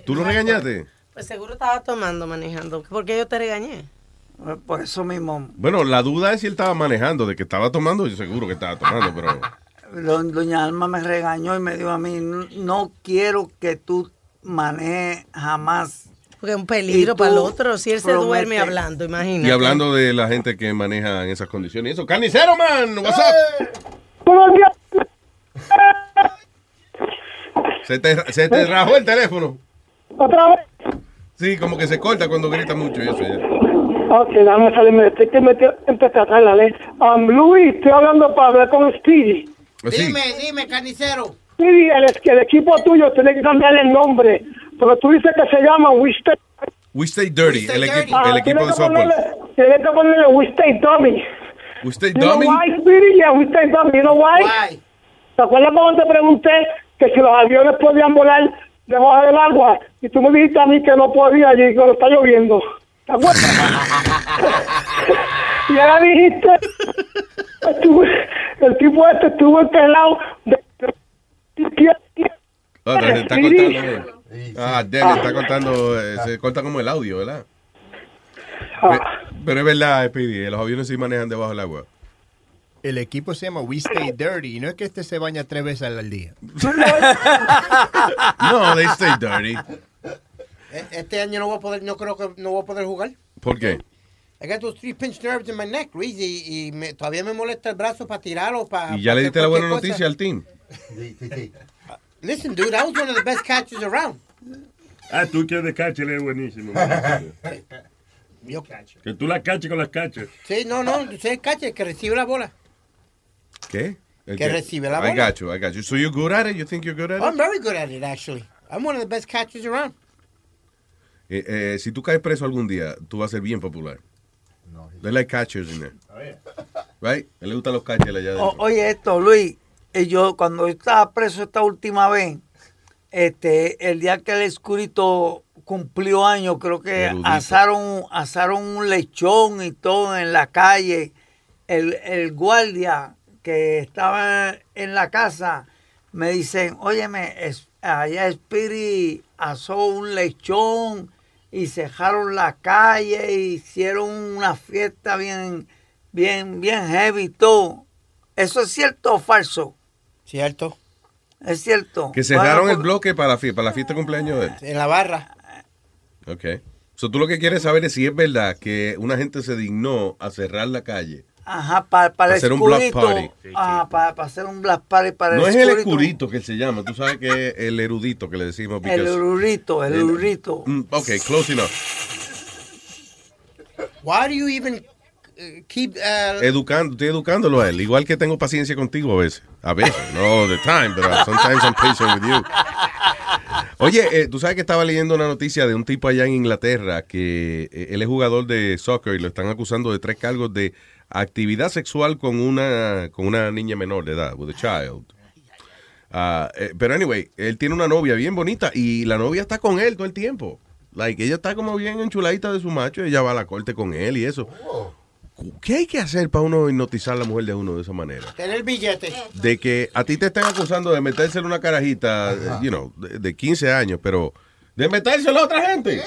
¿Tú lo regañaste? Pues seguro estaba tomando, manejando. ¿Por qué yo te regañé? Por eso mismo. Bueno, la duda es si él estaba manejando, de que estaba tomando, yo seguro que estaba tomando, pero... Do- Doña Alma me regañó y me dijo a mí, "No- quiero que tú manejes jamás. Porque es un peligro para el otro. Si él se duerme hablando, imagínate. Y hablando de la gente que maneja en esas condiciones. y Eso, carnicero, man, what's up? Se te, se te rajó el teléfono. ¿Otra vez? Sí, como que se corta cuando grita mucho y eso ya. Ok, dame salirme. Estoy que meter, empezar a la ley. Um, Luis, estoy hablando para hablar con Speedy. Dime, dime, carnicero. Speedy, el, el equipo tuyo tiene que cambiarle el nombre. Porque tú dices que se llama We Stay. We Stay Dirty, el equipo, Ah, el equipo tienes de que softball. ponerle- Tienes que ponerle We Stay Dummy. We Stay You know Dummy. why, Speedy? Yeah, We Stay Dummy. You know why? ¿Te acuerdas cuando te pregunté que si los aviones podían volar debajo del agua? Y tú me dijiste a mí que no podía y cuando está lloviendo. ¿Te acuerdas? y ahora dijiste, el tipo este estuvo enterrado de... Ah, te está cortando. eh. Ah, Dennis está cortando, eh, se corta como el audio, ¿verdad? Pe- Pero es verdad, Speedy, los aviones sí manejan debajo del agua. El equipo se llama We Stay Dirty y no es que este se baña tres veces al día. No, they stay dirty. E- Este año no voy a poder, no creo que no voy a poder jugar. ¿Por qué? I got those three pinch nerves in my neck, Luis, y, y me- todavía me molesta el brazo para tirarlo, para... Y ya le diste la buena noticia al team. Listen, dude, I was one of the best catchers around. Ah, tú que de catcher es buenísimo. Yo catcher. Que tú la caches con las cachas. Sí, no, no, soy el catcher que recibe la bola. ¿Qué? El Que recibe la I bola. got you, I got you. So you're good at it? You think you're good at I'm it? very good at it, actually. I'm one of the best catchers around. Eh, eh, si tú caes preso algún día, tú vas a ser bien popular. They like catchers in there. Right? A él le gustan los catchers allá O- adentro. oye esto, Luis, eh, yo cuando yo estaba preso esta última vez, este, el día que el escurito cumplió años, creo que Erudito. asaron, asaron un lechón y todo en la calle. El, el guardia que estaba en la casa me dicen, óyeme, es- allá Spirit asó un lechón y cejaron la calle, e hicieron una fiesta bien, bien, bien heavy todo. ¿Eso es cierto o falso? Cierto. Es cierto. Que cerraron Bueno, el bloque para la, fie- para la fiesta de cumpleaños de él. En la barra. Ok. So, tú lo que quieres saber es si es verdad que una gente se dignó a cerrar la calle. Ajá, para, para el Hacer un block escurito. party. Ah, para, para hacer un black party para No el es el escurito. que se llama, tú sabes que es el erudito que le decimos. El urrito, el el- urrito. Mm, ok, close enough. Why do you even uh, keep... Uh, Educando, estoy educándolo a él. Igual que tengo paciencia contigo a veces. A veces, no all the time, pero sometimes I'm patient with you. Oye, eh, tú sabes que estaba leyendo una noticia de un tipo allá en Inglaterra que eh, él es jugador de soccer y lo están acusando de tres cargos de actividad sexual con una con una niña menor de edad, with a child. Eh, pero anyway, él tiene una novia bien bonita y la novia está con él todo el tiempo. Like, ella está como bien enchuladita de su macho y ella va a la corte con él y eso. ¿Qué hay que hacer para uno hipnotizar a la mujer de uno de esa manera? Tener billete. De que a ti te están acusando de metérselo una carajita, you know, de, de 15 años, pero de metérselo a otra gente,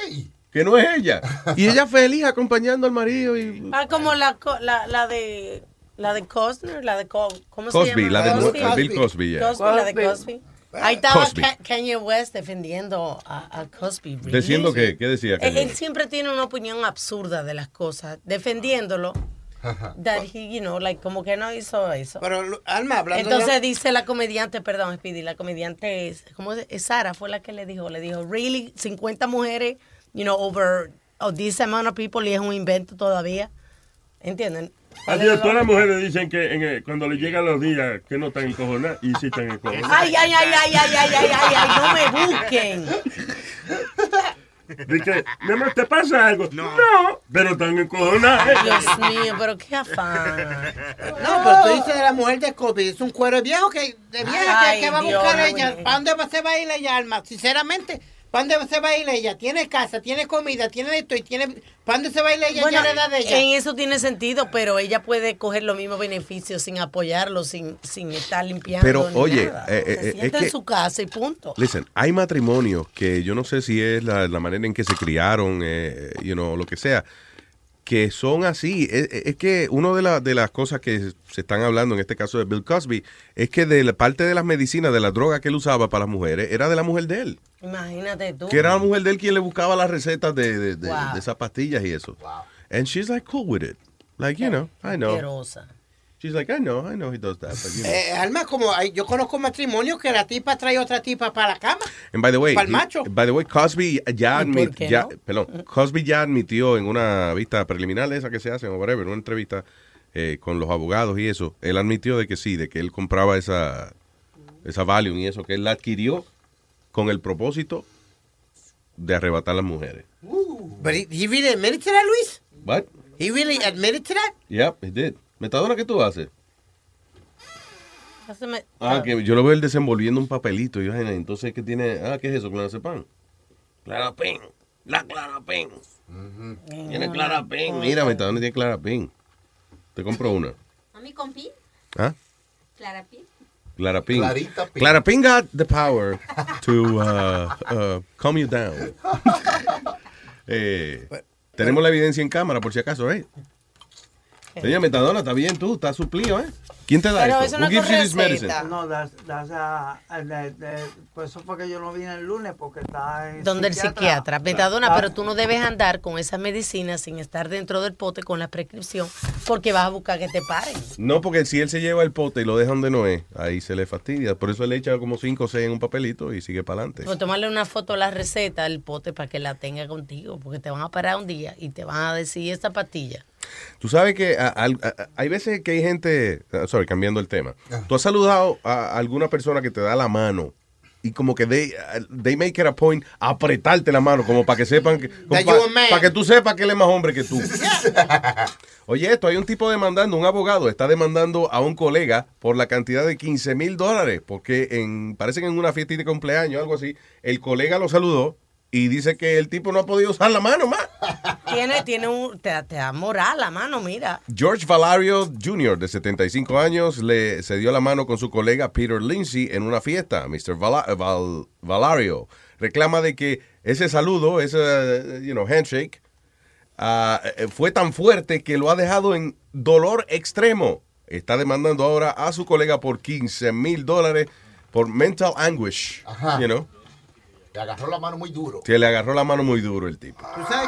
que no es ella. Y ella feliz acompañando al marido y... Ah, como la, co- la, la de la de Costner, la de Co- ¿cómo Cosby, se llama? la de Cosby. Bill Cosby, yeah. Cosby, la de Cosby. Ahí estaba Cosby. Ka- Kanye West defendiendo a, a Cosby. really. Diciendo que, ¿qué decía? Él, Kanye? él siempre tiene una opinión absurda de las cosas, defendiéndolo. That he, you know, like, como que no hizo eso. Pero, Alma, hablando Entonces de- dice la comediante, perdón, Speedy, la comediante es, ¿cómo? Es Sara fue la que le dijo, le dijo, really, 50 mujeres, you know, over oh, this amount of people y es un invento todavía. ¿Entienden? Adiós, todas las mujeres dicen que en el- cuando le llegan los días que no están encojonadas y sí están encojonadas. Ay, ay, ay, ay, ay, ay, ay, ay, ay, no me busquen. Dice, mi amor, ¿te pasa algo? No. pero están encojonadas. Dios mío, pero qué afán. No, pero tú dices de la mujer de Kobe, es un cuero viejo que, de vieja Ay, que, que va a buscar ella. ¿Para dónde va- se va a ir ella, Alma? Sinceramente, ¿para dónde se va a ir ella? Tiene casa, tiene comida, tiene esto y tiene... ¿Para dónde se va a ir ella Bueno, ya edad de ella? en eso tiene sentido, pero ella puede coger los mismos beneficios sin apoyarlo, sin, sin estar limpiando. Pero, ni oye, nada. eh, eh, Se eh, es en que- su casa y punto. Listen, hay matrimonios que yo no sé si es la, la manera en que se criaron, eh, you know, lo que sea, que son así. Es, es que una de, la- de las cosas que se están hablando en este caso de Bill Cosby es que de la parte de las medicinas, de la droga que él usaba para las mujeres, era de la mujer de él. Imagínate tú. Que era la mujer de él quien le buscaba las recetas de, de, de- Wow. de esas pastillas y eso. And she's like cool with it. Like, you know, I know. Asquerosa. She's like, I know, I know he does that. But, you know. Eh, Alma, como hay- yo conozco matrimonios que la tipa trae otra tipa para la cama. And by the way, Pa'l he- macho. by the way, Cosby ya, ¿Y por admit- ya- no? perdón, Cosby ya admitió en una vista preliminar esa que se hace o whatever, una entrevista eh, con los abogados y eso, él admitió de que sí, de que él compraba esa esa Valium y eso que él la adquirió con el propósito de arrebatar a las mujeres. But he, he really admitted to that, Luis? What? He really admitted to that? Yep, he did. Metadona, ¿qué tú haces? Pásame- Ah, que yo lo veo él desenvolviendo un papelito. Yo, "Ay, entonces, ¿qué tiene? Ah, ¿qué es eso? ¿Clonazepam? Clarapín. La Clarapín. Tiene Clarapín. Mira, Metadona tiene Clarapín. Te compro una. ¿A mí con Pi? ¿Ah? Clara Pi. Clarapín. Clarita Pin. Clarapín got the power to uh, uh, calm you down. Eh, tenemos la evidencia en cámara, por si acaso, ¿eh? Señor Metadona, está bien tú, estás suplido, ¿eh? ¿Quién te da Pero esto? eso Who no es gives you this medicine? No, das, das a- a- de- de- por eso fue que yo no vine el lunes, porque está en Donde el psiquiatra, Metadona, pero tú no debes andar con esas medicinas sin estar dentro del pote con la prescripción, porque vas a buscar que te paren. No, porque si él se lleva el pote y lo deja donde no es, ahí se le fastidia. Por eso él le echa como 5 o 6 en un papelito y sigue para adelante. Pues tomarle una foto a la receta del pote para que la tenga contigo, porque te van a parar un día y te van a decir esta pastilla. Tú sabes que a- al- a- a- hay veces que hay gente, ah, sorry, cambiando el tema. Tú has saludado a alguna persona que te da la mano y como que they, uh, they make it a point a apretarte la mano como para que sepan que para que tú sepas que él es más hombre que tú. Oye, esto hay un tipo demandando, un abogado está demandando a un colega por la cantidad de 15 mil dólares porque en parece que en una fiesta de cumpleaños algo así, el colega lo saludó y dice que el tipo no ha podido usar la mano más. Tiene, tiene un, te, te da moral la mano, mira. George Valario Jr., de 75 años, le se dio la mano con su colega Peter Lindsay en una fiesta. Mr. Vala- Val- Valario reclama de que ese saludo, ese eh, you know, handshake, eh, fue tan fuerte que lo ha dejado en dolor extremo. Está demandando ahora a su colega por 15 mil dólares por mental anguish. Ajá. You know, Le agarró la mano muy duro. que le agarró la mano muy duro el tipo.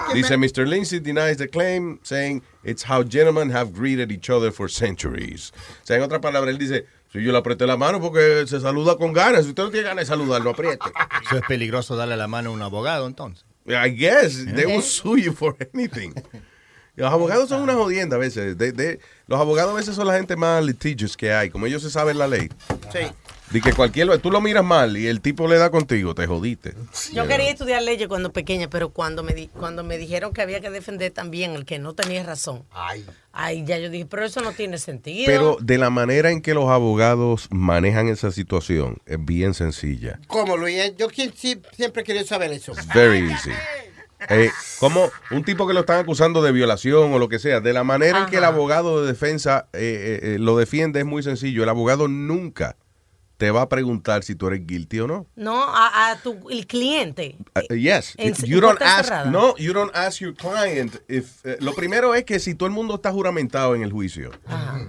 qué Dice me- Mr. Lindsay denies the claim, saying it's how gentlemen have greeted each other for centuries. O sea, en otras palabras, él dice, si yo le apreté la mano porque se saluda con ganas. Si usted no tiene ganas de saludar, no apriete. Eso es peligroso darle la mano a un abogado, entonces. I guess they will sue you for anything. Los abogados son una jodienda a veces. De- de- los abogados a veces son la gente más litigious que hay. Como ellos se saben la ley. Sí. De que cualquier... Tú lo miras mal y el tipo le da contigo, te jodiste. Yo quería estudiar leyes cuando pequeña, pero cuando me, di- cuando me dijeron que había que defender también el que no tenía razón, ay, ya yo dije, pero eso no tiene sentido. Pero de la manera en que los abogados manejan esa situación es bien sencilla. ¿Cómo, Luis? Yo quien- sí- siempre quería saber eso. Very easy. Eh, como un tipo que lo están acusando de violación o lo que sea, de la manera en que el abogado de defensa eh, eh, eh, lo defiende es muy sencillo. El abogado nunca, te va a preguntar si tú eres guilty o no. No, a, a tu el cliente. Uh, yes. En- you don't ask, cerrada. no, you don't ask your client if, eh, lo primero es que si todo el mundo está juramentado en el juicio,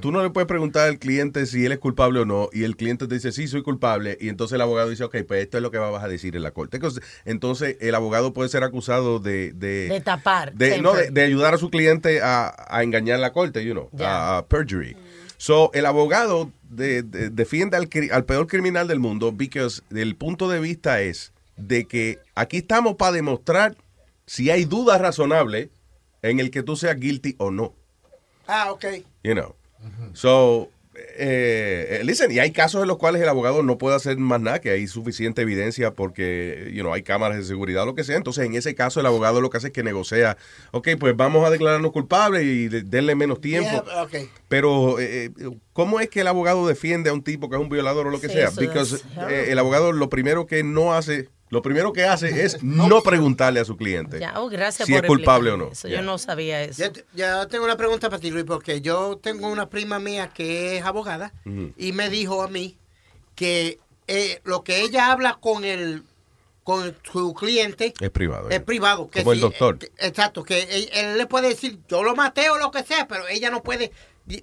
tú no le puedes preguntar al cliente si él es culpable o no, y el cliente te dice, sí, soy culpable, y entonces el abogado dice, ok, pues esto es lo que vas a decir en la corte. Entonces, el abogado puede ser acusado de... De, De tapar. de- no, de, de ayudar a su cliente a, a engañar la corte, you know, a, a perjury. So, el abogado de- de- defiende al, cri- al peor criminal del mundo because el punto de vista es de que aquí estamos para demostrar si hay duda razonable en el que tú seas guilty o no, Ah, ok. you know. So, eh, eh, listen, y hay casos en los cuales el abogado no puede hacer más nada, que hay suficiente evidencia porque, you know, hay cámaras de seguridad o lo que sea. Entonces, en ese caso, el abogado lo que hace es que negocia, ok, pues vamos a declararnos culpables y de- denle menos tiempo. Yeah. Pero, eh, eh, ¿cómo es que el abogado defiende a un tipo que es un violador o lo que Sí, sea? eh, el abogado lo primero que no hace, lo primero que hace es no preguntarle a su cliente Ya, oh, gracias si por es culpable o no. Eso, Yeah. Yo no sabía eso. Ya, ya tengo una pregunta para ti, Luis, porque yo tengo una prima mía que es abogada y me dijo a mí que eh, lo que ella habla con el con su cliente Es privado. es privado. Que Como el doctor. que- exacto, que él, él le puede decir yo lo maté o lo que sea, pero ella no puede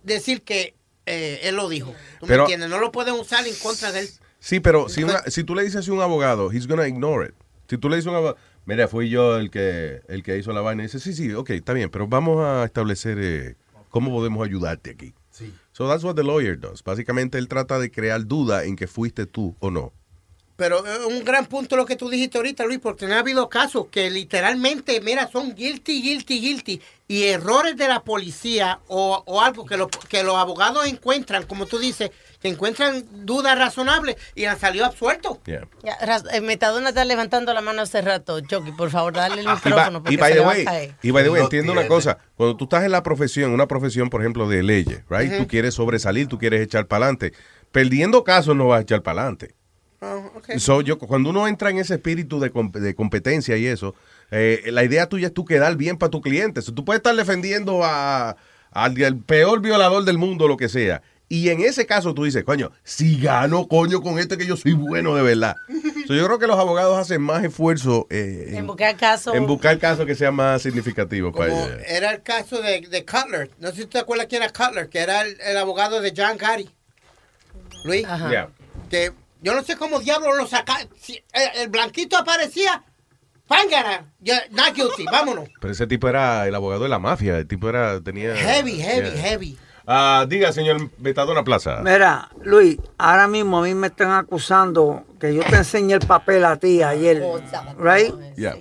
decir que eh, él lo dijo. ¿Tú Pero- me entiendes? No lo pueden usar en contra de él. Sí, pero si, una- si tú le dices a un abogado, he's gonna ignore it. Si tú le dices a un abogado, mira, fui yo el que, el que hizo la vaina, y dice, sí, sí, ok, está bien, pero vamos a establecer eh, cómo podemos ayudarte aquí. Sí. So that's what the lawyer does. Básicamente él trata de crear duda en que fuiste tú o no. Pero es un gran punto lo que tú dijiste ahorita, Luis, porque no ha habido casos que literalmente, mira, son guilty, guilty, guilty, y errores de la policía o, o algo que, lo- que los abogados encuentran, como tú dices, que encuentran dudas razonables y han salido absueltos. Yeah. Eh, Metadona está levantando la mano hace rato. Chucky, por favor, dale el by- micrófono y by the way, y by the way, entiendo una cosa. Cuando tú estás en la profesión, una profesión, por ejemplo, de leyes, right? Ujú. Tú quieres sobresalir, tú quieres echar para adelante. Perdiendo casos no vas a echar para adelante. Oh. So, yo, cuando uno entra en ese espíritu de, com- de competencia y eso, eh, la idea tuya es tú quedar bien para tu cliente. So, tú puedes estar defendiendo a, al al peor violador del mundo, lo que sea. Y en ese caso tú dices, coño, si gano, coño, con este que yo soy bueno de verdad. So, yo creo que los abogados hacen más esfuerzo eh, En en, buscar caso. en buscar casos que sean más significativos para ellos. era el caso de, de Cutler. No sé si te acuerdas quién era Cutler, que era el, el abogado de John Gotti. Luis. Ajá. Yeah. Que yo no sé cómo diablos lo saca. Si el, el blanquito aparecía, pángara. Ya, not guilty, vámonos. Pero ese tipo era el abogado de la mafia. El tipo era, tenía... Heavy, heavy, Yeah. heavy. Ah, diga, señor Betadona Plaza. Mira, Luis, ahora mismo a mí me están acusando que yo te enseñé el papel a ti ayer, right? Yeah.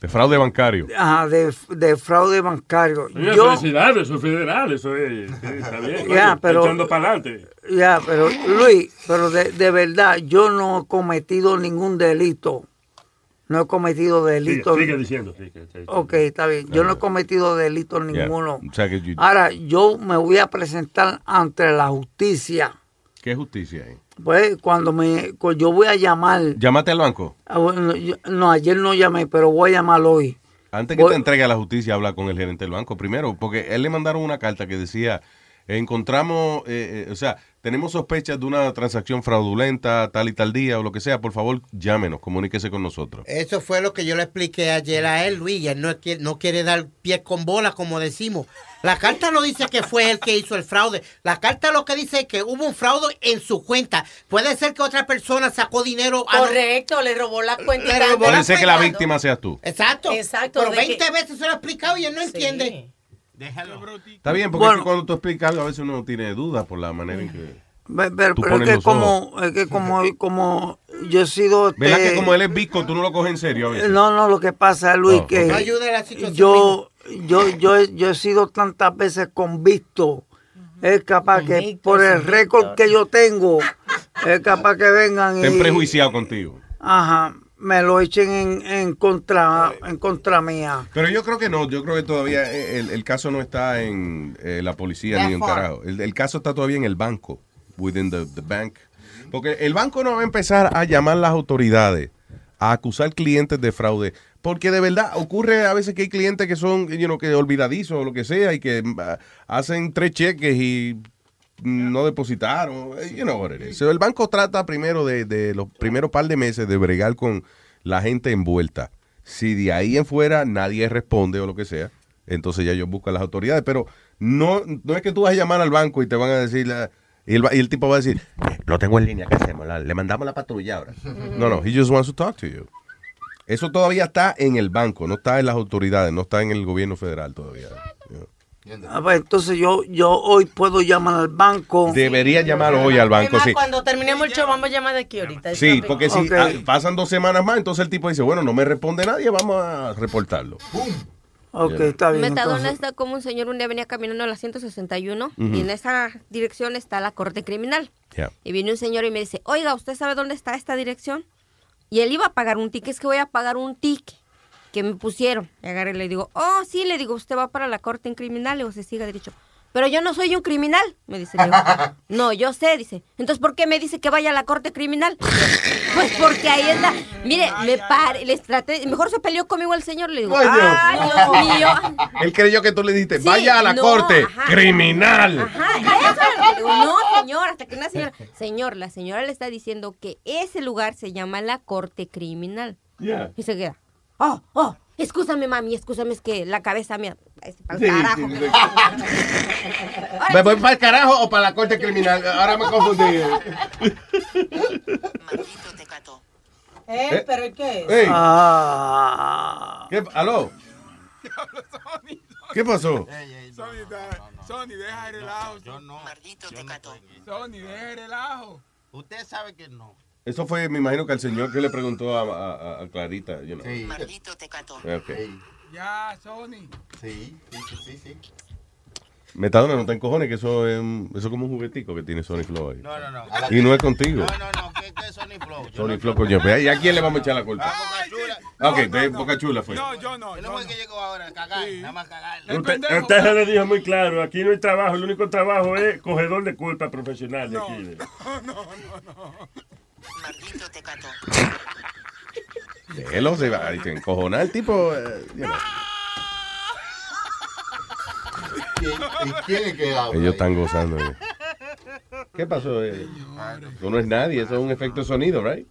De fraude bancario. Ajá, de, de fraude bancario. Oye, Yo, felicidades, eso es federal, eso es, está bien. Ya, coño, pero- Echando para adelante. Ya, pero Luis, pero de, de verdad, yo no he cometido ningún delito. No he cometido Sigue, delito. sigue diciendo, sí, que- que- Ok, está bien. Yo no he cometido delito ninguno. Ahora, yo me voy a presentar ante la justicia. ¿Qué justicia hay? Pues cuando me, yo voy a llamar, Llámate al banco. ah, yo- no, ayer no llamé, pero voy a llamar hoy. Antes que Voy- te entregue a la justicia, habla con el gerente del banco primero, porque él le mandaron una carta que decía, encontramos, eh, eh, o sea, tenemos sospechas de una transacción fraudulenta, tal y tal día, o lo que sea, por favor, llámenos, comuníquese con nosotros. Eso fue lo que yo le expliqué ayer a él, Luis. y Él no quiere, no quiere dar pie con bola, como decimos. La carta no dice que fue él que hizo el fraude. La carta lo que dice es que hubo un fraude en su cuenta. Puede ser que otra persona sacó dinero. a- Correcto, le robó la cuenta. Le robó Puede la ser que la víctima seas tú. Exacto. Exacto, Pero de 20 que- veces se lo he explicado y él no entiende. Está bien, porque Bueno. es que cuando tú explicas algo, a veces uno tiene dudas por la manera en que... Pero, Tú pero es que los como, es que como, como yo he sido... ¿Verdad este, que como él es visco, tú no lo coges en serio a veces? No, no, lo que pasa, Luis, Oh, que. No ayuda a la situación. yo, yo, yo, he- yo he sido tantas veces convicto. Es capaz que por el récord que yo tengo, es capaz que vengan Estén y, prejuiciado contigo. ajá, me lo echen en, en contra, en contra mía. Pero yo creo que no, yo creo que todavía eh, el, el caso no está en eh, la policía ni en carajo. El, el caso está todavía en el banco, within the, the bank. Porque el banco no va a empezar a llamar a las autoridades a acusar clientes de fraude. Porque de verdad ocurre a veces que hay clientes que son, you know, que olvidadizos o lo que sea y que ah, hacen tres cheques y no depositaron. eh, You know what it is. So, el banco trata primero de, de los primeros par de meses de bregar con la gente envuelta. Si de ahí en fuera nadie responde o lo que sea, entonces ya ellos buscan las autoridades. Pero no, no es que tú vas a llamar al banco y te van a decir... la- y, el, y el tipo va a decir, "Eh, lo tengo en línea, ¿qué hacemos? La- le mandamos la patrulla ahora. No, no, he just wants to talk to you. Eso todavía está en el banco, no está en las autoridades, no está en el gobierno federal todavía. Ah, pues, entonces yo, yo hoy puedo llamar al banco. Debería llamar hoy al banco, Además, sí. cuando terminemos el show, vamos a llamar de aquí ahorita. Sí, porque si ah, pasan dos semanas más, entonces el tipo dice, bueno, no me responde nadie, vamos a reportarlo. Ok, Yeah. está bien. Metadona entonces. está como un señor un día venía caminando a la 161 Ujú. y en esa dirección está la corte criminal. Yeah. Y viene un señor y me dice, oiga, ¿usted sabe dónde está esta dirección? Y él iba a pagar un ticket, es que voy a pagar un ticket que me pusieron. Y agarré y le digo, oh, sí, le digo, usted va para la corte en criminal, y se siga derecho. Pero yo no soy un criminal, me dice. Le digo, no, yo sé, dice. Entonces, ¿por qué me dice que vaya a la corte criminal? Pues porque ahí está. Mire, me pare, les traté, mejor se peleó conmigo el señor, le digo, Ay, Dios. ay, Dios mío. Él creyó que tú le dijiste, Sí, vaya a la no, corte, ajá. criminal. Ajá, eso le digo, no, señor, hasta que una señora, señor, la señora le está diciendo que ese lugar se llama la corte criminal. Yeah. Y se queda, oh, oh, escúchame, mami, escúchame, es que la cabeza mía, este, pa'l Sí, carajo. sí, ¿Me voy para el carajo o para la corte criminal? Ahora me confundí. Eh, pero ¿y qué? Ey. Ah. ¿Qué? ¿Aló? ¿Qué pasó? Sony, Sony, deja el relajo. Yo no. Maldito Sony, deja el relajo. Usted sabe que no. Eso fue, me imagino que el señor que le preguntó a, a- a Clarita. You know. Sí. Maldito tecato. Ok. Ya, Sony. Sí, sí, sí, sí. sí. Metadona, no te encojones, que eso es, eso es como un juguetico que tiene Sony Flow ahí. No, no, no. Y no es contigo. No, no, no. ¿Qué, qué es Sony Flow? Yo Sony no- Flow, coño. ¿Y a quién le vamos a echar la culpa? Boca Chula. Ok, de Boca Chula fue. No, yo no. Él no fue que llegó ahora a cagar, nada más cagar. Usted, usted se le dijo muy claro, aquí no hay trabajo, el único trabajo es cogedor de culpa profesional de aquí. de- Déjelo, se va. Se encojona el tipo. eh, you know. ¿Y quién es que habla? Ellos están gozando. eh. ¿Qué pasó? eh? Eso no es nadie, eso es un efecto de sonido, right?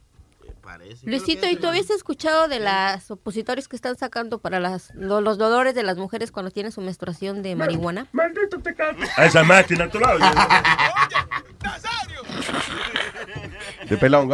Luisito, ¿y tú habías escuchado de las opositores que están sacando para las, lo- los dolores de las mujeres cuando tienen su menstruación de marihuana? Maldito tecato. A esa máquina a tu lado. De pelón.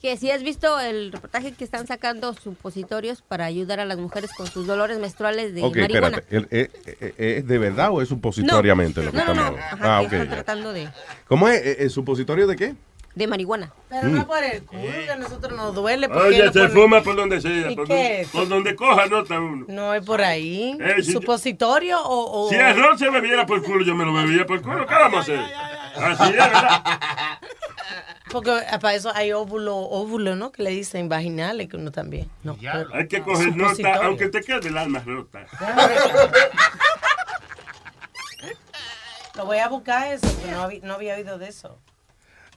Que si has visto el reportaje que están sacando supositorios para ayudar a las mujeres con sus dolores menstruales de Ok, marihuana. espérate. ¿El- eh, eh, eh, ¿Es de verdad o es supositoriamente lo que no, no, estamos no. Ajá, Ah, que ok. están tratando de, ¿Cómo es? ¿El supositorio de qué? De marihuana. Pero Mm. no por el culo, que a nosotros nos duele. porque Oye, no se por- fuma por donde sea. ¿Y Por, qué donde, es? por donde coja nota uno. No es por ahí. Eh, si- ¿Supositorio o...? o- Si el ron se bebiera por culo, yo me lo bebía por culo. ¿Qué vamos a hacer? Así es, ¿verdad? Porque eh, para eso hay óvulo, óvulo, ¿no? Que le dicen vaginales, que uno también. No, pero- Hay que coger nota, Supositorio. aunque te quede el alma rota. Lo voy a buscar eso, no, habí- no había oído de eso.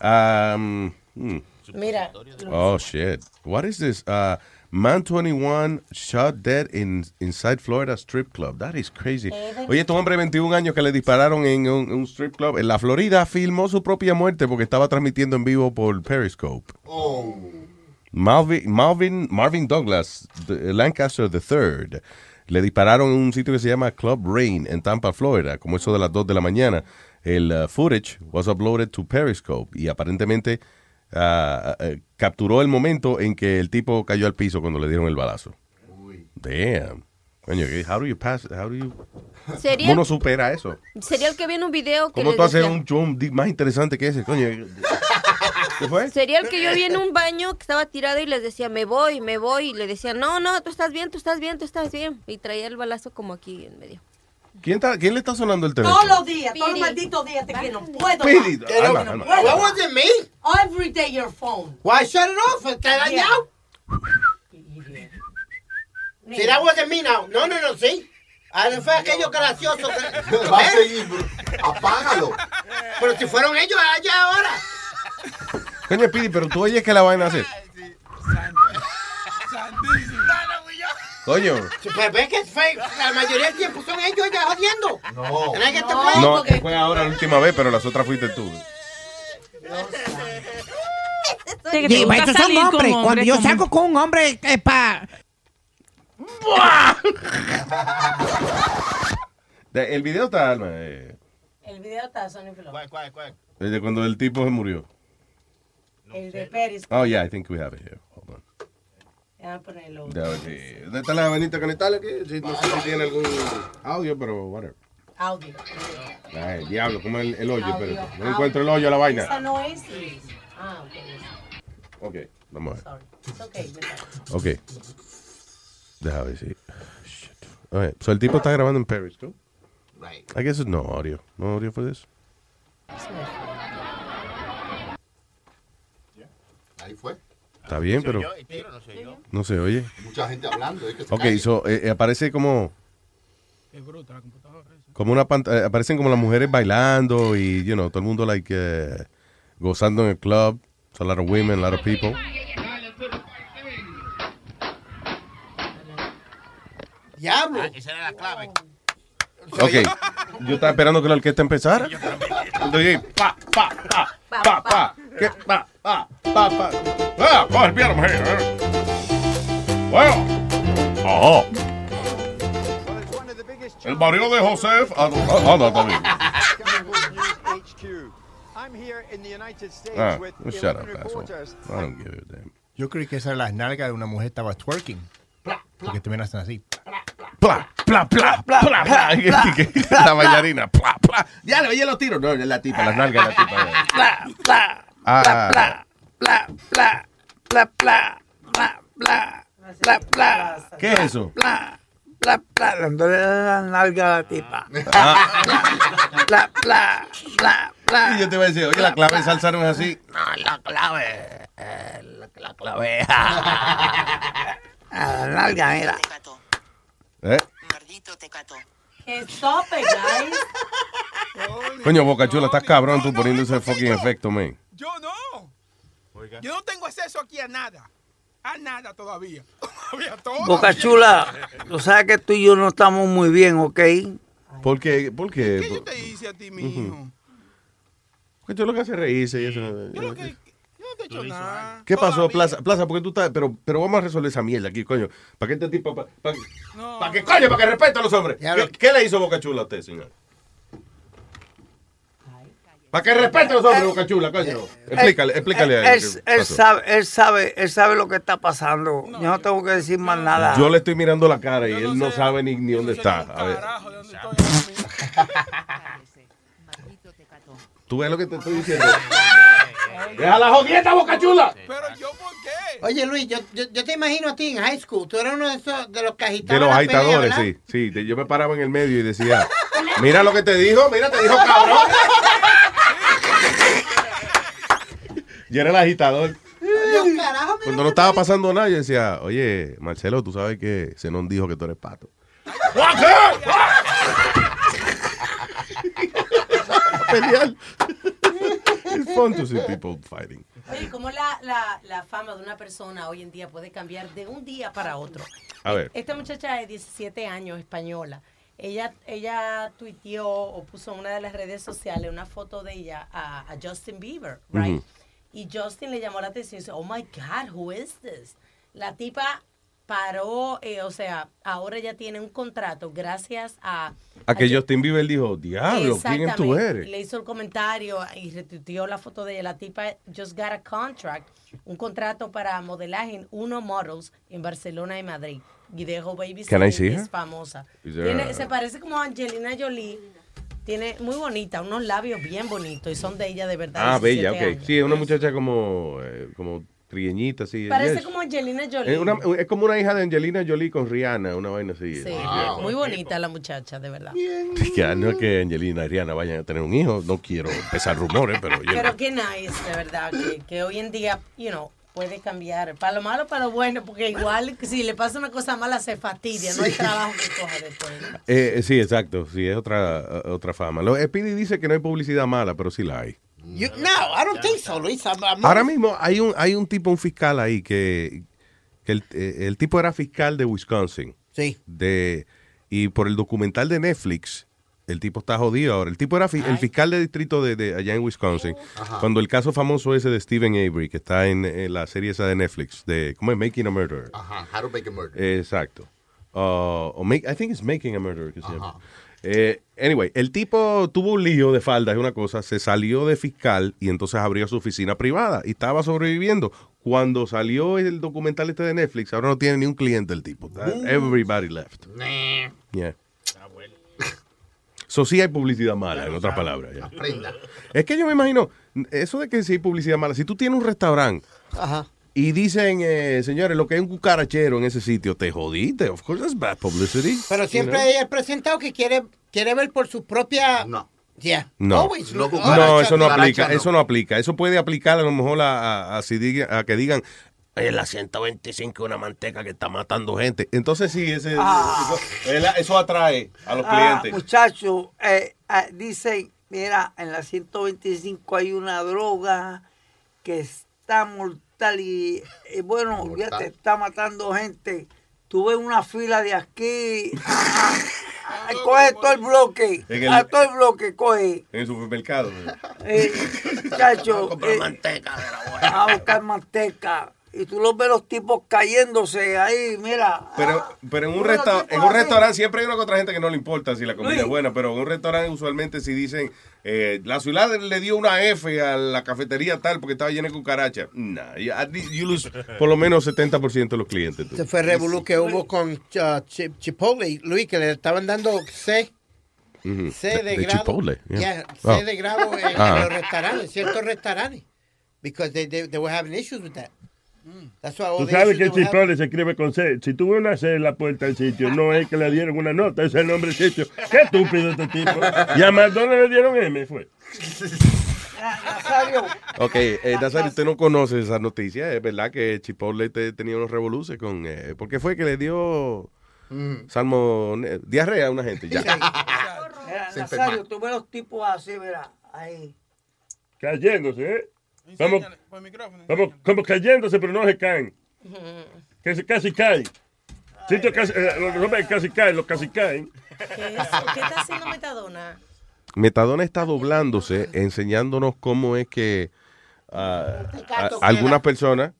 Um, hmm. Mira. Oh, shit. What is this? Uh, man 21 shot dead in, inside Florida strip club. That is crazy. Oye, este hombre de 21 años que le dispararon en un, un strip club en la Florida filmó su propia muerte porque estaba transmitiendo en vivo por Periscope. Oh. Malvin, Malvin, Marvin Douglas, de Lancaster III, le dispararon en un sitio que se llama Club Rain en Tampa, Florida, como eso de las 2 de la mañana. El uh, footage was uploaded to Periscope y aparentemente ah, eh, capturó el momento en que el tipo cayó al piso cuando le dieron el balazo. Damn. Coño, ¿qué- how do you pass, how do you, Sería, ¿cómo uno supera eso? sería el que viene un video que ¿Cómo tú haces un show di- más interesante que ese? Coño, ¿qué fue? Sería el que yo vi en un baño que estaba tirado y les decía, me voy, me voy. Y le decía, no, no, tú estás bien, tú estás bien, tú estás bien. Y traía el balazo como aquí en medio. ¿Quién, está- ¿Quién le está sonando el teléfono? Todos los días, todos los malditos días te que no puedo. Pidi, no- alma, alma. What was it, me? Every day your phone. Why shut it off? Está dañado. Si that wasn't me now. No, no, no, sí. Ah, no fue aquello gracioso. que- Va a ¿Eh? seguir, bro. Apágalo. Pero si fueron ellos allá ahora. Coño, Pidi, pero tú oyes que la vaina hace. Coño. Pero ves que fue- la mayoría del tiempo son ellos ya jodiendo. No. ¿Verdad que fue? No, Porque- fue ahora la última vez, pero las otras fuiste tú. Sí, pues, estos son hombres. Cuando yo salgo con un hombre es para... El video está, Alma, eh, El video está Sony Flow. desde cuando el tipo se murió. El de Peris. Oh, yeah, I think we have it here. Déjame ponerlo. ¿Dónde está la venita conectada aquí? No sé si tiene algún audio, pero whatever. Audio. Ay, diablo, como el, el hoyo, pero no audio. encuentro el hoyo a la vaina. Esa no es. Ah, ok. Ok, vamos a ver. Sorry. It's okay. Ok. Déjame ver si. Shit. Okay, so el tipo está grabando en Periscope. Right. I guess it's no audio. No audio for this. Ahí fue. Está bien, pero. No se oye. Mucha gente hablando. es que Ok, so, eh, eh, aparece como. Como una pantalla. aparecen como las mujeres bailando y, you know, todo el mundo, like, eh, gozando en el club. So, a lot of women, a lot of people. Diablo. esa era la clave. Ok, yo estaba esperando que la orquesta empezara. Entonces, pa, pa, pa, pa, pa, que, pa, pa, pa, pa. Ah, coge el piano, mujer. eh. Bueno. Ajá. El marido de Josef. Ah, no, ah, no, está bien. Ah, shut up, asshole. I don't give a damn. Yo creo que esa era las nalgas de una mujer estaba twerking. Porque también hacen así. Pla, pla, pla, pla, pla, pla. La bailarina, pla, pla. Ya le oye los tiros. No, es la tipa, las nalgas de la tipa. Pla, pla, Ah. pla, pla, pla, pla, pla, pla, pla, pla, pla. ¿Qué es eso? Pla, pla, pla, dándole la nalga a la tipa. Ah. Pla, pla, pla, pla. Y yo te iba a decir, oye, la clave de salsa no es así. No, la clave. eh, la, la clave. A la nalga, mira. ¿Eh? Stop it, guys. Coño, Boca Chula, estás cabrón tú poniendo ese fucking efecto, man. Yo no. Yo no tengo acceso aquí a nada. A nada todavía. Todavía todo. Boca Chula, tú sabes que tú y yo no estamos muy bien, ¿ok? ¿Por qué? ¿Por qué? ¿Qué yo te hice a ti, mijo? Ujú. Porque tú lo que hace es reírse y eso. Yo no te he hecho nada. ¿Qué pasó, Plaza? Plaza, porque tú estás. Pero, pero vamos a resolver esa mierda aquí, coño. ¿Para qué este tipo.? ¿Para, para, para qué coño? ¿Para que respete a los hombres? ¿Qué, qué le hizo Boca Chula a usted, señor? ¿Para que respete a los hombres, Boca Chula, coño? Explícale, explícale a él. Él, qué él pasó. sabe, él sabe, él sabe lo que está pasando. Yo no tengo que decir más nada. Yo le estoy mirando la cara y él no sabe ni, ni dónde está. A ver. ¿Tú ves lo que te estoy diciendo? ¡Deja la jodienda, Boca Chula! Oye, Luis, yo, yo, yo te imagino a ti en high school. Tú eras uno de esos de los que De agitaban los la pelea, agitadores, sí. Sí, de- yo me paraba en el medio y decía, mira lo que te dijo, mira, te dijo cabrón. Yo era el agitador. Yo, carajo, Cuando no estaba pasando nada, yo decía, oye, Marcelo, tú sabes que Zenón dijo que tú eres pato. Pelear. Fun to see people fighting. Oye, ¿cómo la, la, la fama de una persona hoy en día puede cambiar de un día para otro? A ver. Esta muchacha de 17 años, española, ella, ella tuiteó o puso en una de las redes sociales una foto de ella a, a Justin Bieber, right? Ujú. Y Justin le llamó la atención y dice, oh my God, who is this? La tipa paró, eh, o sea, ahora ella tiene un contrato gracias a... A que Justin Bieber dijo, diablo, ¿quién tú eres? Le hizo el comentario y retuiteó la foto de ella. La tipa just got a contract, un contrato para modelaje en Uno Models en Barcelona y Madrid. Y dejó Baby Can I Skin, see es her? famosa. There Tiene- se parece como a Angelina Jolie. Tiene muy bonita, unos labios bien bonitos y son de ella de verdad. Ah, 17 bella, ok. años. Sí, es una muchacha como, eh, como trigueñita, así. Parece Yes. como Angelina Jolie. Es, una- es como una hija de Angelina Jolie con Rihanna, una vaina así. Sí, Yeah. muy bonita la muchacha, de verdad. Que no es que Angelina y Rihanna vayan a tener un hijo, no quiero empezar rumores, pero yo Pero qué nice, de verdad, que, que hoy en día, you know, puede cambiar. Para lo malo, para lo bueno, porque igual si le pasa una cosa mala se fastidia, no hay trabajo que coja después. ¿no? Eh, sí, exacto, sí, es otra, otra fama. Lo, Speedy dice que no hay publicidad mala, pero sí la hay. You- no, I don't think so, Luis. I'm- I'm- Ahora mismo hay un, hay un tipo, un fiscal ahí que, que el, eh, el tipo era fiscal de Wisconsin. Sí. De, y por el documental de Netflix, el tipo está jodido ahora. El tipo era fi- el fiscal de distrito de, de allá en Wisconsin. Ajá. Cuando el caso famoso ese de Stephen Avery, que está en, en la serie esa de Netflix, de ¿cómo es? Making a Murderer. Ajá, How to Make a Murder. Exacto. Uh, o make, I think it's Making a Murderer. Que se llama. Eh, anyway, el tipo tuvo un lío de falda, es una cosa, se salió de fiscal y entonces abrió su oficina privada y estaba sobreviviendo. Cuando salió el documental este de Netflix, ahora no tiene ni un cliente el tipo. Everybody left. Yeah. So sí hay publicidad mala, en otras palabras. Aprenda. Es que yo me imagino, eso de que sí hay publicidad mala, si tú tienes un restaurante Ajá. Y dicen, eh, señores, lo que es un cucarachero en ese sitio, te jodiste. Of course that's bad publicity. Pero siempre You know? hay el presentado que quiere, quiere ver por su propia... No. Yeah. No, Always. no, eso no aplica, no. eso no aplica. Eso puede aplicar a lo mejor a, a- a si diga- a que digan, "Oye, la 125 es una manteca que está matando gente. Entonces sí, ese, Ah. eso, eso atrae a los Ah, clientes. muchacho, eh, ah, dicen, mira, en la 125 hay una droga que está mortal y, y bueno, ya te está matando gente. Tuve una fila de aquí. ah, ah, coge todo el bloque. En el- a todo el bloque, coge. En el supermercado. Eh, comprar eh, manteca A buscar manteca. Y tú los ves los tipos cayéndose ahí, mira. Pero, pero en un, resta- en un restaurante siempre hay una otra gente que no le importa si la comida es buena, pero en un restaurante usualmente si dicen, eh, la ciudad le dio una F a la cafetería tal porque estaba llena de cucaracha. Nah, you, lose por lo menos 70% de los clientes. tú. Se fue el revolú que hubo con uh, Chi- Chipotle, Luis, que le estaban dando C. C de, De grado. Chipotle, yeah. Yeah, C Oh. de grado en, en Ah. los restaurantes, ciertos restaurantes. Because they, they, they were having issues with that. Tú sabes que Chipotle se escribe con C. Si tú ves una C en la puerta del sitio, no es que le dieron una nota, es el nombre del sitio. Qué estúpido este tipo. Y a McDonald's le dieron M, fue. Nazario, Ok, eh, Nazario, usted no conoce esa noticia. Es verdad que Chipotle te- tenía unos revoluces con... Eh, ¿Por qué fue que le dio salmo, diarrea a una gente? Ya. Nazario, tú ves los tipos así, mira, ahí. Cayéndose, ¿eh? Vamos, vamos como cayéndose, pero no se caen. Que se casi caen. Sitio casi, eh, los hombres casi caen, los casi caen. ¿Qué, es? ¿Qué está haciendo Metadona? Metadona está doblándose, enseñándonos cómo es que ah, algunas personas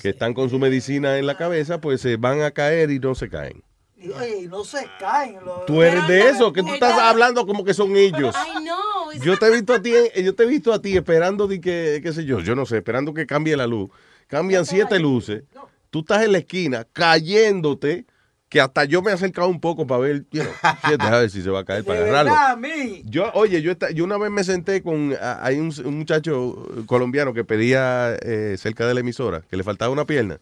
que están con su medicina en la cabeza, pues se van a caer y no se caen. Oye, no se caen. los- Tú eres de eso, que tú estás hablando como que son ellos. I know. it's Yo te he visto a ti, en- yo te he visto a ti esperando de que, qué sé yo, yo no sé, esperando que cambie la luz. Cambian siete luces. Tú estás en la esquina cayéndote, que hasta yo me he acercado un poco para ver, you know, a ver si se va a caer para agarrarlo. verdad, a mí. Yo, oye, yo, esta- yo una vez me senté con, hay un, un muchacho colombiano que pedía eh, cerca de la emisora, que le faltaba una pierna.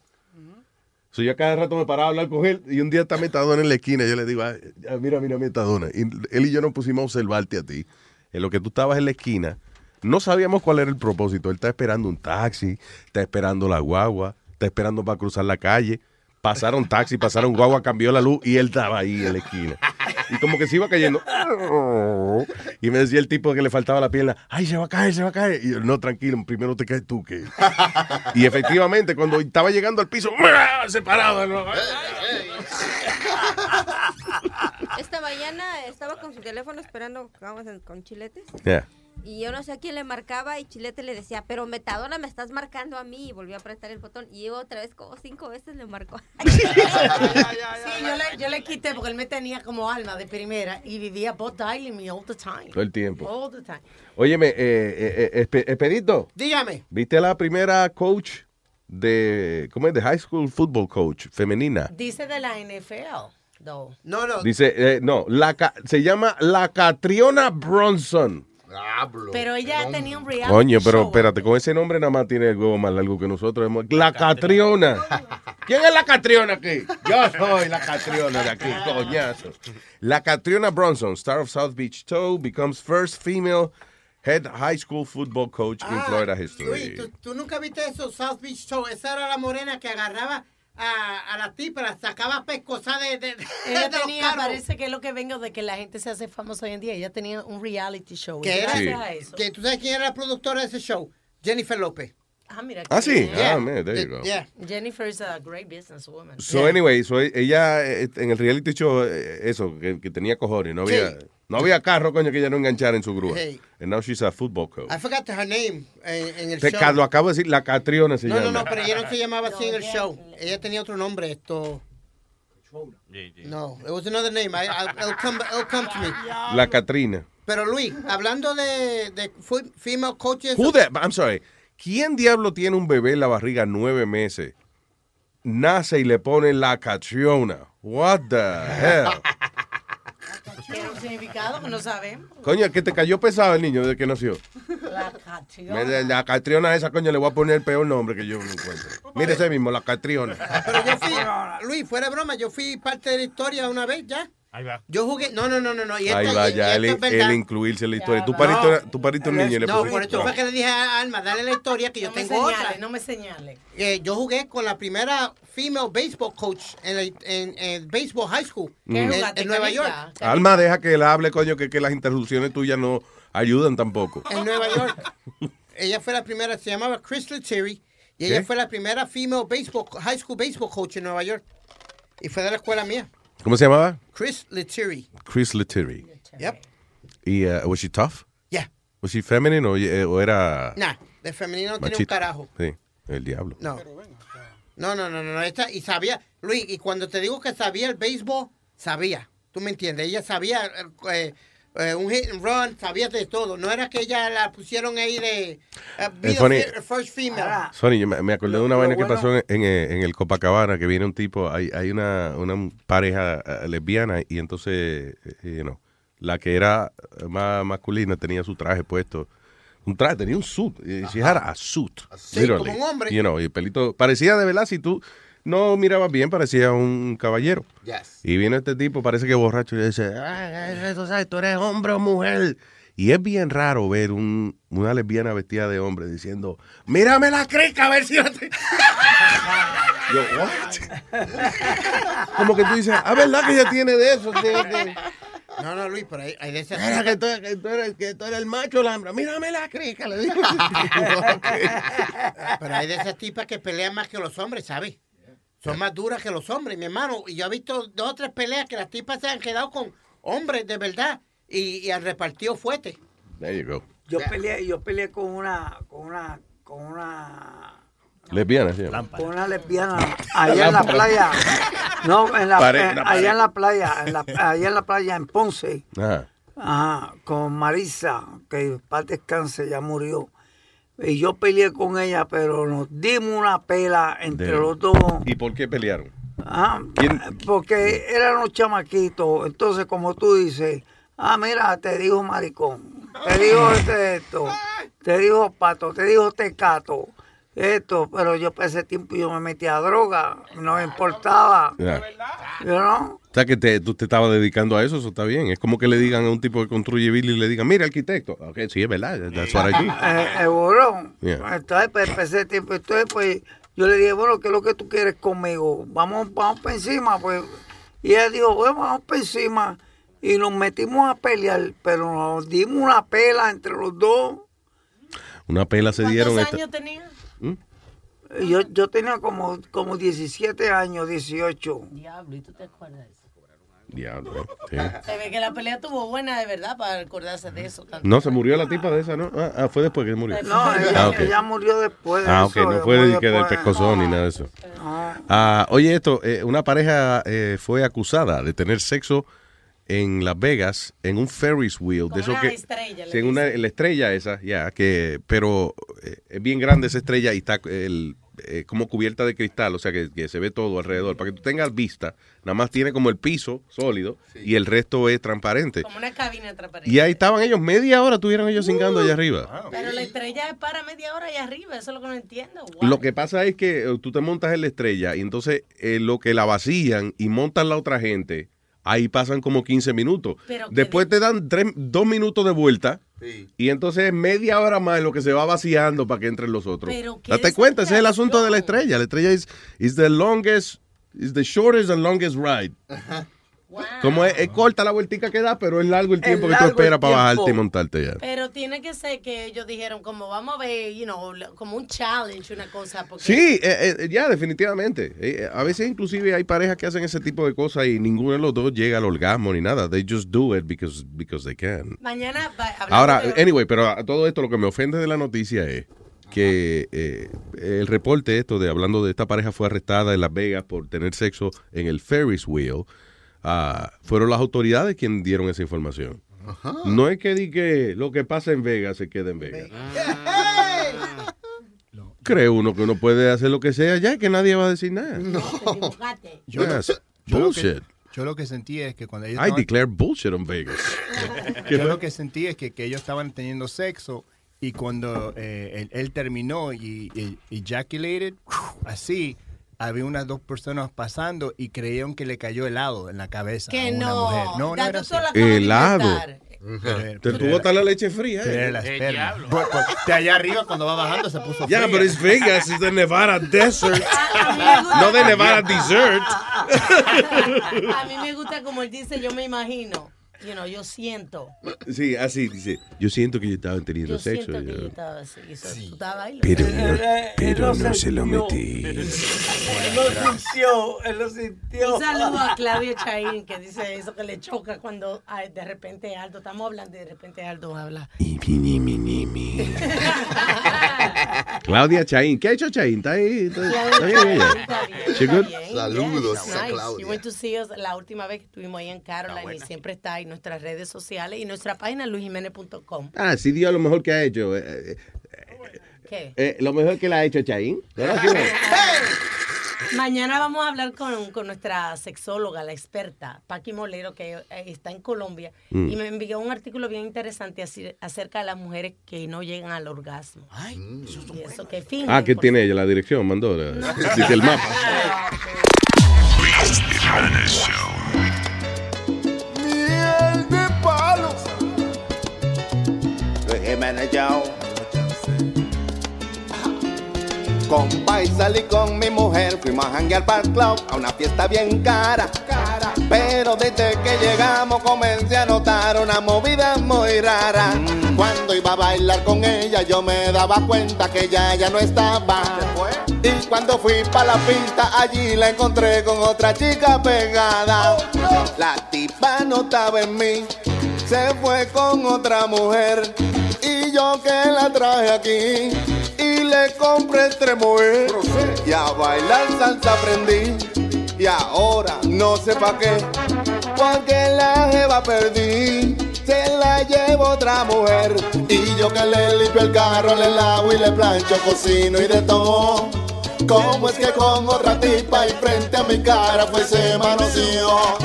So, yo cada rato me paraba a hablar con él y un día está Metadona en la esquina yo le digo, "Ay, ah, mira, mira Metadona. Y él y yo nos pusimos a observarte a ti. En lo que tú estabas en la esquina, no sabíamos cuál era el propósito. Él está esperando un taxi, está esperando la guagua, está esperando para cruzar la calle. Pasaron taxi, pasaron guagua, cambió la luz y él estaba ahí en la esquina. Y como que se iba cayendo. Y me decía el tipo que le faltaba la pierna, ay, se va a caer, se va a caer. Y yo, no, tranquilo, primero te caes tú que. Y efectivamente, cuando estaba llegando al piso, separado. ¿no? Esta mañana estaba con su teléfono esperando vamos, con chiletes. Yeah. Y yo no sé a quién le marcaba y Chilete le decía, pero Metadona me estás marcando a mí. Y volvió a apretar el botón y otra vez como cinco veces le marcó. Sí, yo le, yo le quité porque él me tenía como alma de primera y vivía both dialing me all the time. Todo el tiempo. All the time. Óyeme, eh, eh, eh, Dígame. ¿viste a la primera coach de, ¿cómo es? De high school football coach femenina? Dice de la NFL, though. No, no. Dice, eh, no, la, ca- se llama la Catriona Bronson. Pero ella tenía un reality Coño, pero show. espérate, con ese nombre nada más tiene el huevo más largo que nosotros. hemos- La Catriona. ¿Quién es la Catriona aquí? Yo soy la Catriona de aquí, coñazo. La Catriona Bronson, star of South Beach Toe, becomes first female head high school football coach in Florida history. Luis, ¿tú, tú nunca viste eso, South Beach Show. Esa era la morena que agarraba a, a la tipa, la sacaba pescosa de, de, de Ella los tenía, carros. parece que es lo que vengo de que la gente se hace famosa hoy en día. Ella tenía un reality show. y Que era, gracias a eso. que tú sabes quién era la productora de ese show, Jennifer López. Ah, mira. Ah, qué sí. bien. Ah, man, there you go. Jennifer is a great businesswoman. So anyway, so ella eh, en el reality show, eh, eso, que, que tenía cojones, no había, Sí. No había carro, coño, que ella no enganchara en su grúa. Hey. And now she's a football coach. I forgot her name eh, en el Te, show. Carlos, acabo de decir, la Catriona se No, llama. no, no, pero ella no se llamaba así en el show. Ella tenía otro nombre, esto. No, it was another name. I, I- it'll, come, it'll come to me. La Catrina. Pero Luis, hablando de, de female coaches. Who the- I'm sorry. ¿Quién diablo tiene un bebé en la barriga nueve meses? Nace y le pone la Catriona. What the hell? Tiene un significado que no sabemos. Coño, que te cayó pesado el niño desde que nació. La catriona. Me- La Catriona esa, coño, le voy a poner el peor nombre que yo me encuentro. Mire ese mismo, la Catriona. Pero yo fui, Luis, fuera de broma, yo fui parte de la historia una vez ya. Ahí va. Yo jugué, no, no, no, no, no. Y Ahí va y- y ya, el, el incluirse en la historia. Tú va. pariste, No. tú pariste un niño y le No, pusiste- por eso fue que le dije a Alma, dale la historia que yo No me tengo señale, otra. no me señale. Eh, yo jugué con la primera female baseball coach en, la- en, en baseball high school ¿Qué en, Nueva? York. Alma, deja que él hable, coño, que, que las interrupciones tuyas no ayudan tampoco. En Nueva York. ella fue la primera, se llamaba Chris Lettieri, y ella ¿Qué? fue la primera female baseball, high school baseball coach en Nueva York. Y fue de la escuela mía. ¿Cómo se llamaba? Chris Lettieri. Chris Lettieri. Yep. ¿Y uh, was she tough? Yeah. ¿Was she feminine o, eh, o era Nah, de femenino no tiene un carajo. Sí, el diablo. No. No, no, no, no, no, esta, y sabía, Luis, y cuando te digo que sabía el béisbol, sabía, tú me entiendes, ella sabía eh, eh, un hit and run, sabía de todo, no era que ella la pusieron ahí de eh, Es the funny. fi- first female. Sony, yo me, me acordé de una vaina que pasó en, en, eh, en el Copacabana, que viene un tipo, hay, hay una, una pareja eh, lesbiana y entonces, eh, you know, la que era más masculina tenía su traje puesto, un traje, tenía un suit, eh, she had a suit, Sí, como un hombre. You know, y el pelito, parecía de verdad, si tú no mirabas bien, parecía un caballero. Yes. Y viene este tipo, parece que borracho, y dice, "Ah, eso sabes, tú eres hombre o mujer. Y es bien raro ver un, una lesbiana vestida de hombre diciendo, mírame la crica a ver si no te... Yo, what? Como que tú dices, ah, ¿verdad que ella tiene de eso? De- de- No, no, Luis, pero hay, hay de esas... Mira que tú, que tú eres, que tú eres el macho, la hembra. Mírame la crica, le digo. Pero hay de esas tipas que pelean más que los hombres, ¿sabes? Son más duras que los hombres, mi hermano. Y yo he visto dos o tres peleas que las tipas se han quedado con hombres de verdad y, y han repartido fuerte. There you go. Yo peleé, yo peleé con una, con una, con una, Lesbiana, sí. con una lesbiana allá en la playa. No, en la, Pared, eh, una allá en la playa, en la, allá en la playa en Ponce. Ajá. Ajá, con Marisa, que para descanse, ya murió. Y yo peleé con ella, pero nos dimos una pela entre De- los dos. ¿Y por qué pelearon? ¿Quién? porque eran unos chamaquitos. Entonces, como tú dices, ah, mira, te dijo maricón, te dijo este esto, te dijo pato, te dijo tecato, esto. Pero yo para ese tiempo yo me metí a droga, no me importaba. ¿yo no? O sea, que te, tú te estabas dedicando a eso, eso está bien. Es como que le digan a un tipo que construye Billy y le digan, mira, arquitecto. Ok, sí, es verdad. That's what I do. Eh, eh, Yeah. entonces pues, ese tiempo, entonces pues yo le dije, bueno, ¿qué es lo que tú quieres conmigo? Vamos, vamos para encima, pues. Y ella dijo, bueno, vamos para encima. Y nos metimos a pelear, pero nos dimos una pela entre los dos. Una pela se dieron. ¿Cuántos esta- años tenía? Y Yo, yo tenía como, como 17 años, 18. Diablo, ¿y tú te acuerdas de eso? Diablo, sí. Se ve que la pelea estuvo buena de verdad para acordarse de eso. tanto. No, se murió la tipa de esa, ¿no? Ah, ah, fue después que murió. No, ella, Ah, ella murió después de Ah, eso. ok, no fue de, que del pescozón ni nada de eso. No. Ah, oye, esto, eh, una pareja eh, fue acusada de tener sexo en Las Vegas en un Ferris wheel. de eso una que, estrella, Sí, en una, la estrella esa, ya, que, pero eh, es bien grande esa estrella y está el, eh, como cubierta de cristal, o sea que, que se ve todo alrededor. Para que tú tengas vista, nada más tiene como el piso sólido y el resto es transparente. Como una cabina transparente. Y ahí estaban ellos, media hora estuvieron ellos cingando allá arriba. Pero la estrella es para media hora allá arriba, eso es lo que no entiendo. Lo que pasa es que eh, tú te montas en la estrella y entonces eh, lo que la vacían y montan la otra gente, ahí pasan como 15 minutos. Pero Después te dan tres, dos minutos de vuelta y entonces media hora más lo que se va vaciando para que entren los otros. Pero Date cuenta, ese es el asunto de la estrella. La estrella es is the longest, is the shortest and longest ride. Como es, es corta la vueltica que da, pero es largo el tiempo que tú esperas para bajarte y montarte ya. Pero tiene que ser que ellos dijeron, como vamos a ver, you know, como un challenge, una cosa. Porque Sí, eh, eh, ya, definitivamente. Eh, a veces inclusive hay parejas que hacen ese tipo de cosas y ninguno de los dos llega al orgasmo ni nada. They just do it because, because they can. Mañana, Ahora, de- anyway, pero a todo esto lo que me ofende de la noticia es que eh, el reporte esto de hablando de esta pareja fue arrestada en Las Vegas por tener sexo en el Ferris wheel. Ah, fueron las autoridades quienes dieron esa información. No es que di que lo que pasa en Vegas se quede en Vegas. Cree uno que uno puede hacer lo que sea ya y que nadie va a decir nada. Yo, Yes. yo lo que, Bullshit. yo lo que sentí es que cuando ellos I estaban- declare bullshit on Vegas. yo lo que sentí es que, que ellos estaban teniendo sexo y cuando eh, él, él terminó y, y- ejaculated, así, había unas dos personas pasando y creyeron que le cayó helado en la cabeza Que a una no. mujer. No, no era así. de Helado. Pero- Te pero tuvo hasta la leche fría. pero eh. la. Pues- pues, de allá arriba cuando va bajando se puso Yeah, fría. but it's Vegas, it's the Nevada desert. no de Nevada dessert. A mí me gusta como él dice, yo me imagino. You know, yo siento. Sí, así dice. Yo siento que ellos estaban teniendo Yo sexo. siento que yo- yo estaba así. Eso, Tú estabas ahí. Pero no, pero él no se lo metí. Él lo sintió, él lo sintió. Un saludo a Claudia Chaín que dice eso que le choca cuando ay, de repente Aldo, estamos hablando y de repente Aldo habla. Claudia Chaín. ¿Qué ha hecho Chaín? ¿Está ahí? ¿Está, está bien? Saludos Yes, a nice. Claudia. You went to see us la última vez que estuvimos ahí en Caroline y siempre está ahí en nuestras redes sociales y nuestra página luisjiménez.com. Ah, sí dio lo mejor que ha hecho. eh, eh, ¿Qué? eh, lo mejor que le ha hecho Chaín. ¿Verdad que no? Mañana vamos a hablar con, con nuestra sexóloga, la experta, Paqui Molero, que eh, está en Colombia, Mm. y me envió un artículo bien interesante así- acerca de las mujeres que no llegan al orgasmo. y eso que fingen. Ah, ¿qué tiene ella? La dirección, mandó. la- Dice el mapa. Miel de palo. Compa, y salí con mi mujer, fuimos a janguear para el club, a una fiesta bien cara. Pero desde que llegamos comencé a notar una movida muy rara. Cuando iba a bailar con ella yo me daba cuenta que ella ya no estaba. Y cuando fui para la pista allí la encontré con otra chica pegada. La tipa no estaba en mí, se fue con otra mujer. Y yo que la traje aquí y le compré mujer. Y a bailar salsa aprendí. Y ahora no sé pa' qué, porque la jeva perdí. Se la llevo otra mujer. Y yo que le limpio el carro, le lavo y le plancho, cocino y de todo. ¿Cómo es que con otra tipa y frente a mi cara pues se manoseó?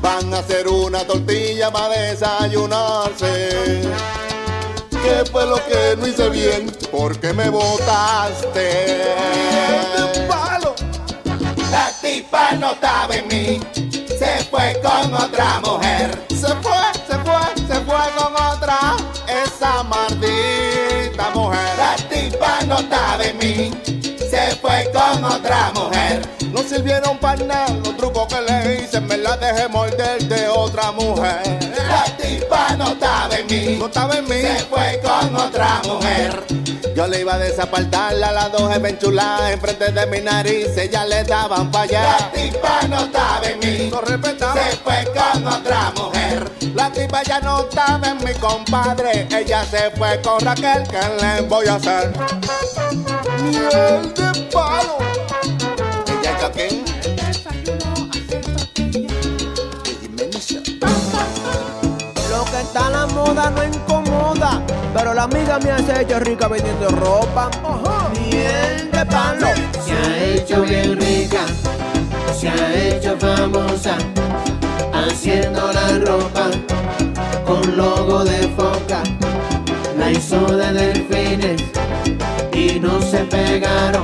Van a hacer una tortilla para desayunarse. ¿Qué fue lo que no hice bien? Porque me botaste. palo! La tipa no estaba en mí. Se fue con otra mujer. Se fue, se fue, se fue con otra. Esa maldita mujer. La tipa no estaba en mí. Se fue con otra mujer. No sirvieron para nada los trucos que le hice. Me la dejé morder de otra mujer. Mí. No estaba en mí. Se fue con otra mujer. Yo le iba a desapartar a las dos enchuladas enfrente de mi nariz. Ella le daban para allá. La tipa no estaba en mí. No respetaba. Se fue con otra mujer. La tipa ya no estaba en mi compadre. Ella se fue con Raquel. ¿Qué le voy a hacer? Miel de palo. Ella es Joaquín. Lo está la moda no incomoda, pero la amiga me hace hecho rica vendiendo ropa. Miel de palo. Se ha hecho bien rica, se ha hecho famosa, haciendo la ropa con logo de foca. La hizo de delfines y no se pegaron,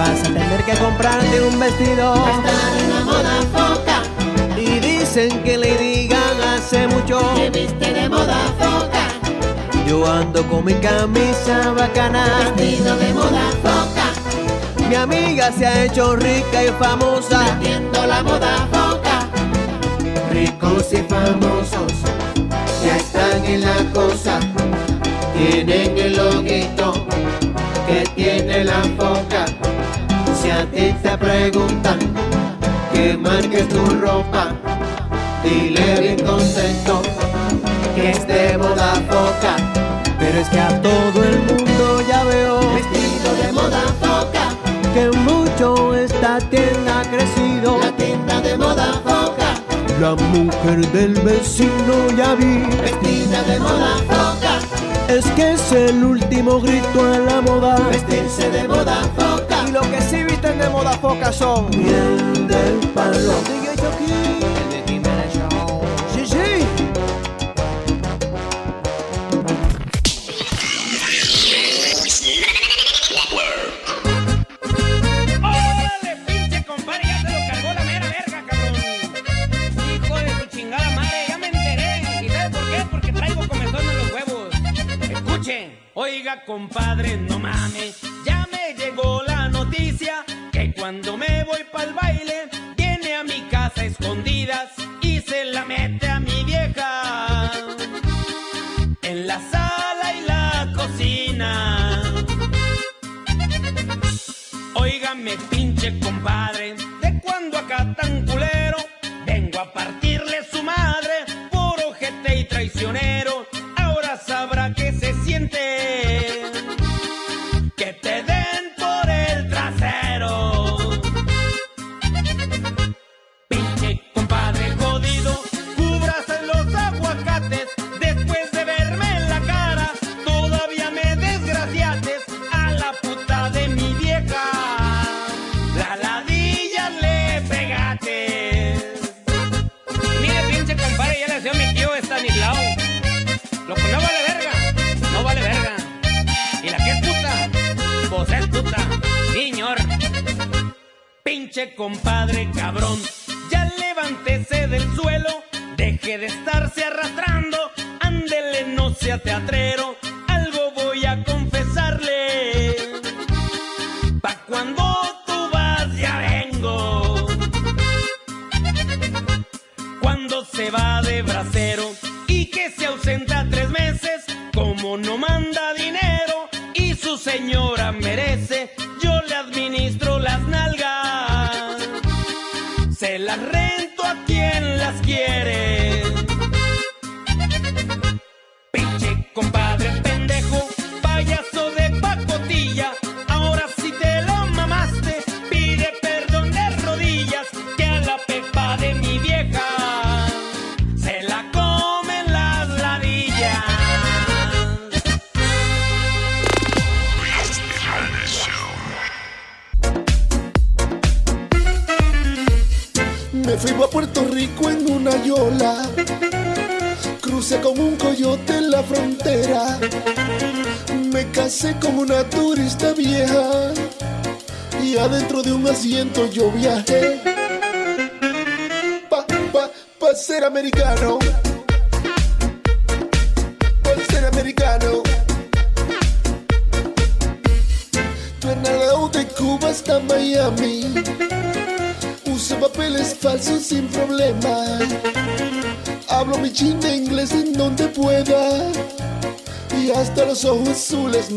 vas a tener que comprarte un vestido. Está en la moda foca. Y dicen que le digan hace mucho. Que viste de moda foca. Yo ando con mi camisa bacana. Vestido de moda foca. Mi amiga se ha hecho rica y famosa. Viendo la moda foca. Ricos y famosos ya están en la cosa. Tienen el loguito que tiene la foca a ti te preguntan que marques tu ropa, dile bien contento que es de moda foca. Pero es que a todo el mundo ya veo vestido de moda foca, que mucho esta tienda ha crecido. La tienda de moda foca. La mujer del vecino ya vi vestida de moda foca. Es que es el último grito a la moda, vestirse de moda foca pocas son. Del palo.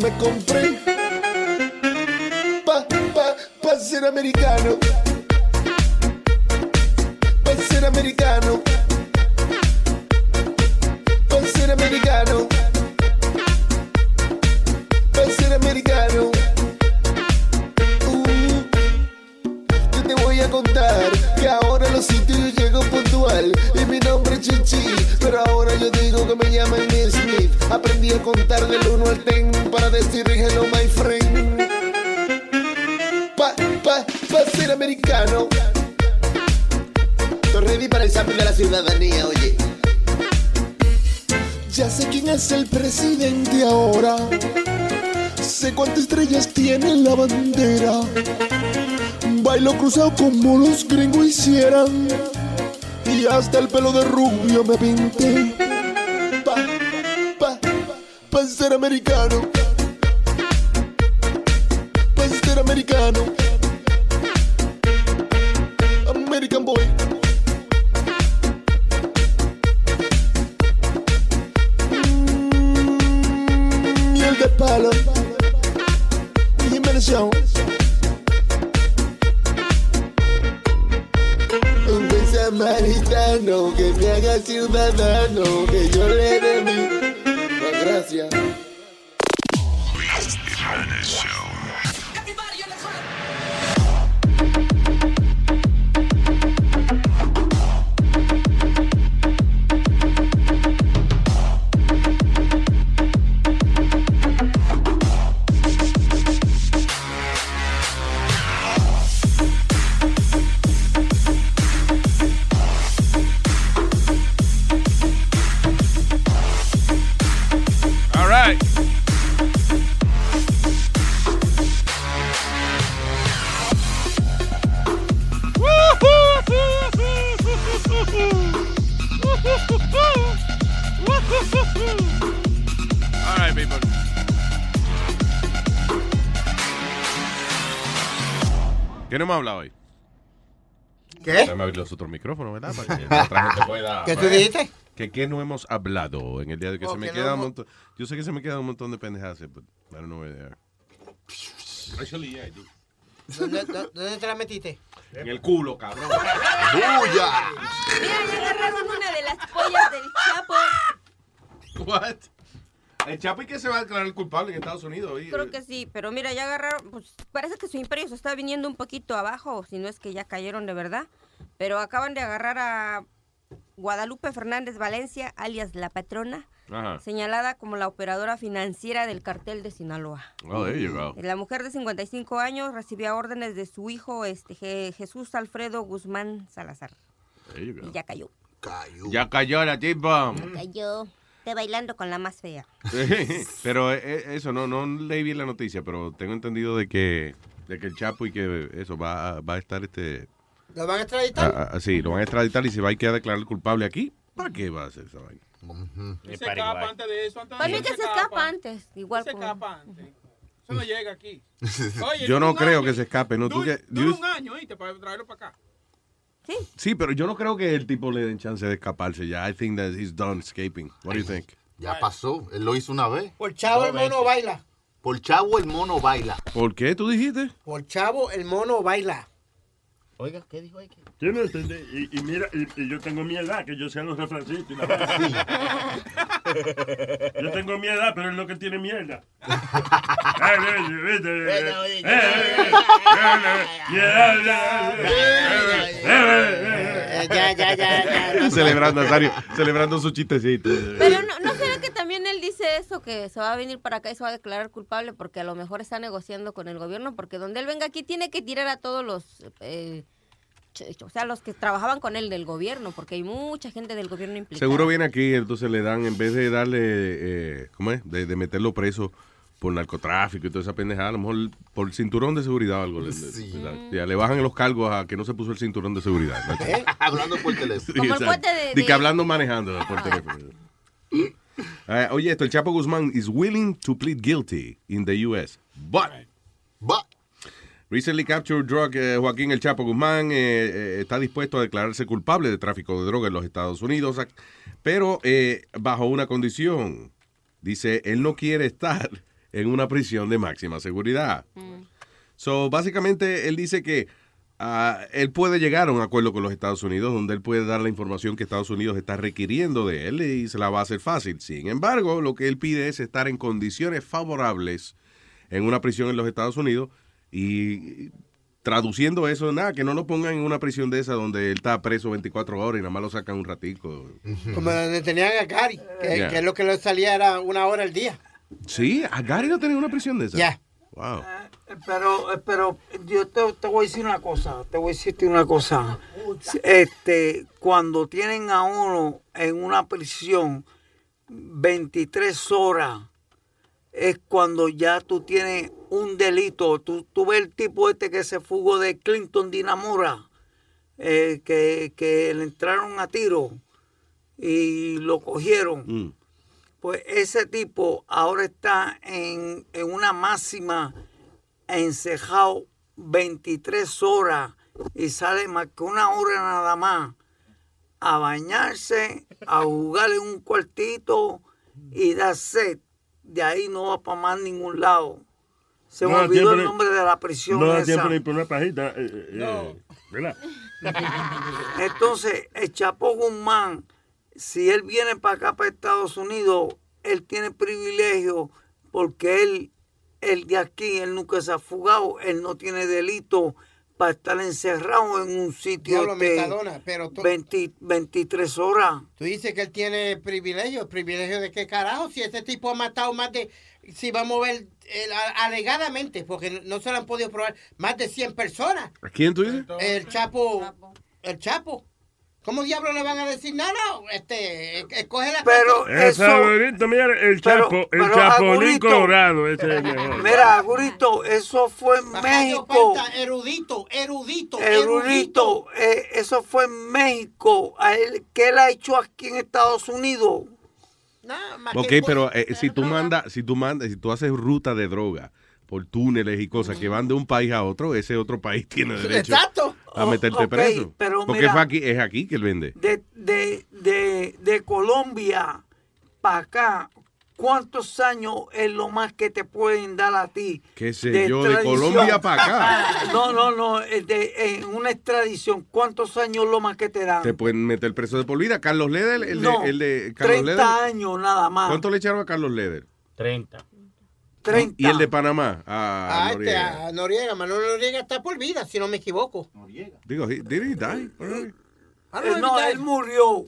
me compré hasta el pelo de rubio me pinté. Pa, pa, pa ser americano. Pa ser americano. American boy. Mm, miel de palo. Jiménez Young. Samaritano que me haga ciudadano, que yo le dé mi gracias. ¿Qué no hemos hablado hoy? ¿Qué? Déjame abrir los otros micrófonos, ¿verdad? Para que la otra gente pueda... ¿Qué tú dijiste? Que qué no hemos hablado en el día de que se me que no queda un hemos- montón... Yo sé que se me queda un montón de pendejadas, but I don't know where they are. Actually, yeah, I do. ¿Dónde, dónde- dónde te la metiste? En el culo, cabrón. ¡Bulla! Mira, ya agarraron una de las pollas del Chapo. What? El Chapo y que se va a declarar culpable en Estados Unidos. hoy. Creo que sí, pero mira, ya agarraron, pues parece que su imperio se está viniendo un poquito abajo, si no es que ya cayeron de verdad. Pero acaban de agarrar a Guadalupe Fernández Valencia, alias La Patrona, Ajá. señalada como la operadora financiera del cartel de Sinaloa. Oh, there you go. La mujer de 55 años recibía órdenes de su hijo este, Je- Jesús Alfredo Guzmán Salazar. There you go. Y ya cayó. Ya cayó la tipa. Cayó. Está bailando con la más fea. pero eh, eso, no, no leí bien la noticia, pero tengo entendido de que, de que el Chapo y que eso va, a- va a estar este... ¿Lo van a extraditar? a- a- sí, lo van a extraditar y se va a quedar declarar culpable aquí. ¿Para qué va a hacer esa vaina? Y se escapa antes de eso. Antes Para de mí que se escapa antes, igual Se como- escapa antes. Eso no llega aquí. Oye, Yo no creo año. que se escape, ¿no? Tú que- dura you- un año, ¿oíste? Para traerlo para acá. Sí, pero yo no creo que el tipo le den chance de escaparse ya. I think that he's done escaping. What do you think? Ya pasó. Él lo hizo una vez. Por chavo el mono baila. Por chavo el mono baila. ¿Por qué tú dijiste? Por chavo el mono baila. Oiga, ¿qué dijo ahí? Yo no entendí. Y, y mira, y, y yo tengo mi edad, que yo sea los refrancitos. y la yo tengo mi edad, pero es lo que tiene mierda. Eh, eh, eh, eh, eh, eh, Ya, ya, ya, celebrando, Nazario, celebrando su chistecito. Pero no, ¿no será que también él dice eso, que se va a venir para acá y se va a declarar culpable porque a lo mejor está negociando con el gobierno? Porque donde él venga aquí tiene que tirar a todos los, eh, o sea, los que trabajaban con él del gobierno, porque hay mucha gente del gobierno implicada. Seguro viene aquí, entonces le dan, en vez de darle, eh, ¿cómo es? De, de meterlo preso por narcotráfico y toda esa pendejada, a lo mejor por cinturón de seguridad o algo. le- le-. Ya, le bajan los cargos a que no se puso el cinturón de seguridad. ¿no? Hablando por teléfono. Sí, Como el de- Di que hablando manejando por teléfono. Eh, oye, esto, el Chapo Guzmán is willing to plead guilty in the U.S. But, recently captured drug, eh, Joaquín El Chapo Guzmán eh, eh, está dispuesto a declararse culpable de tráfico de droga en los Estados Unidos, pero eh, bajo una condición. Dice, él no quiere estar en una prisión de máxima seguridad. So, básicamente, él dice que ah, él puede llegar a un acuerdo con los Estados Unidos donde él puede dar la información que Estados Unidos está requiriendo de él y se la va a hacer fácil. Sin embargo, lo que él pide es estar en condiciones favorables en una prisión en los Estados Unidos y traduciendo eso, nada, que no lo pongan en una prisión de esa donde él está preso 24 horas y nada más lo sacan un ratico. Como donde tenían a Gary, que, Yeah. que lo que le salía era una hora al día. Sí, a Gary no tenía una prisión de esa. Ya. Wow. Pero, eh, pero yo te, te voy a decir una cosa, te voy a decirte una cosa. Este, cuando tienen a uno en una prisión 23 horas, es cuando ya tú tienes un delito. Tú, tú ves el tipo este que se fugó de Clinton Dinamora, eh, que, que le entraron a tiro y lo cogieron. Mm. Pues ese tipo ahora está en, en una máxima encejado 23 horas y sale más que una hora nada más a bañarse, a jugar en un cuartito y da sed. De ahí no va para más ningún lado. Se me No da olvidó el nombre de la prisión No da esa. tiempo ni por una pajita. eh, eh, eh, ¿Verdad? Entonces, el Chapo Guzmán, si él viene para acá, para Estados Unidos, él tiene privilegio porque él, él de aquí, él nunca se ha fugado, él no tiene delito para estar encerrado en un sitio Diablo, de Metadona, pero tú, 20 23 horas. tú dices que él tiene privilegio. ¿Privilegio de qué carajo? Si este tipo ha matado más de, si vamos a ver, a- alegadamente, porque no se lo han podido probar, más de 100 personas. ¿A quién tú dices? El Chapo, el Chapo. ¿Cómo diablos le van a decir? No, no, este, eh, escoge la Pero El favorito, mira, el pero- Chapo, el pero, Chapolín Agurito, Colorado, ese es el mejor. Mira, Gurito, eso fue en México. Panta, erudito, erudito, Erudito, eh, eso fue en México. A él, ¿Qué él ha hecho aquí en Estados Unidos? Ok, pero eh, si tú mandas, si tú mandas, si tú haces ruta de droga por túneles y cosas que van de un país a otro, ese otro país tiene derecho Exacto. a meterte preso. pero Porque mira- fue aquí, es aquí que él vende. De, de, de, de Colombia para acá, ¿cuántos años es lo más que te pueden dar a ti? Qué sé yo, de? Colombia para acá. No, no, no, es de- en una extradición, ¿cuántos años es lo más que te dan? Te pueden meter preso de por vida. Carlos Leder, el de, No, el de Carlos 30 Leder. años nada más. ¿Cuánto le echaron a Carlos Leder? 30. 30. Y el de Panamá, a A, este, Noriega. a Noriega, Manuel Noriega está por vida, si no me equivoco. Digo, he- did he die? Alright. Eh, no, él murió.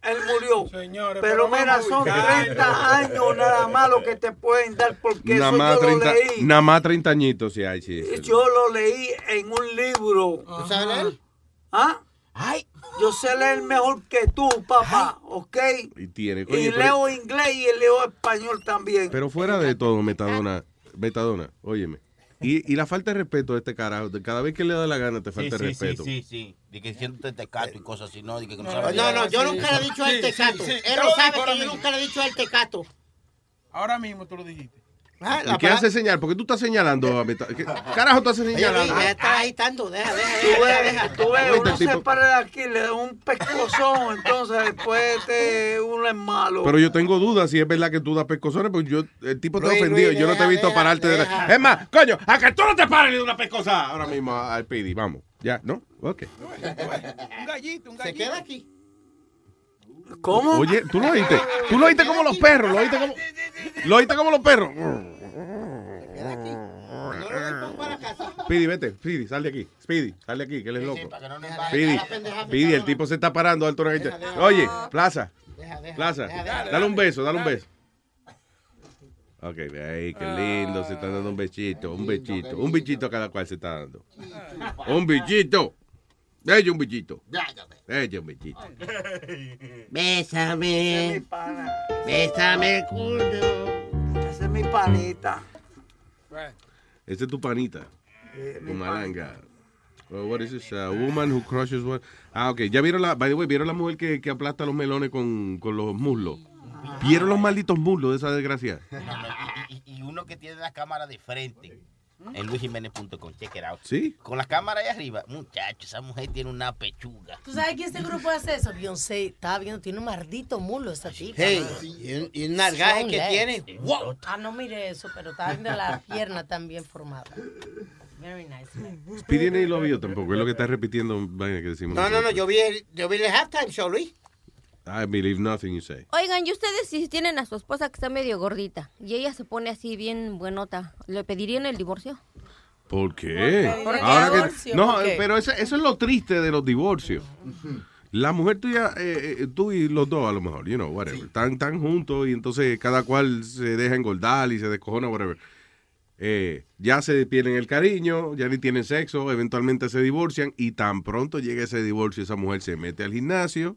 Él murió. pero pero mira, a son ubicar. 30 años nada más lo que te pueden dar porque Nada eso más, yo 30, lo leí. nada más 30 añitos, sí, hay, sí. sí. Yo lo leí en un libro. ¿Tú sabes leer? ¿Ah? Ay, yo sé leer mejor que tú, papá, ¿ok? Y tiene, coño, Y pero- leo inglés y leo español también. Pero fuera de todo, Metadona, Metadona, óyeme. Y, y la falta de respeto de este carajo, de cada vez que le da la gana te falta sí, de sí, respeto. sí, sí. De que siéndote tecato y cosas así, no, de que no, No, sabes no, leer. yo nunca le he dicho a él Sí, sí, tecato. sí. Él lo sabe que yo mismo. nunca le he dicho a él tecato. Ahora mismo tú lo dijiste. Ah, ¿Y qué hace señal? ¿Por qué tú estás señalando a ¿Qué carajo Oye, señalando? Ya está agitando, deja, deja, Tú deja, ves, deja. tú ves, uno el se para de aquí, le da un pescozón, entonces después este, uno es malo. Pero yo tengo dudas si es verdad que tú das pescozones, porque yo, el tipo te ha Luis, ofendido. Luis, yo no te he visto deja, pararte de la... Es más, coño, a que tú no te pares de una pescosa ahora mismo al PD. Vamos, ya, ¿no? Ok. Un gallito, un gallito. Se queda aquí. ¿Cómo? Oye, tú lo oíste. Tú lo oíste como los perros. Lo oíste como, lo oíste como los perros. Speedy, vete. Speedy, sal de aquí. Speedy, sal de aquí, que él es loco. Speedy, Speedy, el tipo se está parando alto. Oye, Plaza. Plaza, dale un beso, dale un beso. Ok, ve ahí, qué lindo, se están dando un besito, un besito, un bichito cada cual se está dando. Un bichito. Ella un bichito. Ella un bichito. Bésame. Bésame el culo. Esa es mi panita. Ese es tu panita. Tu malanga. Oh, what is this? A woman who crushes one. Ah, ok. Ya vieron la, by the way, vieron la mujer que, que aplasta los melones con, con los muslos. ¿Vieron los malditos muslos de esa desgracia? Y, y uno que tiene la cámara de frente en luisjiménez.com, check it out. ¿Sí? Con la cámara ahí arriba, muchacho, esa mujer tiene una pechuga. ¿Tú sabes que este grupo hace eso? Beyoncé estaba viendo, tiene un maldito mulo esta chica. Hey, ¿no? y un- y un nalgaje Strong que legs. tiene. Wow. Ah, no mire eso, pero estaba viendo la pierna también formada. Very nice. Speedy ni lo vio tampoco. Es lo que está repitiendo vaina que decimos. No, no, no, yo vi el, yo vi el halftime show, Luis. I believe nothing you say. Oigan, ¿y ustedes si tienen a su esposa que está medio gordita y ella se pone así bien buenota, ¿le pedirían el divorcio? ¿Por qué? ¿Por qué Ahora que- divorcio? no, ¿Por qué? pero eso, eso es lo triste de los divorcios. La mujer tuya, eh, eh, tú y los dos a lo mejor, you know, whatever. Están, están juntos y entonces cada cual se deja engordar y se descojona, whatever. Eh, ya se pierden el cariño, ya ni tienen sexo, eventualmente se divorcian y tan pronto llega ese divorcio, esa mujer se mete al gimnasio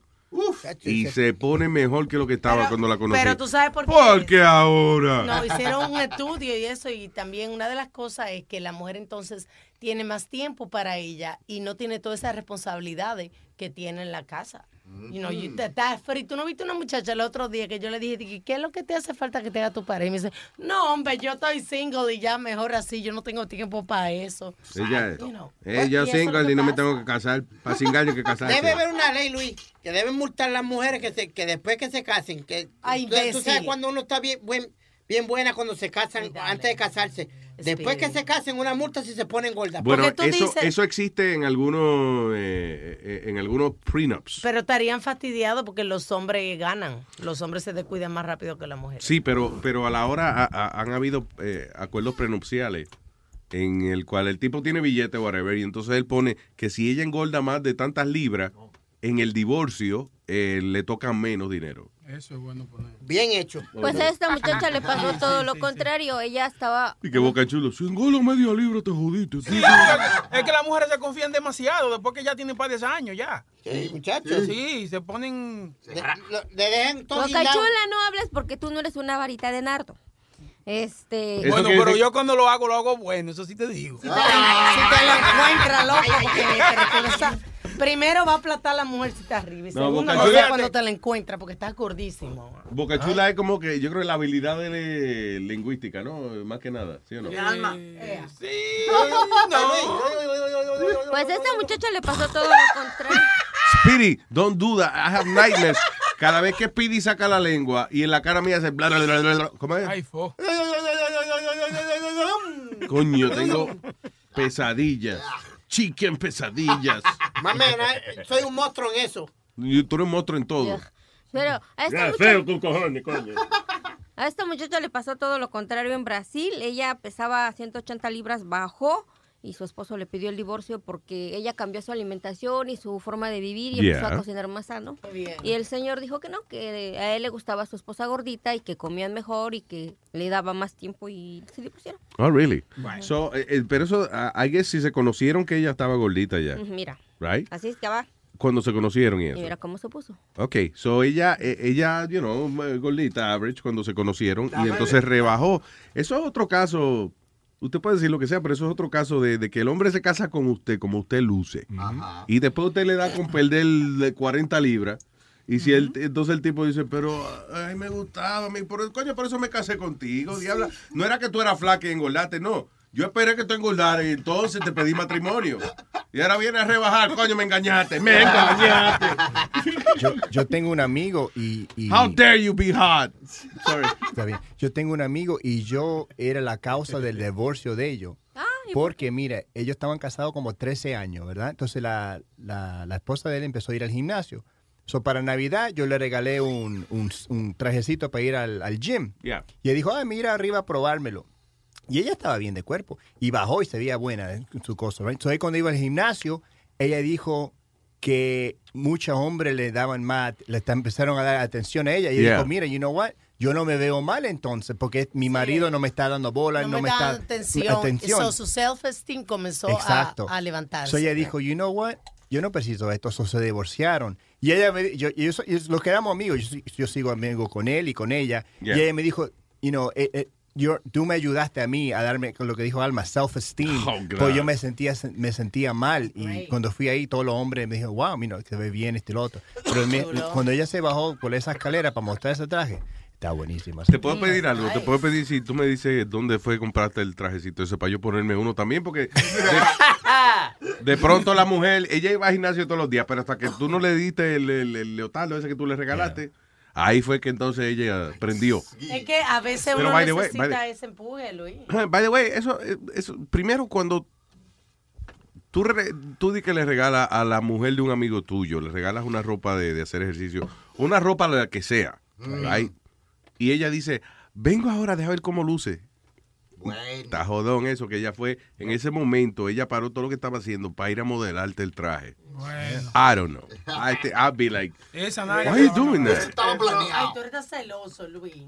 y se pone mejor que lo que estaba cuando la conocí. Pero tú sabes por qué. Porque ahora. No, hicieron un estudio y eso, y también una de las cosas es que la mujer entonces tiene más tiempo para ella y no tiene todas esas responsabilidades que tiene en la casa. You know, you, that, that's free. Tú no viste una muchacha el otro día que yo le dije, ¿qué es lo que te hace falta que te haga tu pareja? Y me dice, no, hombre, yo estoy single y ya mejor así, yo no tengo tiempo para eso. Ella, You know. ella Y eso es lo single y no me tengo que casar. Para single que casarse. Debe haber una ley, Luis, que deben multar a las mujeres que, se, que después que se casen. Que, Ay, tú, tú sabes cuando uno está bien, buen, bien buena cuando se casan, antes de casarse. Después que se casen, una multa si se ponen gordas. Bueno, eso, dices- eso existe en algunos, eh, eh, en algunos prenups. Pero estarían fastidiados porque los hombres ganan. Los hombres se descuidan más rápido que las mujeres. Sí, pero, pero a la hora a- a- han habido eh, acuerdos prenupciales en el cual el tipo tiene billete, whatever, y entonces él pone que si ella engorda más de tantas libras, en el divorcio eh, le tocan menos dinero. Eso es bueno poner. Bien hecho. Pues a esta muchacha le pasó todo lo contrario. Ella estaba Y que boca chulo, si engorda media libra te jodiste. Es que las mujeres se confían demasiado después que ya tienen par de años ya. Sí, muchachos. Sí, se ponen. Boca chula, no hables porque tú no eres una varita de nardo. Este. Bueno, pero yo cuando lo hago, lo hago bueno, eso sí te digo. Si te lo encuentras, loco, porque te recuerda- Primero va a aplatar la mujer si está arriba. Y No, segundo, Boca no sé Chula- cuando te la encuentras porque estás gordísimo. Boca Chula es como que yo creo que la habilidad de le- lingüística, ¿no? Más que nada, ¿sí o no? Pues a esta muchacha le pasó todo lo contrario. Speedy, don't do that. I have nightmares. Cada vez que Speedy saca la lengua y en la cara mía hace bla, bla, bla, bla, bla. ¿Cómo es? Ay, fo. Coño, tengo pesadillas. Chicken pesadillas. Mamena, soy un monstruo en eso. Y Tú eres un monstruo en todo. Pero a esta, muchacha, feo cojones, coño. a esta muchacha le pasó todo lo contrario en Brasil. Ella pesaba 180 libras, bajó y su esposo le pidió el divorcio porque ella cambió su alimentación y su forma de vivir y empezó a cocinar más sano. bien. Y el señor dijo que no, que a él le gustaba su esposa gordita y que comían mejor y que le daba más tiempo y se divorciaron. Oh, really? So, eh, eh, pero eso, ah, I guess si se conocieron que ella estaba gordita ya. Mira, Right? así es que va. Cuando se conocieron y Y eso. mira cómo se puso. Ok, so ella, eh, ella, you know, gordita, average, cuando se conocieron y entonces rebajó. Eso es otro caso, usted puede decir lo que sea, pero eso es otro caso de, de que el hombre se casa con usted como usted luce. Y después usted le da con perder de 40 libras. Y si el, entonces el tipo dice, pero ay, me gustaba, mi, por, coño, por eso me casé contigo, diabla. No era que tú eras flaca y engordaste, no. Yo esperé que tú engordaras y entonces te pedí matrimonio. Y ahora viene a rebajar, coño, me engañaste, me engañaste. Yo, yo tengo un amigo y, y- How dare you be hot? Sorry. Está bien. Yo tengo un amigo y yo era la causa del divorcio de ellos. Porque, mira, ellos estaban casados como 13 años, ¿verdad? Entonces la, la- la esposa de él empezó a ir al gimnasio. So, para Navidad yo le regalé un, un- un trajecito para ir al, al gym. Yeah. Y él dijo, ah, mira arriba a probármelo. Y ella estaba bien de cuerpo. Y bajó y se veía buena en su cosa. Right? So, ahí cuando iba al gimnasio, ella dijo que muchos hombres le daban más, le empezaron a dar atención a ella. Y ella Yeah. dijo, mira, you know what? Yo no me veo mal entonces, porque mi marido no me está dando bola, No, no, me me está da atención. atención. So, su self-esteem comenzó a, Exacto. a levantarse. So ella dijo, you know what? Yo no preciso esto, so se divorciaron. Y ella me, yo, yo, yo- los quedamos amigos, yo, yo sigo amigo con él y con ella. Yeah. Y ella me dijo, you know, eh, eh, you're- tú me ayudaste a mí a darme, con lo que dijo Alma, self-esteem. Oh, pues yo me sentía, me sentía mal. Y cuando fui ahí, todos los hombres me dijeron, wow, mira, se ve bien este y lo otro. Pero me- cuando ella se bajó por esa escalera para mostrar ese traje, está buenísima. Te puedo pedir algo, te puedo pedir si tú me dices dónde fue compraste el trajecito ese para yo ponerme uno también, porque de, de pronto la mujer, ella iba al gimnasio todos los días, pero hasta que tú no le diste el, el, el leotardo ese que tú le regalaste, ahí fue que entonces ella prendió. Es que a veces Pero, uno by the way, necesita by ese empuje, Luis. By the way, eso, eso primero cuando tú, re- tú di que le regalas a la mujer de un amigo tuyo, le regalas una ropa de, de hacer ejercicio, una ropa la que sea, right? y ella dice, vengo ahora, deja ver cómo luce. Está jodón eso, que ella fue, en ese momento, ella paró todo lo que estaba haciendo para ir a modelarte el traje. I don't know. I I'd be like, Esa why are you doing that? Ay, tú eres celoso, Luis.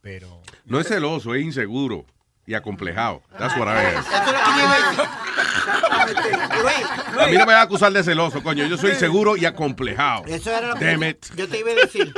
Pero... No es celoso, es inseguro y acomplejado. That's what I am. A mí no me van a acusar de celoso, coño. Yo soy seguro y acomplejado. Eso era lo que Damn yo, it. yo te iba a decir.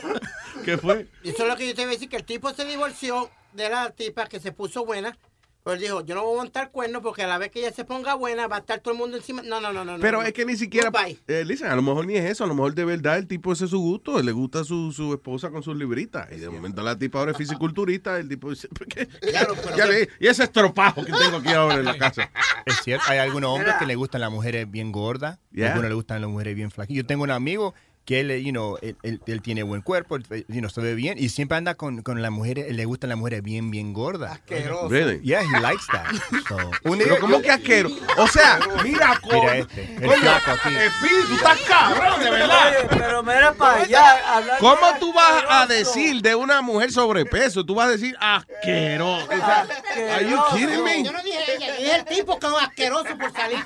¿Qué fue? Eso es lo que yo te iba a decir, que el tipo se divorció de la tipa que se puso buena Pues dijo, yo no voy a montar cuernos porque a la vez que ella se ponga buena va a estar todo el mundo encima. No, no, no, no. Pero no. es que ni siquiera. Eh, listen, a lo mejor ni es eso. A lo mejor de verdad el tipo ese es su gusto. Le gusta su, su esposa con sus libritas. Y de momento la tipa ahora es fisiculturista. El tipo dice. ¿por qué? Ya le- y ese estropajo que tengo aquí ahora en la casa. Es cierto, hay algunos hombres que le gustan las mujeres bien gordas, Yeah. algunos le gustan las mujeres bien flacas. Yo tengo un amigo que él, you know, él, él- él tiene buen cuerpo, él, you know, se ve bien y siempre anda con, con las mujeres, le gustan las mujeres bien, bien gordas. Asqueroso. Really? Yeah, he likes that. So, un Pero ¿cómo que asquero? O sea, mira, co- Mira este, el Coño, flaco aquí. Espíritu, estás cabrón, de verdad. Oye, pero mira para allá. ¿Cómo tú vas a asqueroso. decir de una mujer sobrepeso? Tú vas a decir asqueroso. Are you kidding me? Yo no dije ella, dije el tipo que es asqueroso por salir.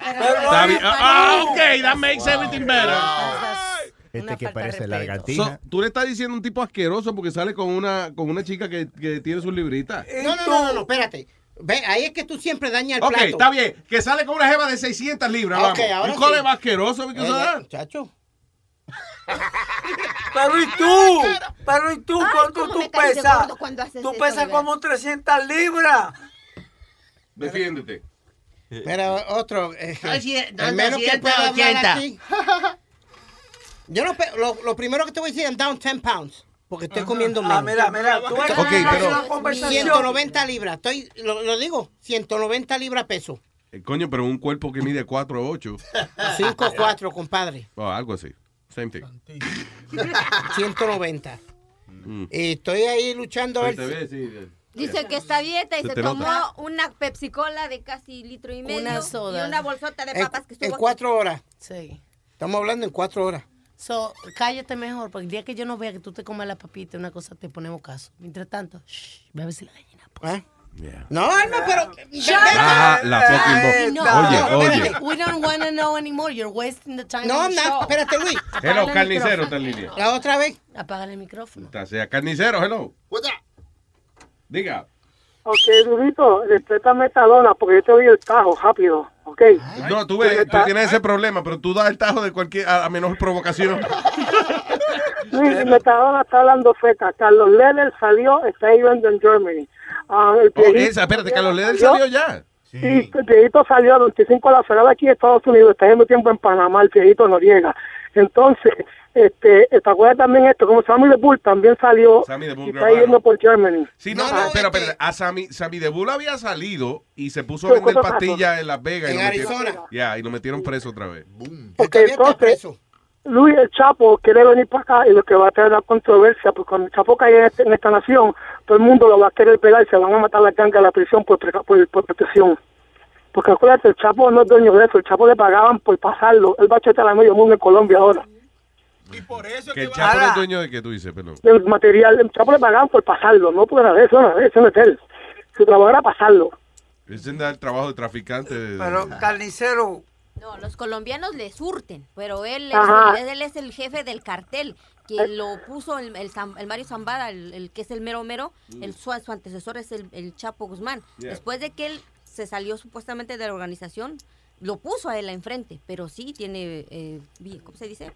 Bien. Ah, ok, that makes everything better. Este que parece So, tú le estás diciendo un tipo asqueroso porque sale con una, con una chica que, que tiene sus libritas. No, no, no, no, no, espérate. Ve, ahí es que tú siempre dañas el Ok, plato. está bien. Que sale con una jeva de 600 libras. Ok, vamos. ahora ¿Un cole sí. más asqueroso? Eh, that? Muchacho. Pero ¿y tú? Pero ¿y tú? Ay, ¿Cuánto tú pesas? Tú pesas como 300 libras. Defiéndete. Pero otro. eh, No, si- no, al menos que pueda hablar 280. aquí. Yo no. Lo, lo primero que te voy a decir es down 10 pounds. Porque estoy comiendo menos. Ah, mira, mira, tú pero- una conversación. 190 libras. Estoy, lo, lo digo, 190 libras peso. Eh, Coño, pero un cuerpo que mide 4 o 8. 5 4, compadre. O algo así. Same thing. 190. Mm. Y estoy ahí luchando a ver Te si- ves, sí. Dice que está dieta y Se tomó nota. una Pepsi Cola de casi litro y medio Una soda. y una bolsota de en, papas que en estuvo aquí. cuatro horas. Sí. Estamos hablando en cuatro horas. So, cállate mejor, porque el día que yo no vea que tú te comes la papita, una cosa te ponemos caso. Mientras tanto, shh, ve a ver si la gallina. ¿Eh? No, Alma, pero. Ah, la fucking No, Oye, no, oye. espérate. We don't want to know anymore. You're wasting the time. No, on the no, espérate, Luis. Hello, el carnicero está en línea. La otra vez. Apágale el micrófono. Está sea carnicero, hello. Diga. Ok, Durito, respeta metadona porque yo te doy el tajo rápido, ¿ok? No, tú, ves, tú tienes ese problema, pero tú das el tajo de cualquier, a, a menor provocación. Luis, metadona está hablando feca. Carlos Leder salió, está viviendo en Germany. Ah, el Oh, esa, espérate, Carlos Leder salió- ya. Sí, el viejito salió a 25 de la de aquí de Estados Unidos, está haciendo tiempo en Panamá, el viejito Noriega. Entonces, este, ¿te acuerdas también esto? Como Sammy de Bull también salió Sammy the Bull y está yendo por Germany. Sí, no, No, no, pero, pero a Sammy, Sammy de Bull había salido y se puso a vender pastillas en Las Vegas. y En lo metieron- Arizona. Ya, y lo metieron preso otra vez. Ok, Todavía está entonces, preso. Luis el Chapo quiere venir para acá y lo que va a traer la controversia, porque cuando el Chapo caiga en, este- en esta nación, todo el mundo lo va a querer pegar y se van a matar la ganga a la prisión por, preca- por, por protección. Porque acuérdate, el Chapo no es dueño de eso, el Chapo le pagaban por pasarlo. Él va a chetar a medio mundo en Colombia ahora. Que el Chapo es dueño de que tú dices, perdón. El material, el Chapo le pagaban por pasarlo, no por nada de eso, no, eso no es él. Su trabajo era pasarlo. Ese es el trabajo de traficante. de- Pero, carnicero, No, los colombianos le surten, pero él, es, él es el jefe del cartel que lo puso el, el, Mario Zambada, el, el que es el mero mero, el, su, su antecesor es el, el Chapo Guzmán. Yeah. Después de que él se salió supuestamente de la organización, lo puso a él enfrente, pero sí tiene, eh, ¿cómo se dice?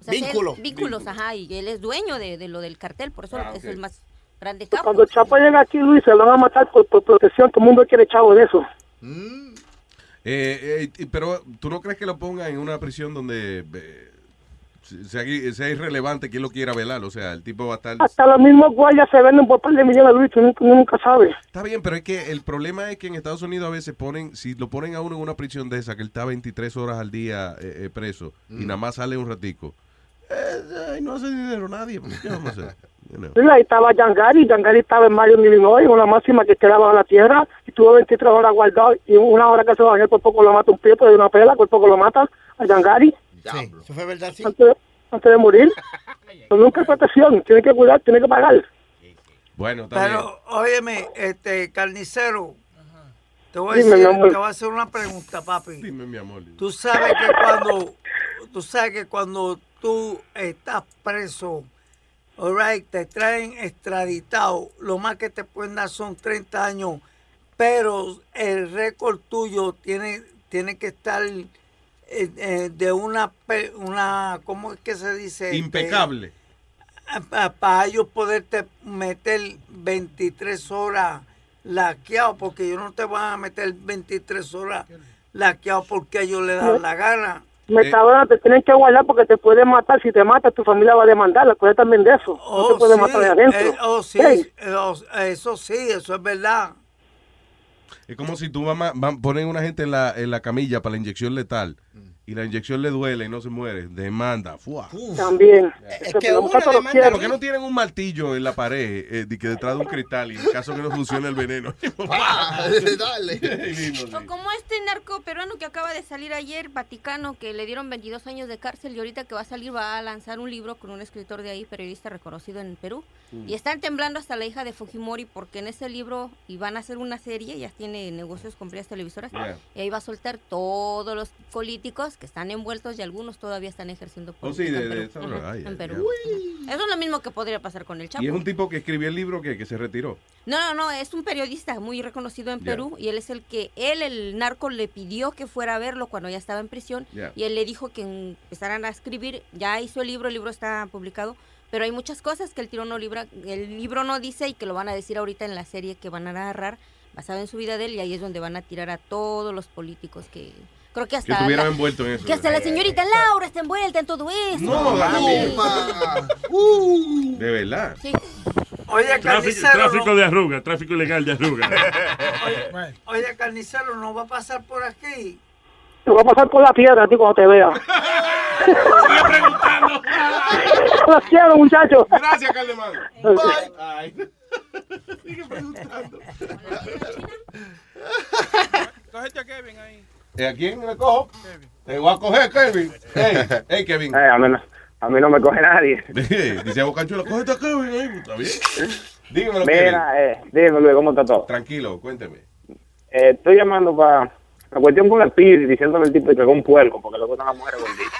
O sea, él- Vínculo. vínculos, ajá, y él es dueño de, de lo del cartel, por eso Ah, es el más grande capo. Cuando el Chapo llega aquí, Luis, se lo van a matar por, por protección, todo el mundo quiere chavo de eso. Eh, eh, y- pero tú no crees que lo pongan en una prisión donde eh, sea, sea irrelevante quién lo quiera velar. O sea, el tipo va a estar. Hasta los mismos guardias se venden por par de millones, Luis, tú nunca, nunca sabes. Está bien, pero es que el problema es que en Estados Unidos a veces ponen, si lo ponen a uno en una prisión de esa, que él está 23 horas al día eh, eh, preso y nada más sale un ratico. eh, no hace dinero nadie. pues, ¿Qué vamos a hacer? You know. Ahí estaba Yangari, Yangari estaba en Mario, Illinois, una máxima que quedaba en la tierra, y tuvo 23 horas guardado, y una hora que se bajó, por poco lo mata un pie, de una pela, por poco lo mata a Yangari, Sí, eso fue verdad, sí. antes, antes de morir. Nunca hay protección, tiene que cuidar, tiene que pagar. Bueno, está bien. pero, óyeme, este, carnicero, te voy a decir, mi amor. te voy a hacer una pregunta, papi. Dime, mi amor. Tú sabes que cuando, tú sabes que cuando tú estás preso, alright, te traen extraditado, lo más que te pueden dar son 30 años, pero el récord tuyo tiene, tiene que estar eh, eh, de una, una, ¿cómo es que se dice? Impecable. para ellos poderte meter 23 horas laqueado, porque ellos no te van a meter 23 horas laqueado porque ellos le dan la gana. Metadona te tienen que guardar porque te pueden matar. Si te mata, tu familia va a demandar. Acuérdate también de eso. no te puede sí, matar de adentro. eh, oh, sí, Hey, eh, oh, eso sí, eso es verdad. Es como si tú mamá, van, ponen una gente en la, en la camilla para la inyección letal y la inyección le duele y no se muere. Demanda. Fua. También. Es que una demanda- ¿Por qué no tienen un martillo en la pared eh, de que detrás de un cristal y en caso que no funcione el veneno? Dale. O como este narco peruano que acaba de salir ayer, Vaticano, que le dieron 22 años de cárcel y ahorita que va a salir va a lanzar un libro con un escritor de ahí, periodista reconocido en Perú. Mm. Y están temblando hasta la hija de Fujimori porque en ese libro, y van a hacer una serie, ya tiene negocios con varias televisoras, Yeah. y ahí va a soltar todos los políticos que están envueltos y algunos todavía están ejerciendo Oh, política en Perú. Eso es lo mismo que podría pasar con el Chapo. Y es un tipo que escribió el libro que, que se retiró. No, no, no, es un periodista muy reconocido en. Perú y él es el que, él, el narco, le pidió que fuera a verlo cuando ya estaba en prisión y él le dijo que empezaran a escribir, ya hizo el libro, el libro está publicado, pero hay muchas cosas que el tiro no libra, el libro no dice y que lo van a decir ahorita en la serie que van a narrar basado en su vida de él y ahí es donde van a tirar a todos los políticos que creo que Que hasta estuvieron la- envueltos en eso. que hasta la señorita Laura está envuelta en todo eso. No, Sí. De verdad. Sí. Oye, Tráfico, carnicero, tráfico no, de arruga, tráfico ilegal de arruga. oye, carnicero, no va a pasar por aquí. Te voy a pasar por la piedra a ti cuando te vea. Sigue preguntando. Los quiero, muchachos. Gracias, Caldemán. Bye. Sigue preguntando. Cógete a Kevin ahí. ¿Y a quién le cojo? Te voy a coger, Kevin. Hey, hey Kevin. A, mí no, a mí no me coge nadie. Dice Bocanchuelo, cógete a Kevin. ahí, Está bien. Dígamelo, Kevin. Mira, eh, dime Luis, ¿cómo está todo? Tranquilo, cuénteme. Eh, estoy llamando para la cuestión con el Speedy, diciéndole al tipo que es un puerco, porque le gustan las mujeres gorditas.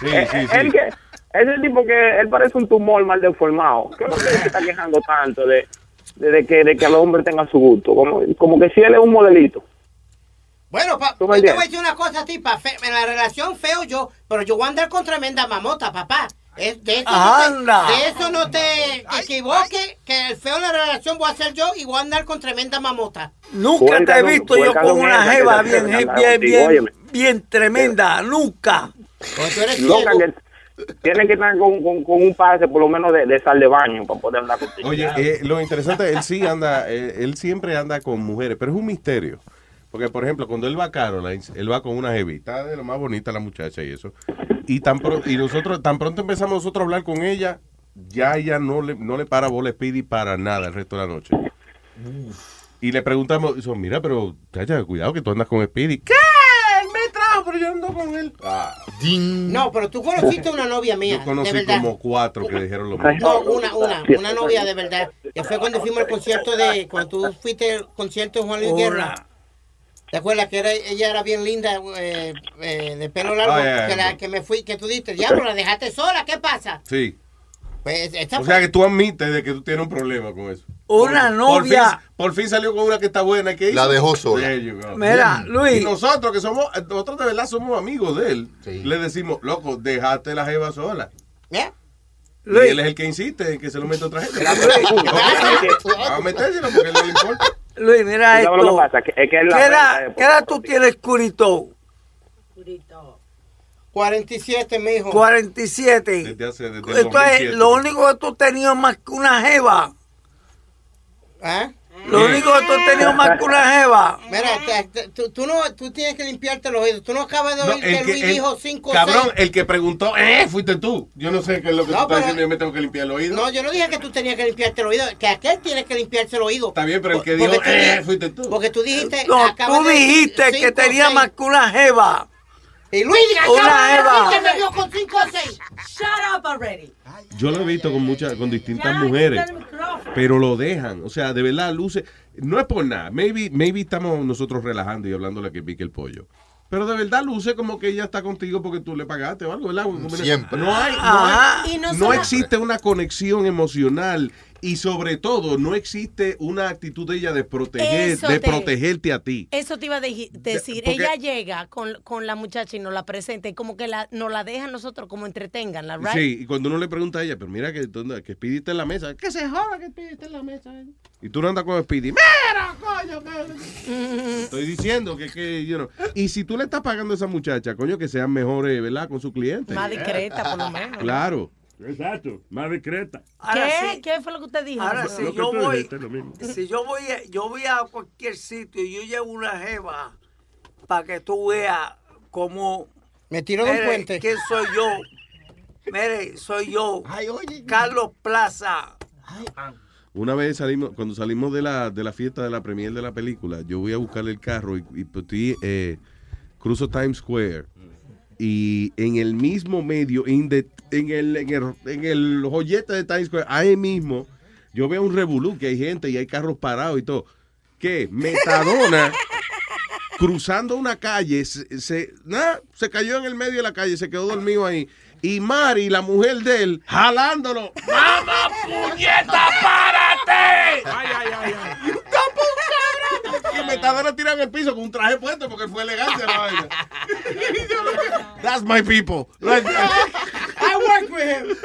Sí, Eh, sí, eh, sí. él que, es el tipo que él parece un tumor mal deformado. ¿Qué es lo que él se está quejando tanto de, de, de que, de que el hombre tenga su gusto? Como, como que si él es un modelito. Bueno, pa, ¿Tú yo me te voy a decir una cosa a ti, pa, fe- en la relación feo yo, pero yo voy a andar con tremenda mamota, papá. Es- de, eso Anda. No te, de eso no te equivoques, que el feo en la relación voy a ser yo y voy a andar con tremenda mamota. Nunca te he visto yo con una jeva bien, bien, bien, bien tremenda, nunca. Loca, que tiene que estar con, con, con un pase por lo menos de, de sal de baño para poder andar contigo. Oye, eh, lo interesante, él sí anda, eh, él siempre anda con mujeres, pero es un misterio. Porque, por ejemplo, cuando él va a Caroline, él va con una jevita de lo más bonita la muchacha y eso. Y tan pro- y nosotros, tan pronto empezamos nosotros a hablar con ella, ya ella no le, no le para bola a Speedy para nada el resto de la noche. Y le preguntamos, y son, mira, pero, chacha, cuidado que tú andas con Speedy. ¿Qué? Él me trajo, pero yo ando con él. Ah, No, pero tú conociste una novia mía, yo conocí de verdad. como cuatro que dijeron lo mismo. No, una, una, una novia de verdad. Que fue cuando fuimos al concierto de, cuando tú fuiste al concierto de Juan Luis. Guerra. ¿Te acuerdas que era, ella era bien linda, eh, eh, de pelo largo? Que, la, que me fui, que tú diste, diablo, la dejaste sola, ¿qué pasa? Sí. Pues esta O sea que tú admites de que tú tienes un problema con eso. Una Por- novia. Por fin, por fin salió con una que está buena. ¿qué La hizo? dejó sola. Mira, Luis. Y nosotros que somos, nosotros de verdad somos amigos de él, le decimos, loco, dejaste la jeva sola. ¿Eh? Y él es el que insiste en que se lo meta otra gente. Vamos a metérselo porque no le importa. Luis, mira ¿Tú sabes lo esto. él la ¿Qué venta edad, de- qué edad tú tienes, Curito? 47, mijo. 47. Desde hace, desde Entonces, 2007. lo único que tú tenías más que una jeva. ¿Ah? Lo único que tú tenías más que una jeva. Mira, te- te- tú, tú no, tú tienes que limpiarte los oídos. Tú no acabas de No, oír el que Luis el- dijo 5 Cabrón, 6. el que preguntó, eh, fuiste tú. Yo no sé qué es lo que No, tú estás diciendo, yo me tengo que limpiar el oído. No, yo no dije que tú tenías que limpiarte el oído, que aquel tiene que limpiarse el oído. Está bien, pero el que dijo, eh, fuiste tú. Porque tú dijiste. No, acabas tú de dijiste que cinco, tenía seis. más que una jeva. Y Luis Una acaba de jeva. decir que me vio con 5 o 6. Shut up already. Yo lo he visto con muchas, con distintas mujeres, pero lo dejan. O sea, de verdad, luce. No es por nada. Maybe, maybe estamos nosotros relajando y hablándole que pique el pollo. Pero de verdad luce como que ella está contigo porque tú le pagaste o algo, ¿verdad? Siempre. No hay, no, hay- no existe una conexión emocional Y sobre todo, no existe una actitud de ella de proteger, de te- protegerte a ti. Eso te iba a decir. porque- Ella llega con, con la muchacha y nos la presenta y como que la, nos la deja a nosotros como entretengan, ¿right? Sí, y cuando uno le pregunta a ella, pero mira que, ¿dónde- que Speedy en la mesa, que se joda que Speedy está en la mesa. Y tú no andas con Speedy. ¡Mira, coño! que-". Estoy diciendo que, que you know. Y si tú le estás pagando a esa muchacha, coño, que sean mejores, ¿verdad? Con su cliente. Más discreta, por lo menos. Claro. Exacto, más discreta. Ahora ¿Qué? sí. ¿Qué fue lo que usted dijo? Ahora si yo voy, dijiste es lo mismo. si yo voy, a- yo voy a cualquier sitio y yo llevo una jeva para que tú veas cómo me tiró de un puente. ¿Quién soy yo? Mire, soy yo, Carlos Plaza. Una vez salimos, cuando salimos de la, de la fiesta de la premier de la película, yo voy a buscar el carro y, y pues, estoy, eh, cruzo Times Square y en el mismo medio, in the- en, el, en, el, en el joyete de Times Square, ahí mismo, yo veo un revolú, que hay gente y hay carros parados y todo. ¿Qué? Metadona cruzando una calle, se, se, nah, se cayó en el medio de la calle, se quedó dormido ahí. Y Mari, la mujer de él, jalándolo. ¡Mamá, puñeta, párate! Ay, ay, ay, ay. Y Metadona tirado en el piso con un traje puesto porque fue elegante la vaina. That's my people. I work with him.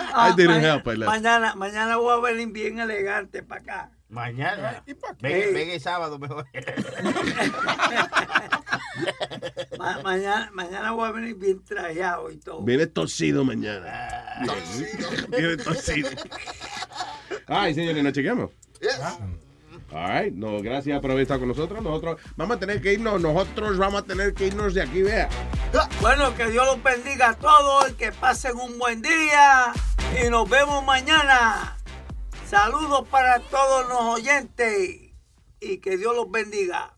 I didn't ma- help, I left. Mañana, mañana voy a venir bien elegante para acá. Mañana. ¿Y por Ven, qué? ven el sábado mejor. Ma- mañana, mañana voy a venir bien trajeado y todo. Viene torcido mañana. Viene torcido. Ay, señores, nos chequeamos. All right. No, gracias por haber estado con nosotros. Nosotros vamos a tener que irnos, nosotros vamos a tener que irnos de aquí, vea. Bueno, que Dios los bendiga a todos y que pasen un buen día. Y nos vemos mañana. Saludos para todos los oyentes. Y que Dios los bendiga.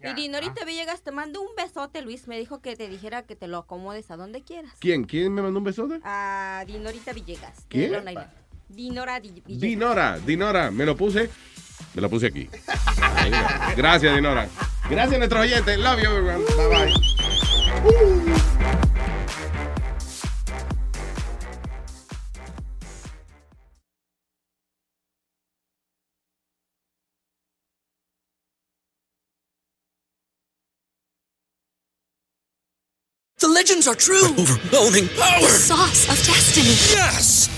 Y Dinorita Villegas te mando un besote, Luis. Me dijo que te dijera que te lo acomodes a donde quieras. ¿Quién? ¿Quién me mandó un besote? A Dinorita Villegas. ¿Quién? Dinora Di- Villegas. Dinora, Dinora, me lo puse. Me lo puse aquí. Gracias, Dinora. Gracias a nuestros oyentes. Love you, everyone. Bye bye. The legends are true. overwhelming power! The sauce of destiny. Yes!